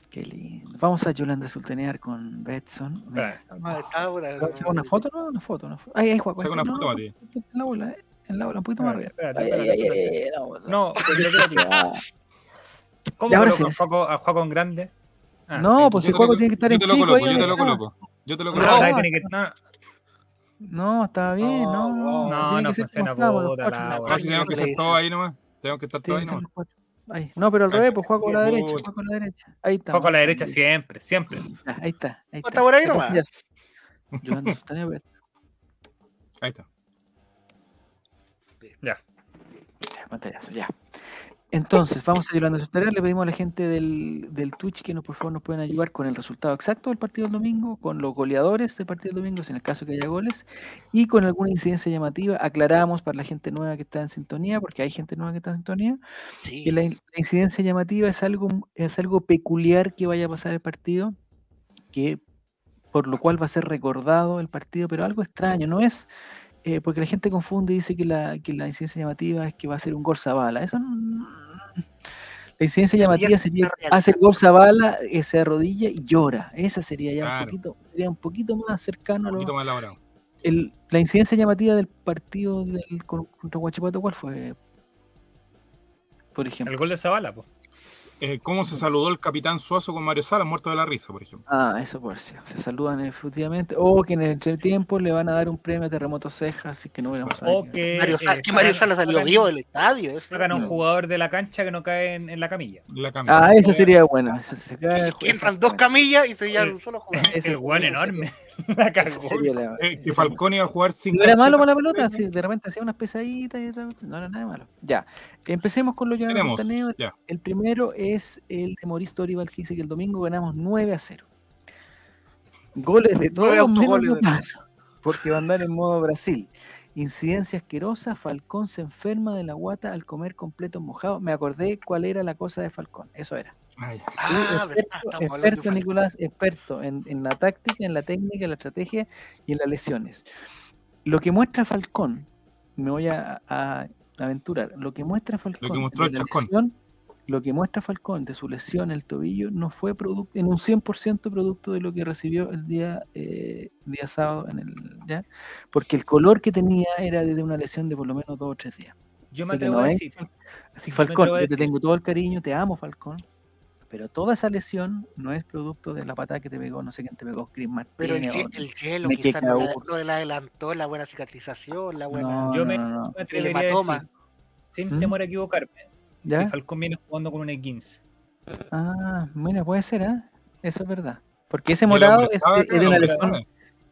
Qué lindo. Vamos a Yolanda Sultanear con Betson. Mira. Ahora- ¿Puedo sacar una foto? No, una foto. Una foto. Ahí, ahí, Juaco. Saca una foto, No, Mati. En la bola, eh, en la bola, un poquito más arriba. no. Ah. ¿Cómo coloco sí. a Juaco, a Juaco en grande? Ah, No, pues Yo si te Juaco tiene que estar yo en te lo chico coloco, yo te lo coloco. Yo te lo No, coloco. No, No, está bien, no. No, no, no, funciona, puta cuatro. la No, No, wea. si tenemos que estar todos ahí nomás. Tenemos que estar todos ahí nomás. Ahí. No, pero al revés, pues Juaco a la derecha, pucha. Juaco a la derecha. Ahí está. Juaco a la derecha siempre, siempre. Ahí está, ahí está. Está por ahí Ya, nomás. ya. Ahí está. ya, pantallazo, ya. Entonces, vamos a ayudando a sus tareas. Le pedimos a la gente del, del Twitch que nos, por favor nos puedan ayudar con el resultado exacto del partido del domingo, con los goleadores del partido del domingo, si en el caso que haya goles, y con alguna incidencia llamativa. Aclaramos para la gente nueva que está en sintonía, porque hay gente nueva que está en sintonía, Sí. que la, la incidencia llamativa es algo, es algo peculiar que vaya a pasar el partido, que por lo cual va a ser recordado el partido, pero algo extraño, no es eh, porque la gente confunde y dice que la, que la incidencia llamativa es que va a ser un gol Zabala. Eso no. La incidencia llamativa sería hace el gol Zabala, eh, se arrodilla y llora. Esa sería ya Claro. un poquito, sería un poquito más cercano a Un lo, poquito más elaborado. el- la incidencia llamativa del partido del, con- contra Guachipato, ¿cuál fue? Por ejemplo. El gol de Zavala, pues. Eh, ¿Cómo se saludó el capitán Suazo con Mario Salas, muerto de la risa, por ejemplo? Ah, eso por si se saludan efectivamente. O que en el entretiempo le van a dar un premio a Terremoto Cejas, así que no hubiéramos sabido. O que, Mario, Sa- eh, que Mario Sala salió vivo del estadio. Sacan a un No. jugador de la cancha que no cae en, en la camilla. La camisa. Ah, esa sería buena. esa se cae el Que entran dos camillas y se llevan El- un solo jugador. Ese- el guan ese enorme. La Esa cagó. sería la- Eh, que Falcón iba a jugar sin No era malo con la pelota, sí, de repente hacía unas pesaditas y no era nada malo. Ya, empecemos con los llamados Tenemos, espontáneos. ya. El primero es el de Mauricio Torival que dice que el domingo ganamos 9 a 0. Goles de todos menos de paso, porque va a andar en modo Brasil. Incidencia asquerosa, Falcón se enferma de la guata al comer completos mojados. Me acordé cuál era la cosa de Falcón, eso era. Ah, ya. Ah, verdad, experto, de experto. Nicolás, experto en, en la táctica, en la técnica, en la estrategia y en las lesiones. Lo que muestra Falcón, me voy a, a aventurar, lo que muestra Falcón, mostró de el la lesión, lo que muestra Falcón de su lesión en el tobillo no fue producto, en un 100% producto de lo que recibió el día, eh, día sábado, en el, ¿ya? porque el color que tenía era desde una lesión de por lo menos dos o tres días. Yo me Así que atrevo no a decir. Así, Falcón, yo te tengo todo el cariño, te amo, Falcón. Pero toda esa lesión no es producto de la patada que te pegó, no sé quién te pegó, Chris Martínez. Pero el, o- ye- el hielo quizás no, la- no le adelantó la buena cicatrización, la buena. no, Yo me- no, no. me el hematoma. decir, sin ¿Mm? temor a equivocarme, que ¿Ya? Falcón viene jugando con un E15. Ah, mira, puede ser, ¿ah? Eso es verdad. Porque ese morado es, de una lesión.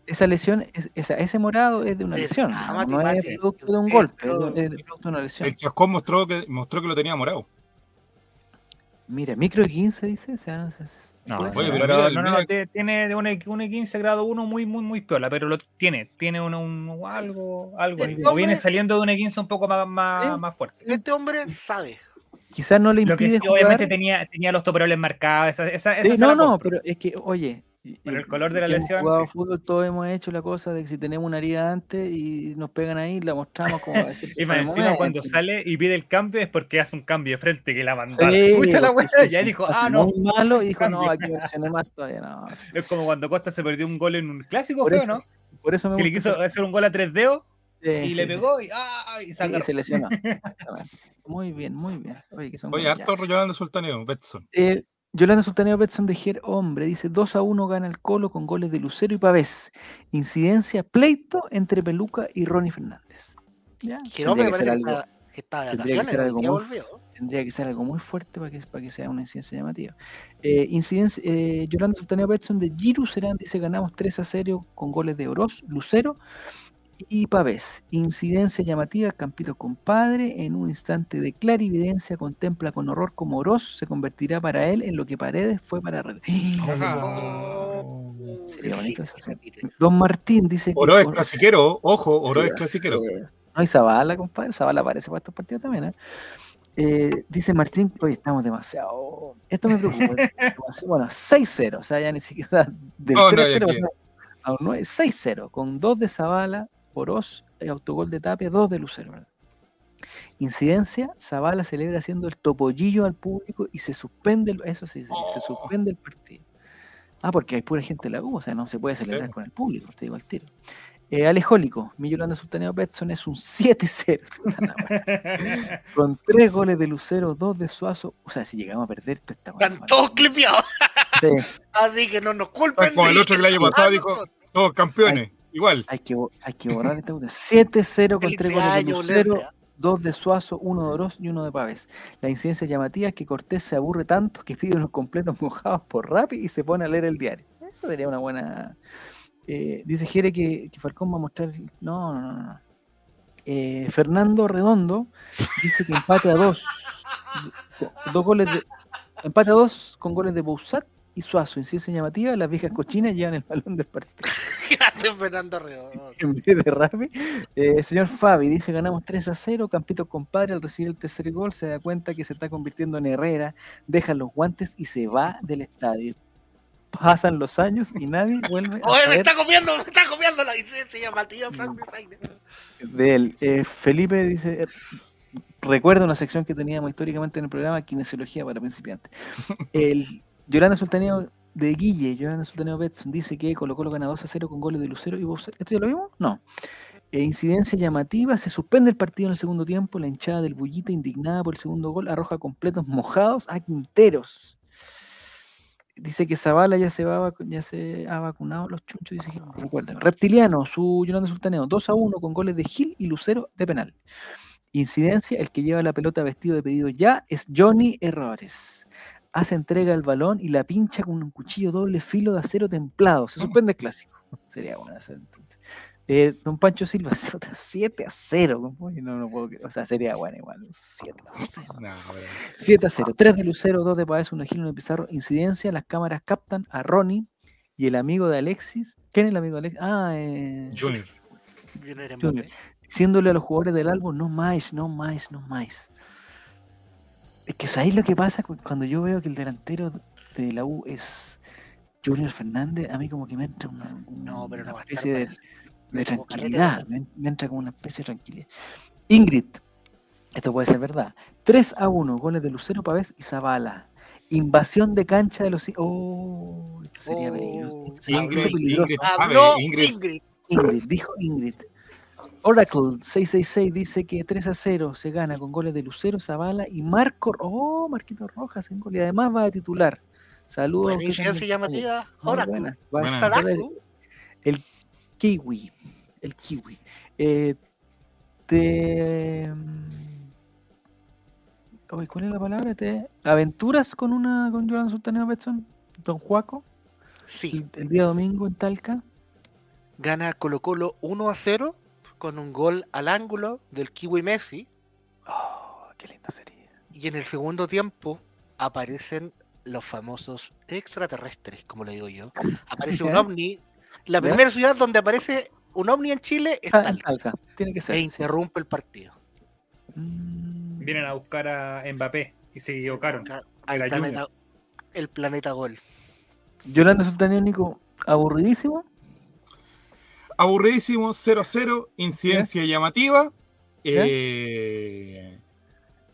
Esa lesión, es, esa, ese morado es de una Es- lesión, ah, no, mate, no es producto de un Eh, golpe, pero- es producto de una lesión. El Chascón mostró que, mostró que lo tenía morado. Mira, micro 15 dice, o sea, no sé, No, Oye, pero, no, no, no, te- tiene un, un E15 grado 1 muy, muy, muy piola, pero lo tiene, tiene un, un- algo, algo, Este o viene hombre- saliendo de un E15 un poco más, más, Sí. más fuerte. Este hombre sabe. quizás no le Lo que impide sí, jugar. obviamente tenía, tenía los toperoles marcados, esa, esa, esa Sí, no, la no, pero es que, oye. Pero el color de la lesión, jugado sí. fútbol, todos hemos hecho la cosa de que si tenemos una herida antes y nos pegan ahí, la mostramos como Y más encima cuando sale y pide el cambio es porque hace un cambio de frente que la mandó. Sí, a la chucha la porque wea, hizo ya un dijo, ah, no. Muy malo y dijo, cambio. no, aquí versioné más todavía, no. sí. Es como cuando Costa se perdió un gol en un clásico, Por feo, eso, ¿no? Por eso me Que le quiso hacer un gol a tres dedos Sí, y sí, le pegó y, ah, y Sí, saca. se lesionó. Muy bien, muy bien. Oye, que son Oye, ya. harto Rollando Sultaneo, Betson. Eh, Yolanda Sultaneo Betson de Ger Hombre dice 2 a 1 gana el Colo con goles de Lucero y Pavés. Incidencia, pleito entre Peluca y Ronnie Fernández. Ya, Jerome me tendría que ser parece que algo- está, que está de tendría que ser vacaciones. algo hoy día muy volvió. tendría que ser algo muy fuerte para que, para que sea una incidencia llamativa. Eh, incidencia, eh, Yolanda Sultaneo Betson de Giru Serán dice ganamos 3 a 0 con goles de Oroz, Lucero y Pavés. Incidencia llamativa, Campito compadre, en un instante de clarividencia contempla con horror como Oroz se convertirá para él en lo que Paredes fue para Re- Oh. Sería bonito eso. Don Martín dice que Oro es clasiquero, ojo, Oro Sí, es clasiquero. No, y Zabala, compadre. Zabala aparece para estos partidos también, ¿eh? Eh, dice Martín, oye, estamos demasiado. Esto me preocupa. bueno, 6-0, o sea, ya ni siquiera del No, no, 3-0 ya que- pasamos a un 9, 6-0, con 2 de Zabala, Oroz, eh, autogol de Tapia, 2 de Lucero, ¿verdad? Incidencia, Zabala celebra haciendo el topollillo al público y se suspende, el- eso sí, se Oh. suspende el partido. Ah, porque hay pura gente en la U, o sea, no se puede celebrar Sí. con el público, te digo al tiro. Eh, Alejólico, mi Yolanda Sultaneo Betson es un 7-0. puta la wea. con 3 goles de Lucero, 2 de Suazo. O sea, si llegamos a perder, te está Están todos clipeados. Sí, Así que no nos culpen. Como el de- otro que el año pasado dijo, somos campeones. Igual. hay que, hay que borrar esta cuestión. 7-0 con Feliz 3 goles de Lucero, Olencia. 2 de Suazo, 1 de Oroz y 1 de Pavés. La incidencia llamativa es que Cortés se aburre tanto que pide unos completos mojados por Rappi y se pone a leer el diario. Eso sería una buena. Eh, dice Jere que, que Falcón va a mostrar. el- No, no, no. no. Eh, Fernando Redondo dice que empate a 2 con- dos goles de. Empate a dos con goles de Bouzat y Suazo. Incidencia llamativa, las viejas cochinas llevan el balón del partido. Grande Fernando Redondo. en vez de Rappi. Eh, señor Fabi dice: ganamos 3 a 0. Campito compadre, al recibir el tercer gol, se da cuenta que se está convirtiendo en Herrera, deja los guantes y se va del estadio. Pasan los años y nadie vuelve a Oye, me está comiendo, me está comiendo la licencia Frank Designer. de él. Eh, Felipe dice: Recuerdo una sección que teníamos históricamente en el programa, Kinesiología para principiantes. El Yolanda Sultaneo de Guille, Yolanda Sultaneo Betson, dice que Colo Colo gana 2 a 0 con goles de Lucero y. ¿Esto ya lo vimos? No. Eh, incidencia llamativa, se suspende el partido en el segundo tiempo, la hinchada del Bullita, indignada por el segundo gol, arroja completos mojados a Quinteros. Dice que Zavala ya se, va, ya se ha vacunado los chunchos, dice que. Reptiliano, su Yolanda Sultaneo, 2 a 1 con goles de Gil y Lucero de penal. Incidencia, el que lleva la pelota vestido de pedido ya es Johnny Errores. Hace entrega el balón y la pincha con un cuchillo doble filo de acero templado. Se suspende el clásico. Sería bueno hacer entonces. Eh, don Pancho Silva, 7 a 0. ¿cómo? No, no puedo creer. O sea, sería bueno igual. 7 a 0. No, pero- 7 a 0. 3 de Lucero, 2 de Páez, 1 de Gil, 1 de Pizarro. Incidencia, las cámaras captan a Ronnie y el amigo de Alexis. ¿Quién es el amigo de Alexis? Ah, eh, Junior. Junior Junior. Diciéndole a los jugadores del álbum, no más, no más, no más. Es que ¿sabéis lo que pasa cu- cuando yo veo que el delantero de la U es Junior Fernández? A mí como que me entra una, No, pero no una especie de, tranquilidad, me, me entra como una especie de tranquilidad. Ingrid, esto puede ser verdad. 3 a 1, goles de Lucero Pavés y Zavala. Invasión de cancha de los... i- Oh, esto sería peligroso. Oh. esto sería Ingrid, muy peligroso. Ingrid sabe, Habló Ingrid. Ingrid. Ingrid, dijo Ingrid. Oracle 666 dice que 3 a 0 se gana con goles de Lucero, Zavala y Marco. Oh, Marquito Rojas en gol. Y además va a titular. Saludos. Buena a usted incidencia también, llamativa. Ahora, buenas. Va a Buenas. estar el, el kiwi. El kiwi. Eh, te. mm, oye, ¿Cuál es la palabra? ¿Te aventuras con una con Jordan Sultaneo Betson? Don Juaco. sí, El, el día domingo en Talca. gana Colo Colo 1 a 0 con un gol al ángulo del Kiwi Messi. Oh, qué lindo sería. Y en el segundo tiempo aparecen los famosos extraterrestres, como le digo yo. Aparece un ovni. La primera ciudad donde aparece un ovni en Chile es Ah, en Talca. Talca. Tiene que ser. E sí. interrumpe el partido. Mm. Vienen a buscar a Mbappé y se equivocaron. Al planeta, el planeta Gol. Yolanda Sultaneo Nico, aburridísimo. Aburridísimo, 0-0, incidencia llamativa. Eh,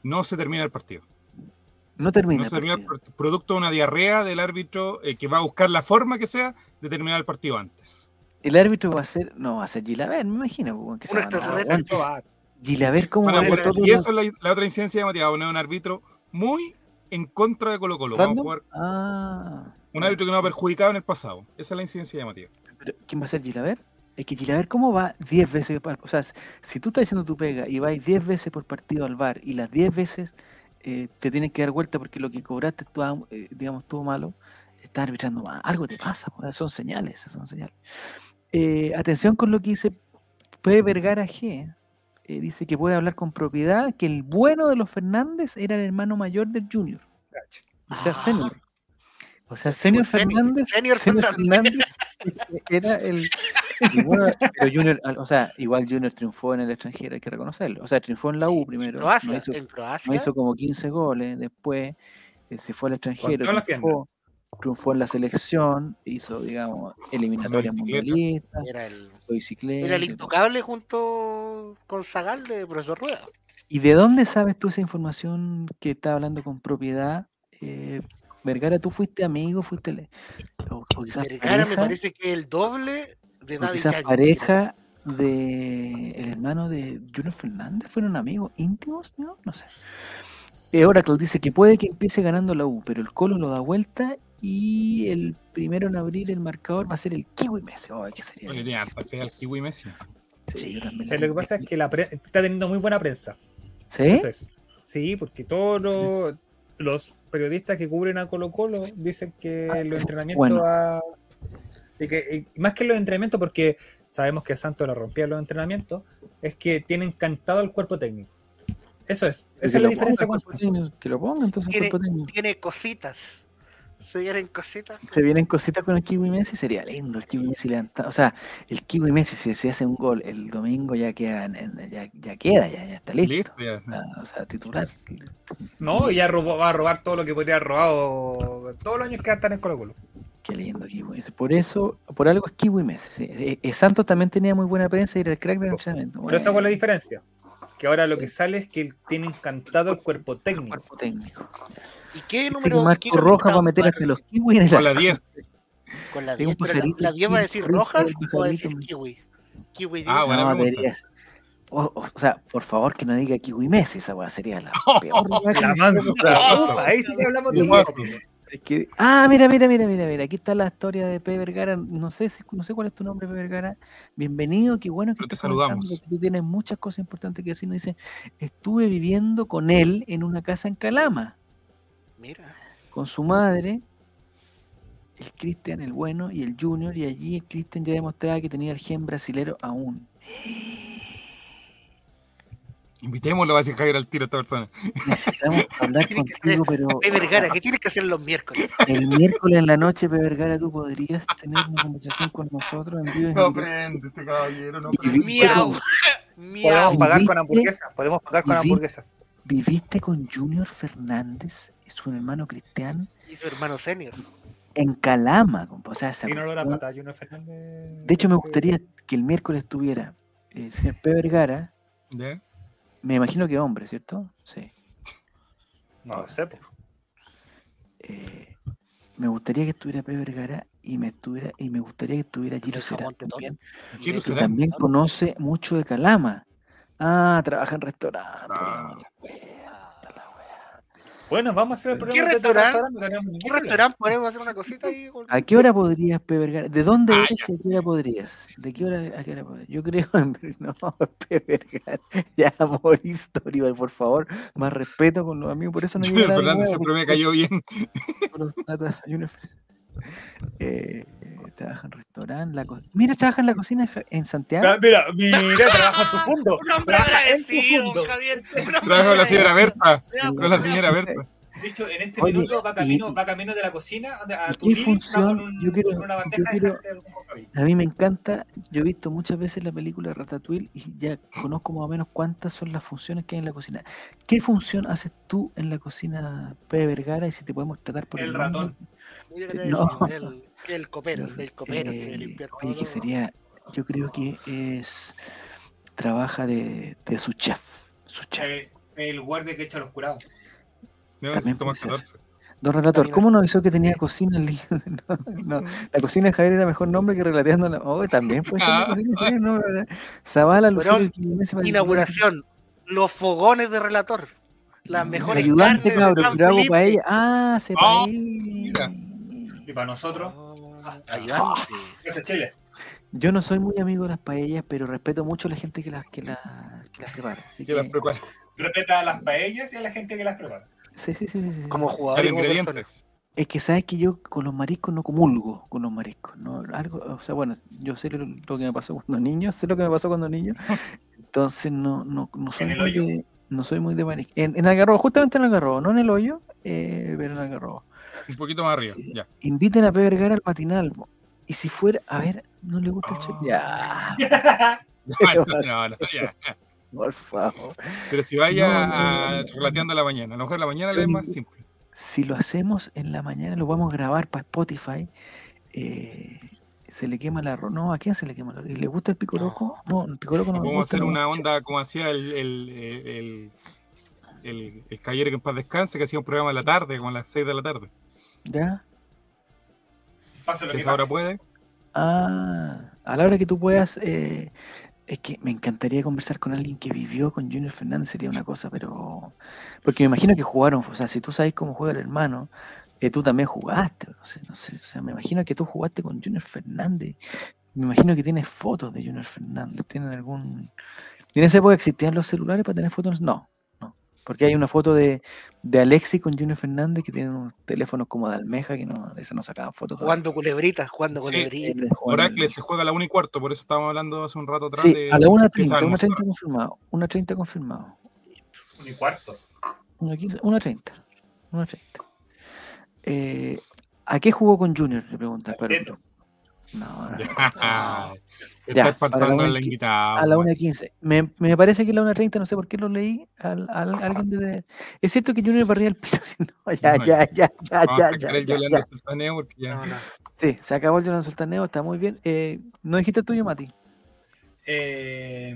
no se termina el partido. No termina. No se termina el partido. Producto de una diarrea del árbitro eh, que va a buscar la forma que sea de terminar el partido antes. El árbitro va a ser, no, va a ser Gilaver, me imagino. pues, que. Gilaver, ¿cómo va a todo y eso es la, la otra incidencia llamativa. Poner un árbitro muy en contra de Colo Colo. Vamos a jugar Ah, un árbitro que nos ha perjudicado en el pasado. Esa es la incidencia llamativa. pero ¿quién va a ser Gilaver? Es que Gilaver, ¿cómo va 10 veces? O sea, si tú estás haciendo tu pega y vas 10 veces por partido al bar y las 10 veces eh, te tienes que dar vuelta porque lo que cobraste, estuvo, eh, digamos, estuvo malo, estás arbitrando mal. Algo te pasa, son señales, son señales. Eh, atención con lo que dice P. Vergara G. dice que puede hablar con propiedad que el bueno de los Fernández era el hermano mayor del Junior. O sea, Ah. senior. O sea, senior Senior, Fernández. senior Fernández era el. Bueno, pero Junior, o sea, igual Junior triunfó en el extranjero, hay que reconocerlo. O sea, triunfó en la U primero. Croacia, no hizo, en no Croacia. hizo como 15 goles, después eh, se fue al extranjero, triunfó, triunfó en la selección, hizo, digamos, eliminatorias mundialistas, Era el, bicicleta. era el intocable junto con Zagal de Profesor Rueda. ¿Y de dónde sabes tú esa información que está hablando con propiedad? Eh, Vergara, tú fuiste amigo, fuiste. le- O, o quizás Vergara me parece que el doble de Daddy Yankee. pareja de el hermano de Junior Fernández, fueron amigos íntimos, ¿no? No sé. Eh, Oracle dice que puede que empiece ganando la U, pero el Colo lo da vuelta y el primero en abrir el marcador va a ser el Kiwi Messi. Ay, ¿qué sería? Oye, tiene harta fe al Kiwi Messi. Sí, yo también O sea, lo que pasa es que la pre- está teniendo muy buena prensa. ¿Sí? Entonces, sí, porque todos los, los periodistas que cubren a Colo Colo dicen que los entrenamientos bueno. a- y que, y más que los entrenamientos, porque sabemos que Santos la rompía los entrenamientos, es que tienen cantado al cuerpo técnico. Eso es. Que Esa es la lo diferencia con el técnico, Que lo ponga entonces el Tiene, cuerpo técnico. tiene cositas. Se vienen cositas. Se vienen cositas con el Kiwi Messi, sería lindo el Kiwi Messi levantado. O sea, el Kiwi Messi, si se hace un gol el domingo, ya queda, ya, ya queda, ya, ya está listo. Listo, ya. Ah, O sea, titular. No, y ya robó- va a robar todo lo que podría haber robado todos los años que va a estar en Colo Colo. Qué lindo Kiwi Messi. Por eso, por algo es Kiwi Messi. sí. Eh, eh, Santos también tenía muy buena prensa y era el crack del entrenamiento. Por eso hago la diferencia. Que ahora lo que sale es que él tiene encantado el cuerpo técnico. cuerpo técnico. ¿Y qué número? Marco qué Roja va a meter hasta los kiwis en el Con la arco. 10. Con la Tengo un 10, pero la, pajarito la 10 va a decir rojas o va a decir kiwi. Kiwi 10. Ah, buena No, pregunta. debería ser- O, o- o sea, por favor que no diga Kiwi Messi, esa weá sería la peor La mansa. Ahí sí que hablamos de. Es que- Ah, mira, mira, mira, mira, mira. Aquí está la historia de P. Vergara. No sé si, no sé cuál es tu nombre, P. Vergara. Bienvenido, qué bueno que Pero te saludamos. Tú tienes muchas cosas importantes que decir. Nos dice, estuve viviendo con él en una casa en Calama, Mira. con su madre, el Cristian, el bueno, y el Junior, y allí el Cristian ya demostraba que tenía el gen brasilero aún. Invitémoslo, a decir Javier al tiro a esta persona. Necesitamos hablar contigo, pero P. Vergara, ¿qué tienes que hacer los miércoles? el miércoles en la noche, P. Vergara, tú podrías tener una conversación con nosotros en vivo No directo? prende este caballero, no Y prende. viste Miau. Miau. Podemos pagar con hamburguesa. Podemos pagar con ¿Y vi- hamburguesa. ¿Viviste con Junior Fernández y su hermano Cristian Y su hermano senior. en Calama? compa? O sea, esa Tiene olor a cuestión- pata, Junior Fernández. De hecho, me gustaría que el miércoles estuviera el señor P. Vergara. ¿Ya? Me imagino que hombre, ¿cierto? Sí. No lo sé. Eh, me gustaría que estuviera P. Vergara y me estuviera y me gustaría que estuviera Giro Serán también, Chilo que también conoce mucho de Calama. Ah, trabaja en restaurante. Ah. la cuenta, la wea. Bueno, vamos a hacer el ¿Qué programa restaurante? ¿Qué restaurante podemos hacer una cosita ahí? con- ¿A qué hora podrías, P. Vergara? ¿De dónde Ah, eres y a qué hora podrías? ¿De qué hora a qué hora podrías? Yo creo en no, P. Vergara. Ya, Mauricio Toribal, por favor. Más respeto con los amigos. Por eso no Junior Fernández siempre me cayó bien. eh, trabaja en restaurante. La co- Mira, trabaja en la cocina en Santiago. Ah, Mira, mira, trabaja en tu fondo. Un hombre Trabaja agradecido. Javier. un hombre Trabajo a la señora. Berta. Con la señora Berta. De hecho, en este Oye, minuto va camino, y- va camino de la cocina a, a ¿y tu con, función? un- Yo quiero- con una yo bandeja quiero- de algún. A mí me encanta. Yo he visto muchas veces la película Ratatouille y ya conozco más o menos cuántas son las funciones que hay en la cocina. ¿Qué función haces tú en la cocina P. Vergara y si te podemos tratar por El el, ratón. No. El, el copero, el copero Eh, que limpiar oye, que sería, yo creo que es, trabaja de, de su chef, su chef. Eh, el guardia que echa a los curados. No, También Tomás puede 14. Don Relator. ¿cómo nos avisó que tenía cocina no, no, la cocina de Javier era mejor nombre que relateando la... Oh, también puede ser de Javier, no. Zavala, Lucero, el Inauguración. Los fogones de relator. Las mejores Ayudante, carnes de cabrón, pero hago para ella. Ah, se Ah, para mira. Y para nosotros, Oh, Ayudante. ese es Chile. Yo no soy muy amigo de las paellas, pero respeto mucho a la gente que las, que las, que las prepara. Así Que las prepara. Respeta a las paellas y a la gente que las prepara. Sí, sí, sí, sí, sí, sí. Como jugador ingrediente. Es que sabes que yo con los mariscos no comulgo con los mariscos. ¿no? Algo, o sea, bueno, yo sé lo, lo que me pasó cuando niño, sé lo que me pasó cuando niño. Entonces no, no, no soy el muy hoyo. de, no soy muy de marisco. En, en Algarrobo, justamente en Algarrobo, no en el hoyo, eh, pero en Algarrobo. Un poquito más arriba. Ya. Inviten a P. Vergara al matinal. Y si fuera, a ver, ¿no le gusta el chef? Ah. Ya, No, no, no, ya. Por favor. Pero si vaya No, no, a, no. relateando a la mañana. A lo mejor la mañana le es más simple. Si lo hacemos en la mañana, lo vamos a grabar para Spotify. eh, se le quema el arroz. No, ¿a quién se le quema el arroz? ¿Le gusta el pico loco? No, el pico loco no Podemos gusta, hacer una onda como hacía el, el, el, el, el, caballero que en paz descanse, que hacía un programa en la tarde, como a las 6 de la tarde. ¿Ya? Pase lo Que que esa hora pase. puede. Ah, a la hora que tú puedas, eh, es que me encantaría conversar con alguien que vivió con Junior Fernández, sería una cosa, pero... Porque me imagino que jugaron, o sea, si tú sabes cómo juega el hermano, eh, tú también jugaste, no sé, o sea, me imagino que tú jugaste con Junior Fernández, me imagino que tienes fotos de Junior Fernández, ¿tienen algún... ¿En esa época existían los celulares para tener fotos? No, porque hay una foto de, de Alexis con Junior Fernández que tienen unos teléfonos como de almeja que no, eso no sacaban fotos. Jugando culebritas, jugando Sí. culebritas. Oracle se juega a la 1 y cuarto, por eso estábamos hablando hace un rato atrás Sí, de a la 1.30, esa 1.30 atmósfera. confirmado. 1.30 confirmado. Un y cuarto. 1.15, 1.30. 1.30. Eh, ¿A qué jugó con Junior? Le pregunta. Pero. No, no. Ya. Está espantando a la una- invitada. A la weón. 1.15. Me, me parece que la 1.30, no sé por qué lo leí. Al, al- alguien de, Es cierto que Junior barría el piso. si no, ya, No, ya, ya, ya, ya, ya, ya, Yolanda ya. Sultaneo porque ya. No, no. Sí, se acabó el Jonathan Sultaneo, está muy bien. Eh, ¿No dijiste el tuyo, Mati? Eh,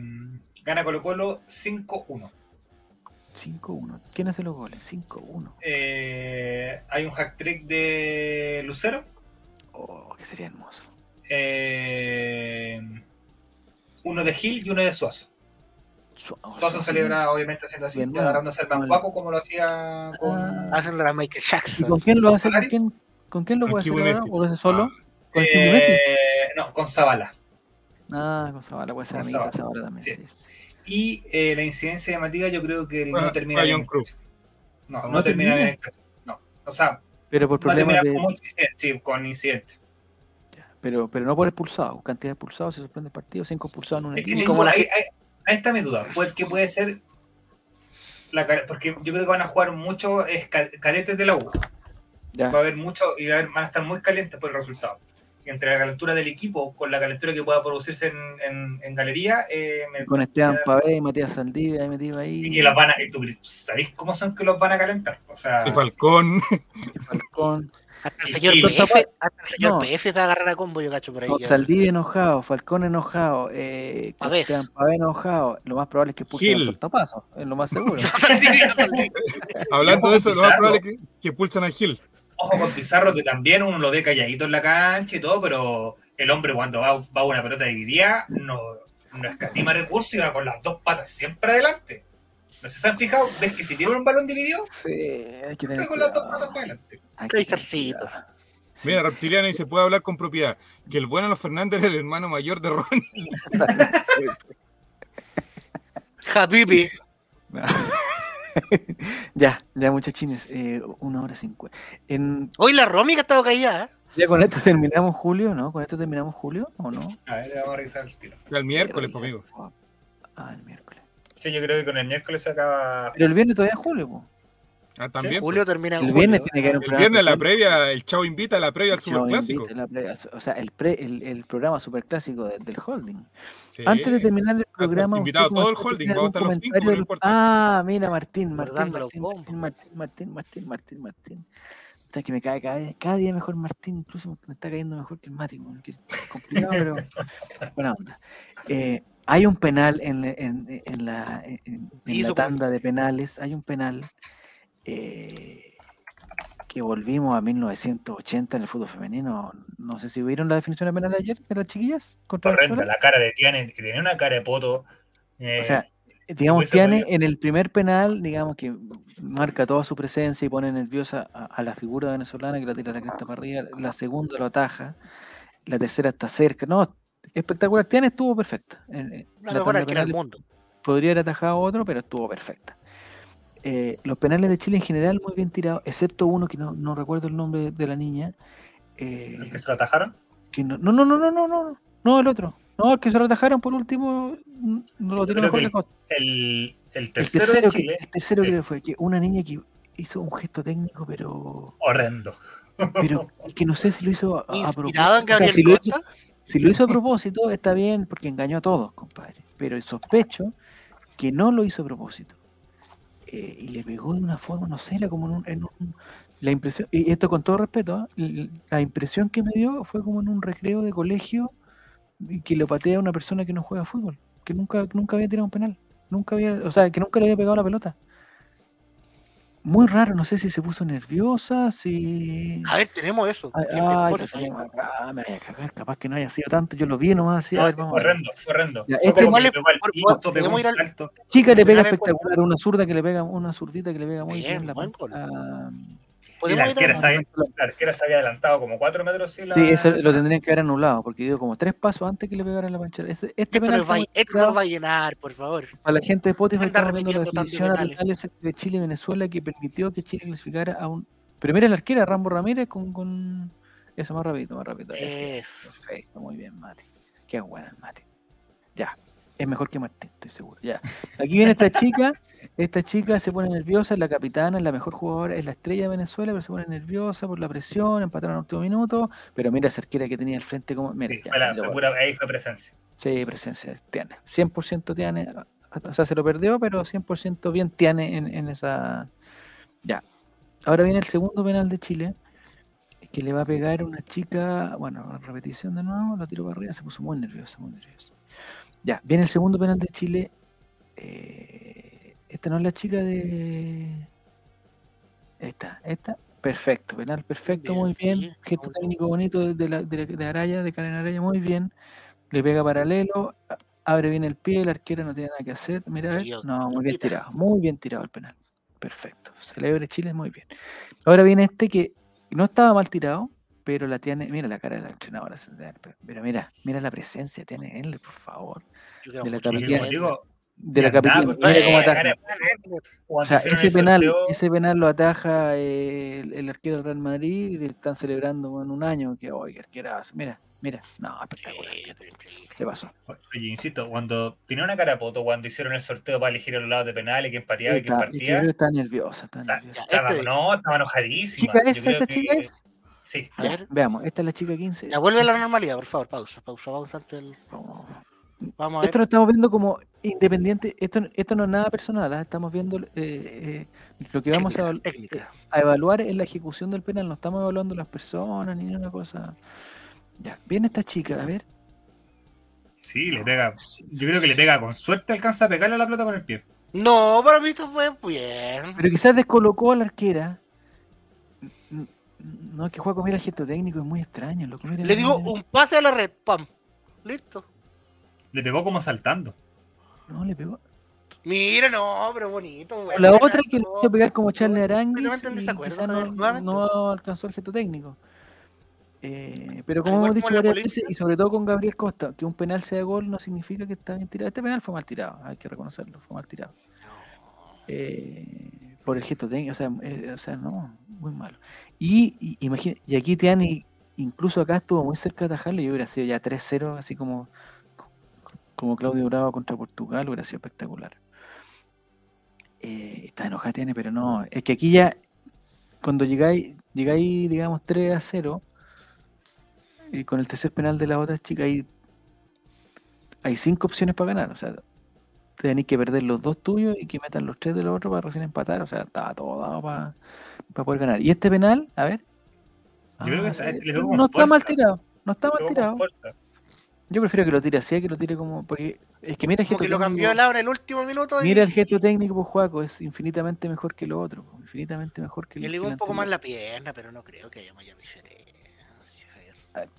gana Colo Colo 5-1. 5-1. ¿Quién hace los goles? 5-1. Eh, hay un hack trick de Lucero. Oh, que sería hermoso. Eh, uno de Gil y uno de Suazo. Suazo, Suazo celebra, obviamente, haciendo así, Bien, agarrándose el bueno. bancuaco como lo hacía con. Ah. Hacen la Michael ¿Y Jackson. con quién lo ¿Con hace? ¿Con quién, ¿Con quién lo puede hacer ahora? ¿O lo hace solo? Ah. Eh, no, con Zavala. Ah, con Zavala, puede ser con Zavala, también. sí. sí, sí. Y eh, la incidencia llamativa, yo creo que no termina bien. John Cruz. No, no, ¿No termina termina? bien en casa. No. O sea, Pero por va a terminar problemas de. con mucho incidente. Sí, con incidente. Pero, pero no por expulsado. Cantidad de expulsados, se sorprende el partido. Cinco expulsados en un Es que equipo. como la ahí, está mi duda. Puede, que puede ser. La, porque yo creo que van a jugar mucho es, ca- cadetes de la U. Ya. Va a haber mucho y va a haber- van a estar muy calientes por el resultado. Y entre la calentura del equipo con la calentura que pueda producirse en, en- en galería, eh, me- Con Esteban me- Pavé y Matías Saldivia ahí metido ahí. y los van a. tú ¿Sabéis cómo son que los van a calentar? O sea, Sí, Falcón. Falcón. Hasta el señor Gil. PF, hasta el señor No. PF se va a agarrar a combo, yo cacho por ahí. No. Saldivia enojado, Falcón enojado, eh, Pavés. Enojado. Lo más probable es que pulsen Gil. el tortapazo, es lo más seguro. Hablando de eso, lo más probable es que, que pulsan a Gil. ojo con Pizarro, que también uno lo ve calladito en la cancha y todo, pero el hombre cuando va, va a una pelota dividida no, no escatima recursos y va con las dos patas siempre adelante. No sé si se han fijado, ves que si tiene un balón dividido, Sí, hay que tener con las dos patas cuidado. para adelante. Hay que tener Kaisercito. cuidado. Sí. Mira, Reptiliano y se puede hablar con propiedad. Que el bueno Fernández era el hermano mayor de Ronnie. Habibi. ya, ya muchachines, eh, una hora cincuenta. En- Hoy la Romy que ha estado caída, ¿eh? Ya con esto terminamos julio, ¿no? ¿Con esto terminamos julio o no? A ver, vamos a revisar el tiro. El miércoles, conmigo. favor. Ah, el miércoles. Sí, yo creo que con el miércoles se acaba. Pero el viernes todavía es julio, po. Ah, también. Julio termina en El julio. viernes tiene que haber un El programa viernes la previa, el Chavo invita, la previa al Superclásico. o sea, el, pre, el, el programa superclásico de- del holding. Sí. Antes de terminar el programa. invitado todo el holding, ¿tiene vamos a estar los cinco del-. Ah, mira, Martín, Martín, Martín. Martín, Martín, Martín, Martín, Martín. Está que me cae cada, día- cada día mejor Martín, incluso me está cayendo mejor que el Mati, weón, que es complicado, pero buena onda. Eh, hay un penal en, en- en la, en- en Hizo la por- tanda de penales, hay un penal eh, que volvimos a 1980 en el fútbol femenino. No sé si vieron la definición de penal ayer de las chiquillas contra Venezuela. la cara de Tiane, que tenía una cara de poto. eh, O sea, digamos, Tiane en el primer penal, digamos que marca toda su presencia y pone nerviosa a, a la figura venezolana que la tira la cresta para arriba. La segunda lo ataja. La tercera está cerca. No, espectacular. Tiane estuvo perfecta. En- en La la mejor arquera del mundo. podría haber atajado a otro, pero estuvo perfecta. Eh, los penales de Chile en general muy bien tirados, excepto uno que no, no recuerdo el nombre de, la niña. eh, el que se lo atajaron. que no, no, no, no, no, no, no, no, el otro. No, el que se lo atajaron por último, mm, no lo tiró mejor que de Costa. El, el El tercero, de que- Chile, el tercero creo que fue que una niña que hizo un gesto técnico, pero, horrendo. pero que no sé si lo hizo a, a propósito. Inspirado en O sea, Gabriel si, hizo, Costa. Si lo hizo a propósito, está bien, porque engañó a todos, compadre. Pero sospecho que no lo hizo a propósito. Eh, y le pegó de una forma, no sé, era como en un, en un- la impresión, y esto con todo respeto, ¿ah? La impresión que me dio fue como en un recreo de colegio que lo patea a una persona que no juega fútbol, que nunca, nunca había tirado un penal, nunca había, o sea, que nunca le había pegado la pelota muy raro, no sé si se puso nerviosa, si... A ver, tenemos eso. Ay, ay, ah, me voy a cagar, capaz que no haya sido tanto, yo lo vi nomás. Así, no, ah, este ver, sí, fue eh. horrendo, fue horrendo. Este Chica le pega espectacular, una zurda que le pega, una zurdita que le pega muy bien, bien la, la, la- arquera se había adelantado como cuatro metros. Sí, la- Sí, eso lo tendrían que haber anulado, porque dio como tres pasos antes que le pegara la panchera. Este, este Esto penal nos, va, fue esto muy nos va a llenar, por favor. Para la gente de Spotify, estamos viendo la definición de Chile y Venezuela que permitió que Chile clasificara a un. Primero la arquera, Rambo Ramírez, con. con... Eso, más rápido, más rápido. eso. Perfecto, muy bien, Mati. Qué buena el Mati. Ya. Es mejor que Martín, estoy seguro. Ya. Aquí viene esta chica, esta chica se pone nerviosa, es la capitana, es la mejor jugadora, es la estrella de Venezuela, pero se pone nerviosa por la presión, empataron en el último minuto, pero mira esa arquera que tenía al frente como... Mira, Sí, fue la- pura- ahí fue presencia. Sí, presencia tiene. 100% tiene. O sea, se lo perdió, pero 100% bien tiene en, en esa. Ya. Ahora viene el segundo penal de Chile, que le va a pegar una chica. Bueno, repetición de nuevo, lo tiro para arriba, se puso muy nerviosa, muy nerviosa. Ya, viene el segundo penal de Chile. eh, esta no es la chica de. Esta, esta. Perfecto, penal perfecto, Bien, muy bien. sí, Gesto bien. técnico bonito de, de la- de la- de Araya, de Karen Araya, muy bien. Le pega paralelo, abre bien el pie, el arquero no tiene nada que hacer. Mira, a ver. No, muy bien tirado, muy bien tirado el penal. Perfecto. Celebre Chile, muy bien. Ahora viene este que no estaba mal tirado, pero la tiene. Mira la cara de la entrenadora. Pero, pero mira, mira la presencia, tiene él, por favor. Yo de la capitana. De la capitana. Mira cómo Eh, ataja. cara- O sea, ese penal, ese penal lo ataja eh, el, el arquero del Real Madrid y le están celebrando en un año que hoy que arquerazo. Mira, mira, no, espectacular. ¿Qué pasó? Oye, insisto, cuando tenía una cara poto, cuando hicieron el sorteo para elegir a los lados de penales, quién pateaba y quién y partía, está nerviosa, está nerviosa. estaba, no, estaba enojadísima. ¿Chica es? ¿Esta chica es? Sí. A Ya, ver. veamos, esta es la chica 15. Ya vuelve a la normalidad, por favor, pausa, pausa, pausa, antes del... Vamos. Vamos a ver. Esto lo estamos viendo como independiente, esto, esto no es nada personal, ¿ah? estamos viendo eh, eh, lo que vamos a, Técnica, a evaluar es la ejecución del penal, no estamos evaluando las personas ni una cosa. Ya, viene esta chica, a ver. Sí, le pega. Yo creo que le pega con suerte, alcanza a pegarle a la pelota con el pie. No, para mí esto fue bien. Pero quizás descolocó a la arquera. No, es que juega mira el gesto técnico, es muy extraño. Le digo un pase a la red, pam. Listo. Le pegó como saltando. No, le pegó. Mira, no, pero bonito. güey. La otra que le hizo pegar como Charlie Aranguis no, no alcanzó el gesto técnico. Eh, pero como hemos dicho varias veces, y sobre todo con Gabriel Costa, que un penal sea gol no significa que está bien tirado. Este penal fue mal tirado, hay que reconocerlo, fue mal tirado. Eh, por el gesto técnico, o sea, eh, o sea, no, muy malo. Y, y, imagina- y aquí Tiani, incluso acá estuvo muy cerca de atajarlo y hubiera sido ya 3-0, así como, como Claudio Bravo contra Portugal, hubiera sido espectacular. Eh, está enojada Tiani, pero no, es que aquí ya, cuando llegáis, llegáis digamos, 3 a 0, y con el tercer penal de la otra chica, hay, hay cinco opciones para ganar, o sea, tenéis que perder los dos tuyos y que metan los tres de los otros para recién empatar. O sea, estaba todo dado para, poder ganar. Y este penal, a ver. Yo creo que Ah, está- le no está mal tirado. No está mal tirado. Yo prefiero que lo tire así, que lo tire como. Porque es que mira el gesto que lo técnico. cambió el ahora en el último minuto. y- Mira el gesto técnico, pues, Juaco, es infinitamente mejor que lo otro. pues, Infinitamente mejor que Le el ligó que un poco más la pierna, pero no creo que haya mayor diferencia.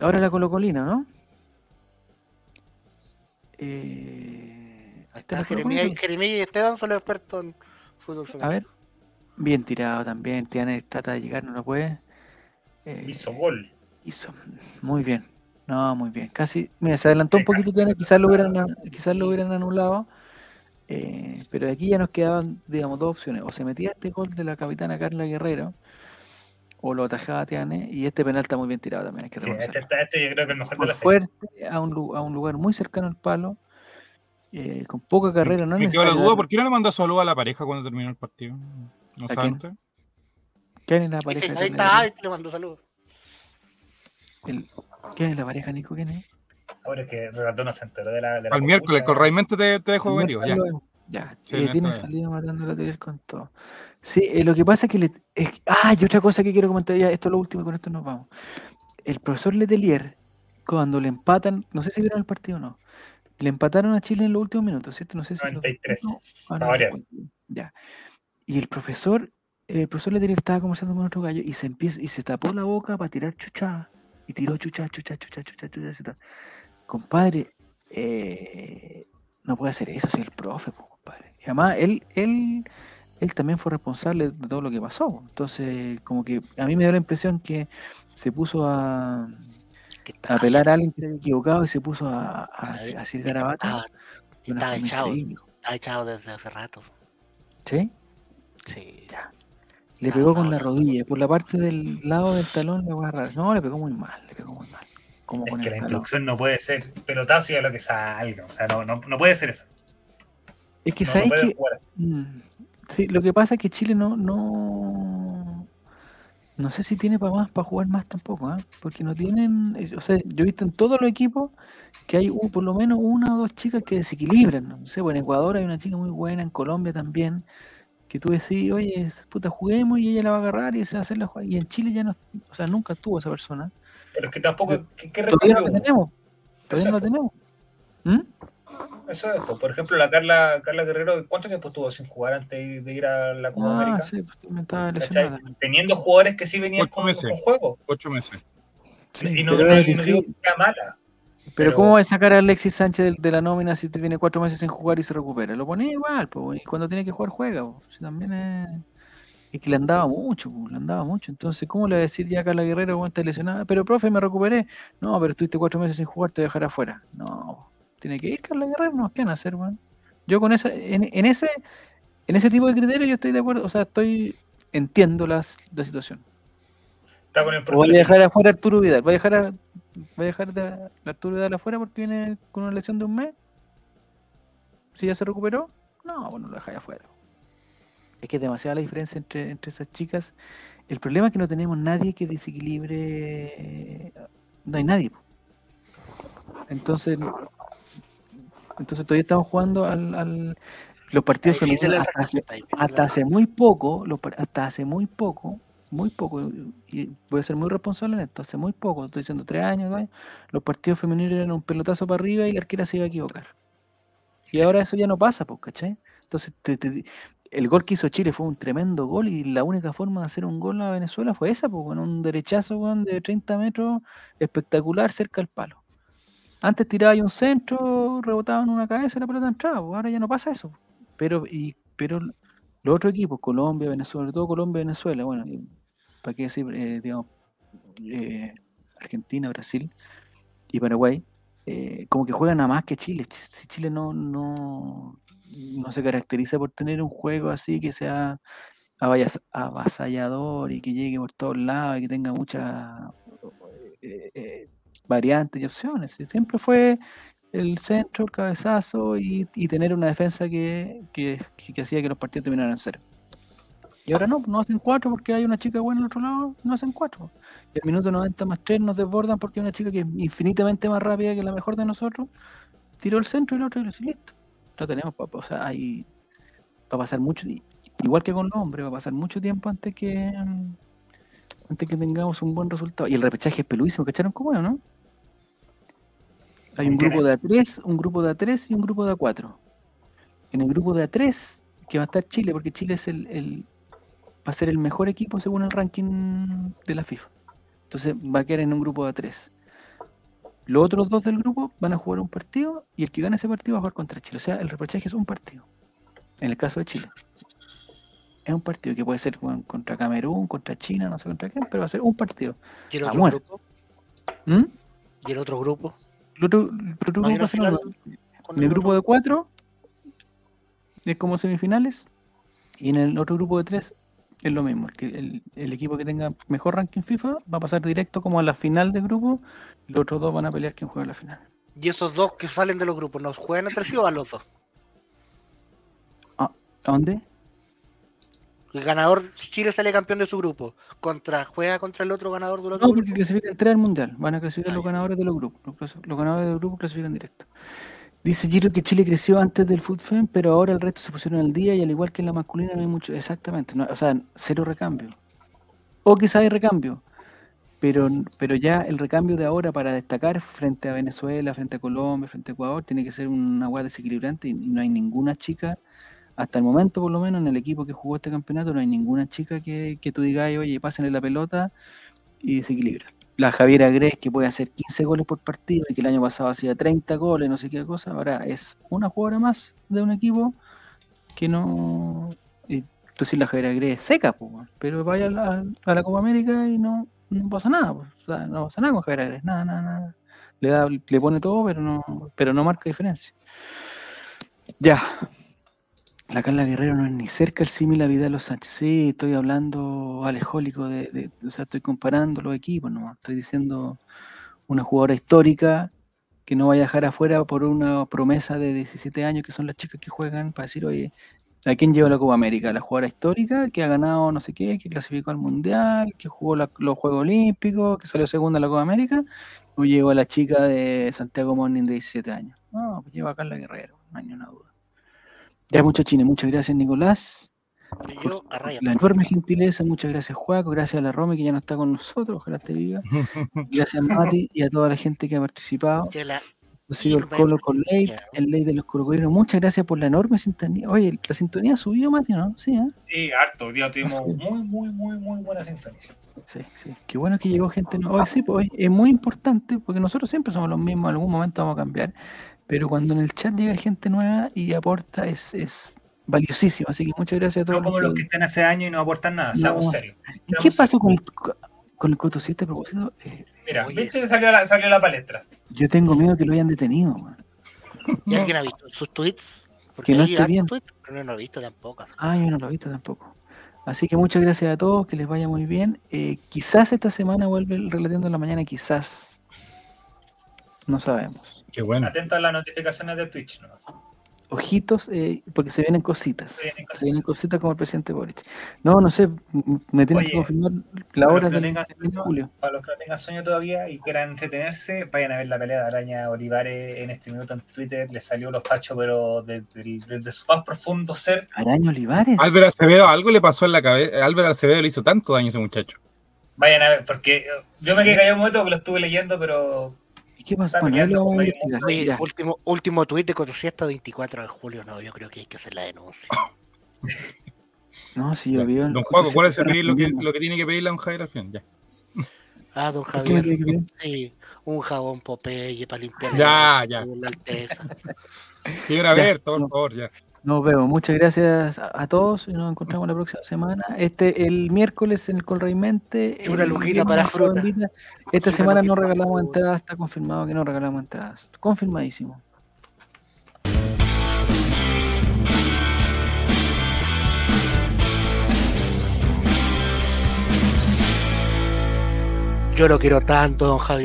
Ahora la colocolina, ¿no? Eh, está Jeremías, Colo-Colina. Jeremías y Esteban son los expertos en fútbol femenino. A ver. Bien tirado también. Tiene, trata de llegar, no lo puede. Eh, Hizo gol. Hizo. Muy bien. No, muy bien. Casi. Mira, se adelantó un Sí, poquito. Tiene, quizás lo hubieran, an- quizás lo hubieran anulado. eh, pero de aquí ya nos quedaban, digamos, dos opciones. O se metía este gol de la capitana Carla Guerrero. O lo atajaba Tiane. Y este penal está muy bien tirado también. Hay que Sí, este, está- este yo creo que es el mejor de Muy la serie. fuerte, a un, lu- a un lugar muy cercano al palo. Eh, con poca carrera. No es Me quedó la duda, ¿por qué no le mandó saludo a la pareja cuando terminó el partido? ¿No ¿A saben quién? ustedes? ¿Quién es la pareja? ahí está, le mando saludos. ¿Quién es la pareja, Nico? ¿Quién es? Ahora es que Regato no se enteró de la. De la Al miércoles, con Raimente te, te dejo metido, ya. Ya, Sí, eh, tiene salida matando la teoría con todo. Sí, eh, lo que pasa es que le. es- ah, y otra cosa que quiero comentar, ya, esto es lo último y con esto nos vamos. El profesor Letelier, cuando le empatan, no sé si vieron el partido o no, le empataron a Chile en los últimos minutos, ¿cierto? No sé si. los 93. últimos- ah, para no, variar. Ya. Y el profesor, el profesor Letelier estaba conversando con otro gallo y se empieza, y se tapó la boca para tirar chucha. Y tiró chucha, chucha, chucha, chucha, chucha. ta- Compadre, eh, no puede hacer eso, soy el profe, po, compadre. Y además, él, él, él también fue responsable de todo lo que pasó. Entonces, como que a mí me dio la impresión que se puso a, Que a está, apelar a alguien que se equivocado y se puso a, a, a de una está forma echado, está echado desde hace rato. ¿Sí? Sí. Le Ah, pegó con la rodilla, por la parte del lado del talón le voy a agarrar. No, le pegó muy mal, le pegó muy mal. como Es con que la calor. introducción no puede ser pelotazo y a lo que salga. O sea, no, no, no puede ser eso. Es que No, sabes que jugar así. Mm, Sí, lo que pasa es que Chile no, no, no sé si tiene para más, para jugar más tampoco, ¿ah? Porque no tienen, eh, o sea, yo he visto en todos los equipos que hay por lo menos una o dos chicas que desequilibran, no sé, pues en Ecuador hay una chica muy buena, en Colombia también, que tú decís, oye, puta, juguemos y ella la va a agarrar y se va a hacer la jugada. Y en Chile ya no, o sea, nunca tuvo esa persona. Pero es que tampoco. ¿Qué, qué Todavía no la tenemos, todavía no la tenemos. ¿Mm? Eso es, pues, por ejemplo, la Carla, Carla Guerrero, ¿cuánto tiempo estuvo sin jugar antes de ir a la Copa Ah, América? sí, pues me estaba ¿Cachai? lesionada. también. Teniendo jugadores que sí venían Ocho con, meses. con juego. Ocho meses. Sí, y no, pero no- digo que sea mala. Pero, Pero- ¿cómo va a sacar a Alexis Sánchez de, de la nómina si te viene cuatro meses sin jugar y se recupera? Lo pone igual, po, y cuando tiene que jugar juega. po. Si también es... es que le andaba mucho, po, le andaba mucho. Entonces, ¿cómo le va a decir ya a Carla Guerrero cuando está lesionada? Pero, profe, me recuperé. No, pero estuviste cuatro meses sin jugar, te voy a dejar afuera. No, tiene que ir Carla Guerrero, no, ¿qué van a hacer, weón? Yo con esa, en, en ese, en ese tipo de criterio yo estoy de acuerdo, o sea, estoy, entiendo las, la situación. Está con el O profe. voy a dejar afuera a Arturo Vidal. ¿Va a dejar a, a dejar de- a Arturo Vidal afuera porque viene con una lesión de un mes? ¿Si ya se recuperó? No, bueno, lo dejáis afuera. Es que es demasiada la diferencia entre, entre esas chicas. El problema es que no tenemos nadie que desequilibre. No hay nadie. Entonces, entonces todavía estamos jugando al, al- los partidos femeninos hasta hace, hasta muy poco, los hasta hace muy poco, muy poco, y voy a ser muy responsable en esto, hace muy poco, estoy diciendo tres años, los partidos femeninos eran un pelotazo para arriba y la arquera se iba a equivocar. Y ahora eso ya no pasa, pues, ¿cachai? Entonces, te- te- el gol que hizo Chile fue un tremendo gol y la única forma de hacer un gol a Venezuela fue esa, pues, con un derechazo de 30 metros espectacular cerca del palo. Antes tiraba ahí un centro, rebotaba en una cabeza y la pelota entraba, pues, ahora ya no pasa eso. Pero, y, pero los otros equipos, Colombia, Venezuela, sobre todo Colombia y Venezuela, bueno, para qué decir, eh, digamos, eh, Argentina, Brasil y Paraguay, eh, como que juegan a más que Chile. Ch- Si Chile no, no, no se caracteriza por tener un juego así que sea avasallador y que llegue por todos lados y que tenga muchas eh, variantes y opciones. Siempre fue el centro, el cabezazo y, tener una defensa que, que, que- hacía que los partidos terminaran en cero. Y ahora no, no hacen cuatro porque hay una chica buena al otro lado, no hacen cuatro. Y el minuto 90 más 3 nos desbordan porque hay una chica que es infinitamente más rápida que la mejor de nosotros, tiró el centro y el otro y listo. Lo tenemos. O sea, hay, va a pasar mucho, igual que con los hombres, va a pasar mucho tiempo antes que antes que tengamos un buen resultado. Y el repechaje es peluísimo, ¿cacharon cómo es, no? Hay un grupo de A3, un grupo de A3 y un grupo de A4. En el grupo de A3, que va a estar Chile, porque Chile es el, el- va a ser el mejor equipo según el ranking de la FIFA. Entonces va a quedar en un grupo de A3. Los otros dos del grupo van a jugar un partido y el que gane ese partido va a jugar contra Chile. O sea, el repechaje es un partido. En el caso de Chile. Es un partido que puede ser bueno, contra Camerún, contra China, no sé contra quién, pero va a ser un partido. ¿Y el otro grupo? ¿Mm? ¿Y el otro grupo? El otro, el otro ¿No hay grupo final En el grupo de cuatro es como semifinales y en el otro grupo de tres es lo mismo. El, que- el, el equipo que tenga mejor ranking FIFA va a pasar directo como a la final de grupo y los otros dos van a pelear quién juega la final. ¿Y esos dos que salen de los grupos nos juegan entre sí o a los dos? ¿A dónde? El ganador, Chile sale campeón de su grupo, contra juega contra el otro ganador del otro No, porque grupo. clasifican tres al mundial. Van a clasificar Ah, los ganadores de los grupos. Los, los ganadores del grupo clasifican directo. Dice Giro que Chile creció antes del FUTFEM, pero ahora el resto se pusieron al día y al igual que en la masculina no hay mucho. Exactamente. no- o sea, cero recambio. O quizá hay recambio. Pero, pero ya el recambio de ahora para destacar frente a Venezuela, frente a Colombia, frente a Ecuador, tiene que ser una agua desequilibrante y no hay ninguna chica, hasta el momento por lo menos en el equipo que jugó este campeonato, no hay ninguna chica que, que tú digas, oye, pásenle la pelota y desequilibra. La Javiera Gres, que puede hacer 15 goles por partido y que el año pasado hacía 30 goles, no sé qué cosa, ahora es una jugadora más de un equipo que no. Tú sí, la Javiera Gres es seca, pero vaya a la, Copa América y no, no pasa nada, po, o sea, no pasa nada con Javiera Gres, nada, nada, nada. Le, da, le pone todo, pero no, pero no marca diferencia. Ya. La Carla Guerrero no es ni cerca el símil a Vidal Los Sánchez. Sí, estoy hablando alejólico de, de- o sea, estoy comparando los equipos, no, estoy diciendo una jugadora histórica que no vaya a dejar afuera por una promesa de 17 años que son las chicas que juegan para decir, oye, ¿a quién lleva la Copa América? La jugadora histórica que ha ganado no sé qué, que clasificó al Mundial, que jugó los Juegos Olímpicos, que salió segunda en la Copa América, o llegó la chica de Santiago Morning de 17 años. No, pues lleva a Carla Guerrero, no hay ni una duda. Ya muchachines, muchas gracias Nicolás. Y yo a Ryan. La enorme gentileza, muchas gracias Juaco, gracias a la Rome que ya no está con nosotros, ojalá esté viva. Gracias Mati y a toda la gente que ha participado. sido el Colo con García. el Ley de los Colocolinos. Muchas gracias por la enorme sintonía. Oye, la sintonía subió, Mati, ¿no? Sí, ¿eh? Sí, harto. Hoy día tuvimos Sí. muy, muy, muy, muy buena sintonía. Sí, sí. Qué bueno que llegó gente nueva. Oye, sí, pues, oye, es muy importante porque nosotros siempre somos los mismos, en algún momento vamos a cambiar. Pero cuando en el chat llega gente nueva y aporta, es, es valiosísimo. Así que muchas gracias a todos. No como los que están hace años y no aportan nada, seamos No. serios. ¿Y seamos qué pasó serios. con el, con el Coto 7 a propósito? Eh, Mira, Oye, ¿viste? Salió la, salió la palestra. yo tengo miedo que lo hayan detenido. man. ¿Y alguien ha visto sus tweets? Porque Que no esté bien. tweets, pero no lo he visto tampoco. Ah, yo no lo he visto tampoco. Así que muchas gracias a todos, que les vaya muy bien. Eh, quizás esta semana vuelve el Relateando en la mañana, quizás. No sabemos. Qué bueno. Atento a las notificaciones de Twitch. nomás. Ojitos, eh, porque se vienen cositas. Se vienen Se vienen cositas como el presidente Boric. No, no sé, me tienen que Oye, confirmar la hora los que del no tengan 20 de sueño, julio. Para los que no tengan sueño todavía y quieran entretenerse, vayan a ver la pelea de Araña Olivares en este minuto en Twitter. Le salió lo facho, pero desde, su más profundo ser. Araña Olivares. Álvaro Acevedo, algo le pasó en la cabeza. Álvaro Acevedo le hizo tanto daño a ese muchacho. Vayan a ver, porque yo me quedé callado un momento porque lo estuve leyendo, pero ¿Y qué pasó? Oye, Ya. último, último tweet de Cotosiesta 24 de julio. No, yo creo que hay que hacer la denuncia. No, si yo vi. el- Don Juaco, ¿cuál es entonces, pedir lo que, lo que tiene que pedirle a un Javier al? Ya, Ah, don ¿Por qué me Javier. Sí, un jabón Popeye para limpiar. Ya, el- ya. La alteza. Señora Ya, Berto, por favor, ya. Nos vemos. Muchas gracias a, a todos y nos encontramos la próxima semana. Este el miércoles en el Colraimente. Y una luquita para fruta. Esta semana no para regalamos entradas. Está confirmado que no regalamos entradas. Confirmadísimo. Yo lo quiero tanto, don Javier.